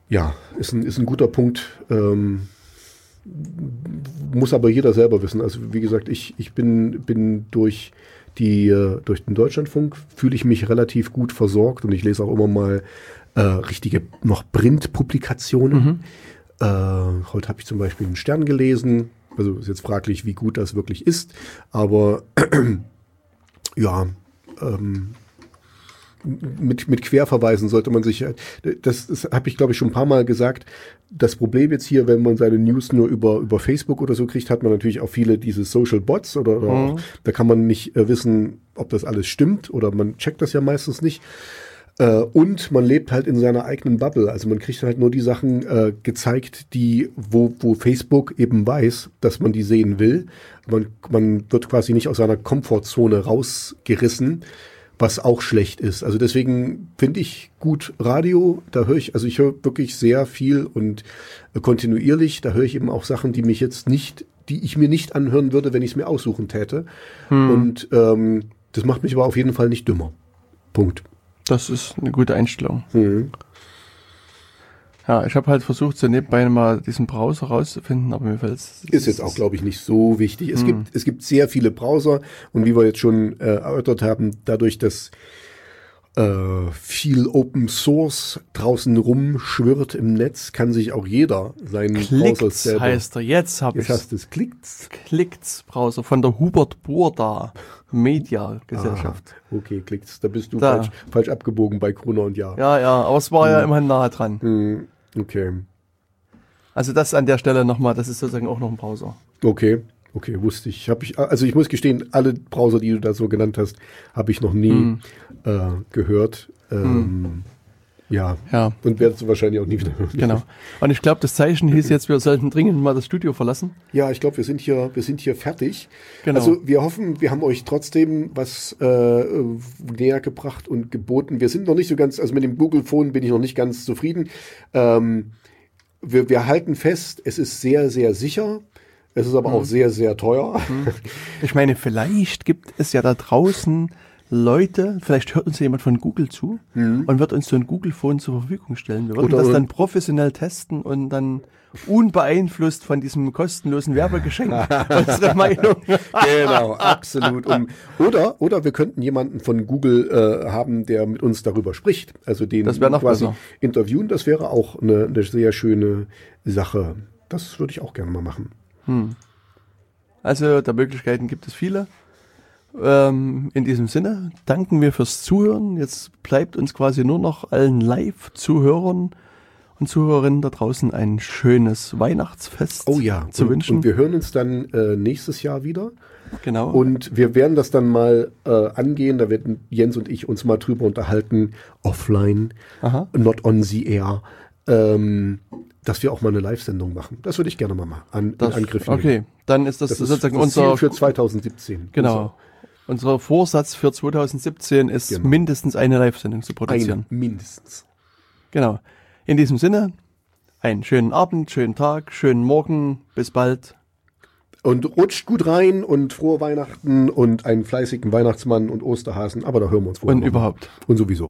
ja, ist ein, ist ein guter Punkt. Ähm, muss aber jeder selber wissen. Also wie gesagt, ich, ich bin, bin durch die äh, durch den Deutschlandfunk fühle ich mich relativ gut versorgt und ich lese auch immer mal äh, richtige noch Printpublikationen. Äh, heute habe ich zum Beispiel einen Stern gelesen. Also ist jetzt fraglich, wie gut das wirklich ist, aber ja, ähm, mit, mit Querverweisen sollte man sich, das, das habe ich glaube ich schon ein paar Mal gesagt. Das Problem jetzt hier, wenn man seine News nur über, über Facebook oder so kriegt, hat man natürlich auch viele diese Social Bots oder, oder Mhm. auch, da kann man nicht äh, wissen, ob das alles stimmt oder man checkt das ja meistens nicht. Äh, und man lebt halt in seiner eigenen Bubble. Also man kriegt halt nur die Sachen äh, gezeigt, die, wo, wo Facebook eben weiß, dass man die sehen will. Man, man wird quasi nicht aus seiner Komfortzone rausgerissen, was auch schlecht ist. Also deswegen finde ich gut Radio, da höre ich, also ich höre wirklich sehr viel und äh, kontinuierlich, da höre ich eben auch Sachen, die mich jetzt nicht, die ich mir nicht anhören würde, wenn ich es mir aussuchen täte. Und ähm, das macht mich aber auf jeden Fall nicht dümmer. Punkt. Das ist eine gute Einstellung. Mhm. Ja, ich habe halt versucht, so nebenbei mal diesen Browser rauszufinden, aber mir fällt es. Ist jetzt auch, glaube ich, nicht so wichtig. Es, gibt, es gibt sehr viele Browser und wie wir jetzt schon äh, erörtert haben, dadurch, dass äh, viel Open Source draußen rumschwirrt im Netz, kann sich auch jeder seinen Browser Klickt's selber... heißt er. Jetzt habe Jetzt hast es, klickt's. Klickt's Browser von der Hubert Burda Media Gesellschaft. Ah, okay, klickt's. Da bist du Da. falsch, falsch abgebogen bei Gruner und Ja. Ja, ja, aber es war ja immerhin nahe dran. Hm, okay. Also das an der Stelle nochmal, das ist sozusagen auch noch ein Browser. Okay. Okay, wusste ich. Hab ich. Also ich muss gestehen, alle Browser, die du da so genannt hast, habe ich noch nie Hm. äh, gehört. Ähm, Ja. Ja. Und werdest du wahrscheinlich auch nie wieder hören. Genau. Und ich glaube, das Zeichen hieß jetzt, wir sollten dringend mal das Studio verlassen. Ja, ich glaube, wir sind hier, wir sind hier fertig. Genau. Also wir hoffen, wir haben euch trotzdem was äh, näher gebracht und geboten. Wir sind noch nicht so ganz, also mit dem Google Phone bin ich noch nicht ganz zufrieden. Ähm, wir, wir halten fest, es ist sehr, sehr sicher. Es ist Mhm. aber auch sehr, sehr teuer. Ich meine, vielleicht gibt es ja da draußen Leute, vielleicht hört uns ja jemand von Google zu und wird uns so ein Google-Phone zur Verfügung stellen. Wir würden Mhm. Oder- das dann professionell testen und dann unbeeinflusst von diesem kostenlosen Werbegeschenk unsere Meinung. genau, absolut. Um, oder, oder wir könnten jemanden von Google äh, haben, der mit uns darüber spricht. Also den Das noch quasi besser. interviewen. Das wäre auch eine, eine sehr schöne Sache. Das würde ich auch gerne mal machen. Also der Möglichkeiten gibt es viele. Ähm, in diesem Sinne danken wir fürs Zuhören. Jetzt bleibt uns quasi nur noch allen Live-Zuhörern und Zuhörerinnen da draußen ein schönes Weihnachtsfest Oh ja, zu und, wünschen. und wir hören uns dann äh, nächstes Jahr wieder. genau. Und wir werden das dann mal äh, angehen. Da werden Jens und ich uns mal drüber unterhalten, offline, Aha. not on the air, ähm, dass wir auch mal eine Live-Sendung machen. Das würde ich gerne mal mal an, das, in Angriff nehmen. okay, dann ist das, Das ist sozusagen das unser Ziel für 2017. genau. Unser Vorsatz für 2017 ist Genau. mindestens eine Live-Sendung zu Unser- produzieren. Ein, mindestens. Genau. In diesem Sinne, einen schönen Abend, schönen Tag, schönen Morgen, bis bald. Und rutscht gut rein und frohe Weihnachten und einen fleißigen Weihnachtsmann und Osterhasen. Aber da hören wir uns vorher Und überhaupt. Und sowieso.